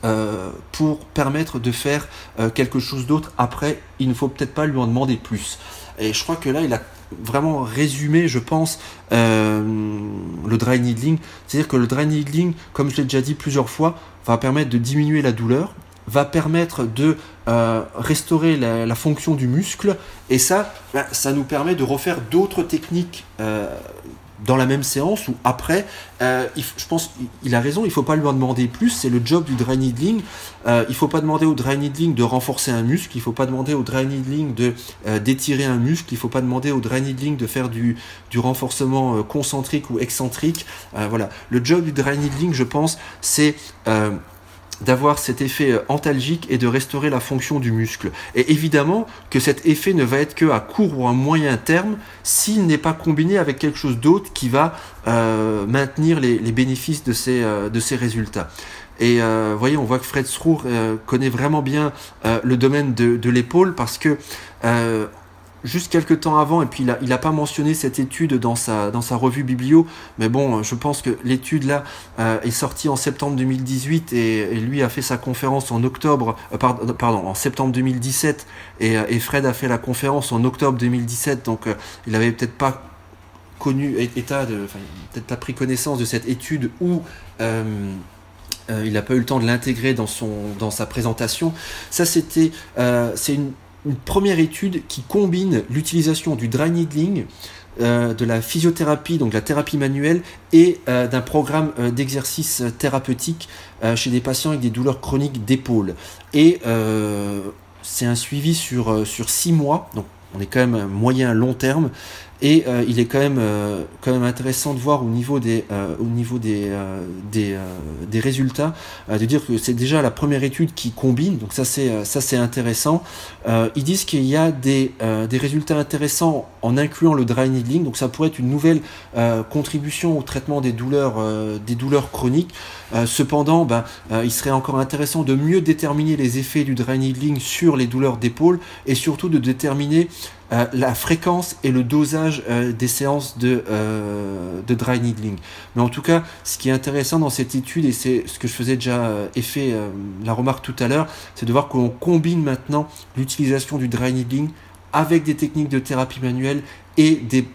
Euh, pour permettre de faire quelque chose d'autre après, il ne faut peut-être pas lui en demander plus. Et je crois que là, il a vraiment résumé, je pense, le dry needling. C'est-à-dire que le dry needling, comme je l'ai déjà dit plusieurs fois, va permettre de diminuer la douleur, va permettre de euh, restaurer la, fonction du muscle et ça, ben, ça nous permet de refaire d'autres techniques euh, dans la même séance ou après. Euh, je pense il a raison, il faut pas lui en demander plus, c'est le job du dry needling. il faut pas demander au dry needling de renforcer un muscle, il faut pas demander au dry needling de d'étirer un muscle, il faut pas demander au dry needling de faire du, du renforcement concentrique ou excentrique. voilà, le job du dry needling, je pense, c'est d'avoir cet effet euh, antalgique et de restaurer la fonction du muscle. Et évidemment que cet effet ne va être que à court ou à moyen terme s'il n'est pas combiné avec quelque chose d'autre qui va euh, maintenir les, bénéfices de ces, euh, de ces résultats. Et euh, voyez, on voit que Fred Srour connaît vraiment bien le domaine de, de l'épaule parce que juste quelques temps avant, et puis il n'a a pas mentionné cette étude dans sa, dans sa revue biblio, mais bon, je pense que l'étude là euh, est sortie en septembre 2018 et, lui a fait sa conférence en octobre, euh, pardon, en septembre 2017 et, Fred a fait la conférence en octobre 2017, donc euh, il avait peut-être pas connu état peut-être pas pris connaissance de cette étude où il n'a pas eu le temps de l'intégrer dans son dans sa présentation. Ça c'était c'est une une première étude qui combine l'utilisation du dry needling, euh, de la physiothérapie, donc la thérapie manuelle, et euh, d'un programme euh, d'exercice thérapeutique chez des patients avec des douleurs chroniques d'épaule. Et c'est un suivi sur, sur six mois, donc on est quand même moyen long terme, et euh, il est quand même, euh, quand même intéressant de voir au niveau des, euh, au niveau des, des, des, résultats, de dire que c'est déjà la première étude qui combine, donc ça c'est, ça c'est intéressant. ils disent qu'il y a des, des résultats intéressants en incluant le dry needling, donc ça pourrait être une nouvelle contribution au traitement des douleurs, des douleurs chroniques. cependant, ben, il serait encore intéressant de mieux déterminer les effets du dry needling sur les douleurs d'épaule et surtout de déterminer euh, la fréquence et le dosage euh, des séances de, euh, de dry needling. Mais en tout cas, ce qui est intéressant dans cette étude, et c'est ce que je faisais déjà effet la remarque tout à l'heure, c'est de voir qu'on combine maintenant l'utilisation du dry needling avec des techniques de thérapie manuelle et des,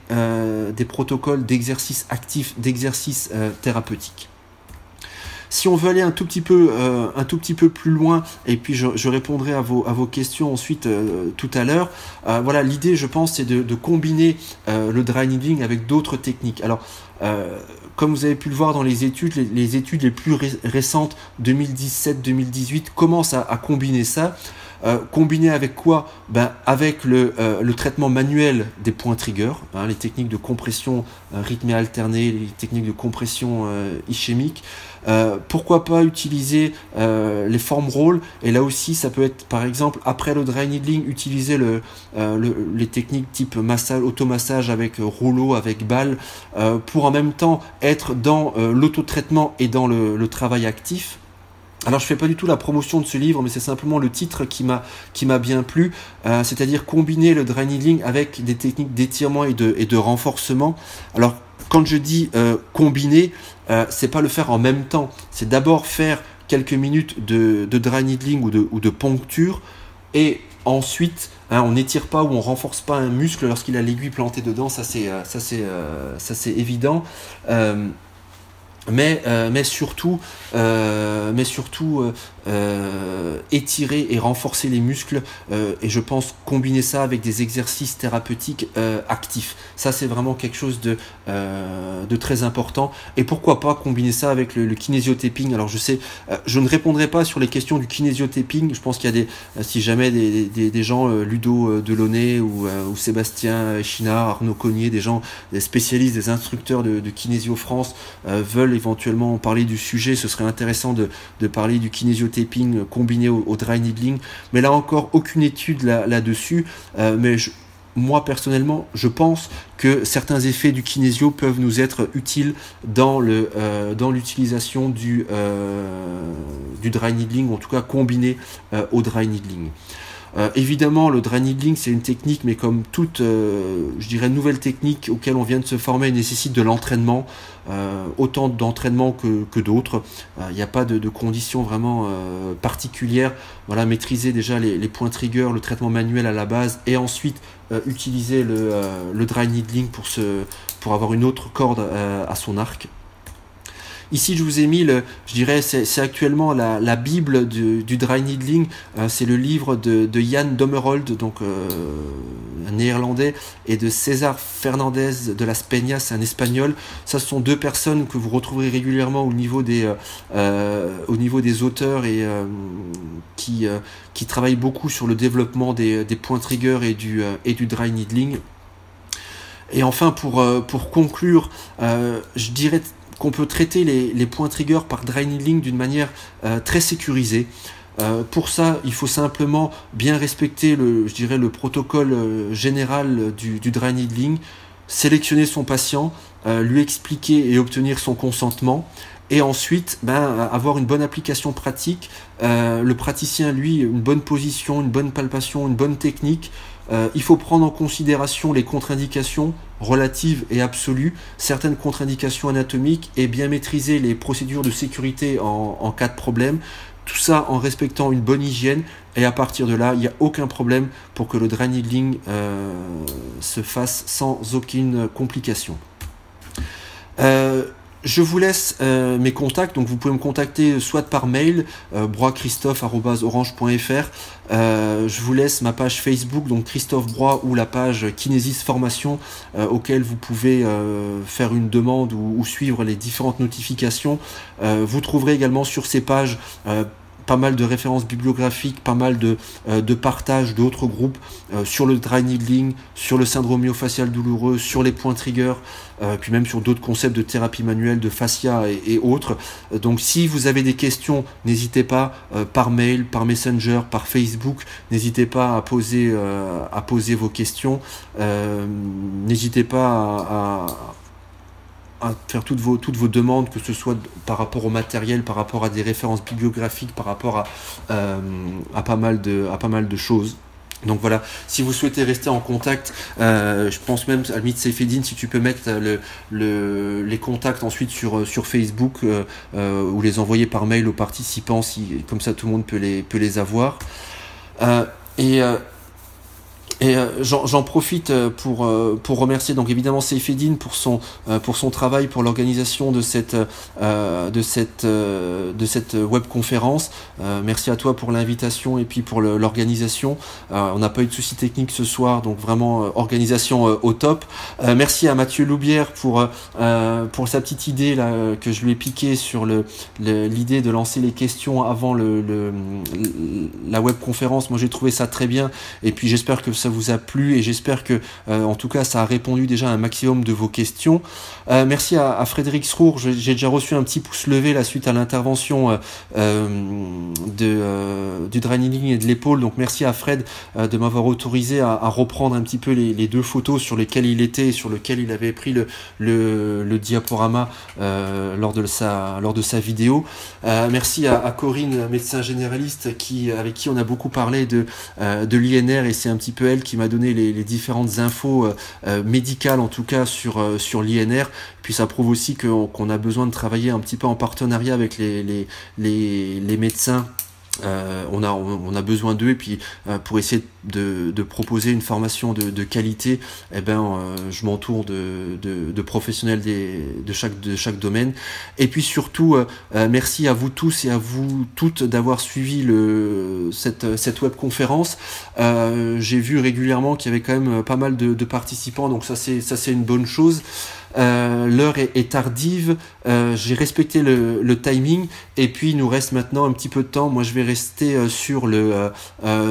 des protocoles d'exercice actif, d'exercice thérapeutique. Si on veut aller un tout petit peu, euh, un tout petit peu plus loin, et puis je, répondrai à vos, à vos questions ensuite euh, tout à l'heure. Euh, voilà, l'idée, je pense, c'est de, combiner le dry needling avec d'autres techniques. Alors, comme vous avez pu le voir dans les études, les, études les plus récentes, 2017-2018, commencent à, combiner ça. combiné avec quoi? Ben, Avec le, le, traitement manuel des points trigger, hein, les techniques de compression rythmée alternée, les techniques de compression ischémique. Euh, pourquoi pas utiliser euh, les formes rôles et là aussi ça peut être par exemple après le dry needling utiliser euh, les techniques type massage automassage avec rouleau avec balle pour en même temps être dans l'autotraitement et dans le, travail actif. Alors je fais pas du tout la promotion de ce livre, mais c'est simplement le titre qui m'a bien plu, c'est-à-dire combiner le dry needling avec des techniques d'étirement et de renforcement. Alors quand je dis combiner, euh, c'est pas le faire en même temps. C'est d'abord faire quelques minutes de, dry needling ou de, ou de poncture et ensuite hein, on n'étire pas ou on renforce pas un muscle lorsqu'il a l'aiguille plantée dedans. Ça c'est euh, ça c'est euh, ça c'est évident mais, mais surtout, mais surtout euh, étirer et renforcer les muscles et je pense combiner ça avec des exercices thérapeutiques actifs. Ça c'est vraiment quelque chose de, de très important et pourquoi pas combiner ça avec le, le kinésiotaping. Alors je sais, je ne répondrai pas sur les questions du kinésiotaping. Je pense qu'il y a des, si jamais des, des, des gens, Ludo Delaunay ou, ou Sébastien Chinard, Arnaud Cognier, des gens, des spécialistes, des instructeurs de, de Kinésio France veulent éventuellement parler du sujet, ce serait intéressant de, parler du kinésiotaping combiné au, dry needling. Mais là encore, aucune étude là-dessus. Euh, mais moi personnellement, je pense que certains effets du kinésio peuvent nous être utiles dans euh, l'utilisation du euh, du dry needling, en tout cas combiné au dry needling. Évidemment, le dry needling, c'est une technique, mais comme toute, je dirais, nouvelle technique auquel on vient de se former, nécessite de l'entraînement, autant d'entraînement que, d'autres. Il n'y a pas de, conditions vraiment particulières. Voilà, maîtriser déjà les, points trigger, le traitement manuel à la base, et ensuite utiliser le, dry needling pour avoir une autre corde à son arc. Ici, je vous ai mis, le, je dirais, c'est actuellement la, la, bible du, du dry needling. Euh, c'est le livre de, de Jan Dommerold, donc euh, un néerlandais, et de César Fernandez de Las Peñas, un espagnol. Ça, ce sont deux personnes que vous retrouverez régulièrement au niveau des, euh, au niveau des auteurs et qui, qui travaillent beaucoup sur le développement des, des points trigger et du, et du dry needling. Et enfin, pour, pour conclure, je dirais qu'on peut traiter les, points trigger par dry needling d'une manière euh, très sécurisée. Euh, pour ça, il faut simplement bien respecter le, je dirais, le protocole euh, général du, du dry needling, sélectionner son patient, lui expliquer et obtenir son consentement, et ensuite ben, avoir une bonne application pratique, le praticien lui une bonne position, une bonne palpation, une bonne technique, euh, il faut prendre en considération les contre-indications relatives et absolues, certaines contre-indications anatomiques et bien maîtriser les procédures de sécurité en, cas de problème. Tout ça en respectant une bonne hygiène et à partir de là, il n'y a aucun problème pour que le dry needling euh, se fasse sans aucune complication. Euh, je vous laisse euh, mes contacts, donc vous pouvez me contacter soit par mail, euh. Euh, je vous laisse ma page Facebook, donc Christophe Broy, ou la page Kinésis Formation, euh, auquel vous pouvez faire une demande ou, suivre les différentes notifications. vous trouverez également sur ces pages pas mal de références bibliographiques, pas mal de, euh, de partages d'autres groupes euh, sur le dry needling, sur le syndrome myofascial douloureux, sur les points trigger, euh, puis même sur d'autres concepts de thérapie manuelle, de fascia et, autres. Donc si vous avez des questions, n'hésitez pas par mail, par messenger, par Facebook, n'hésitez pas à poser, à poser vos questions, n'hésitez pas à faire toutes vos, toutes vos demandes, que ce soit par rapport au matériel, par rapport à des références bibliographiques, par rapport à, euh, à, pas, mal de, à pas mal de choses. Donc voilà, si vous souhaitez rester en contact, euh, je pense même à la Seyfedine, si tu peux mettre le, le, les contacts ensuite sur, sur Facebook euh, euh ou les envoyer par mail aux participants, si, comme ça tout le monde peut les, peut les avoir. Euh, et Et euh, j'en profite euh, pour euh, pour remercier donc évidemment Seifedine pour son pour son travail pour l'organisation de cette de cette de cette web conférence. merci à toi pour l'invitation et puis pour l'organisation. on n'a pas eu de soucis techniques ce soir donc vraiment organisation au top. merci à Mathieu Loubière pour pour sa petite idée là que je lui ai piqué sur le l'idée de lancer les questions avant le, le la web conférence. Moi j'ai trouvé ça très bien et puis j'espère que ça vous a plu et j'espère que, euh, en tout cas, ça a répondu déjà à un maximum de vos questions. Euh, merci à, Frédéric Srour. J'ai déjà reçu un petit pouce levé la suite à l'intervention euh, du draining et de l'épaule. Donc merci à Fred de m'avoir autorisé à, reprendre un petit peu les, deux photos sur lesquelles il était et sur lesquelles il avait pris le, diaporama lors de sa lors de sa vidéo. merci à, Corinne, médecin généraliste, qui avec qui on a beaucoup parlé de de l'INR et c'est un petit peu elle qui m'a donné les, différentes infos euh, euh, médicales en tout cas sur, euh, l'INR. Puis ça prouve aussi qu'on a besoin de travailler un petit peu en partenariat avec les médecins euh, on, a, on a besoin d'eux et puis euh, pour essayer de, de, proposer une formation de, de qualité, eh ben, euh, je m'entoure de, de, professionnels des, de, chaque, de chaque domaine. Et puis surtout, merci à vous tous et à vous toutes d'avoir suivi le, cette, cette web conférence. J'ai vu régulièrement qu'il y avait quand même pas mal de, participants, donc ça c'est une bonne chose. Euh, l'heure est, tardive, euh, j'ai respecté le, timing et puis il nous reste maintenant un petit peu de temps. Moi je vais rester euh, sur, le,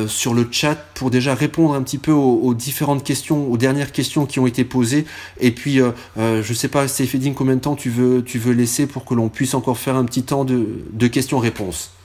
sur le chat pour déjà répondre un petit peu aux, différentes questions, aux dernières questions qui ont été posées. Et puis je sais pas, Seyfedine, combien de temps tu veux, tu veux laisser pour que l'on puisse encore faire un petit temps de, de questions-réponses?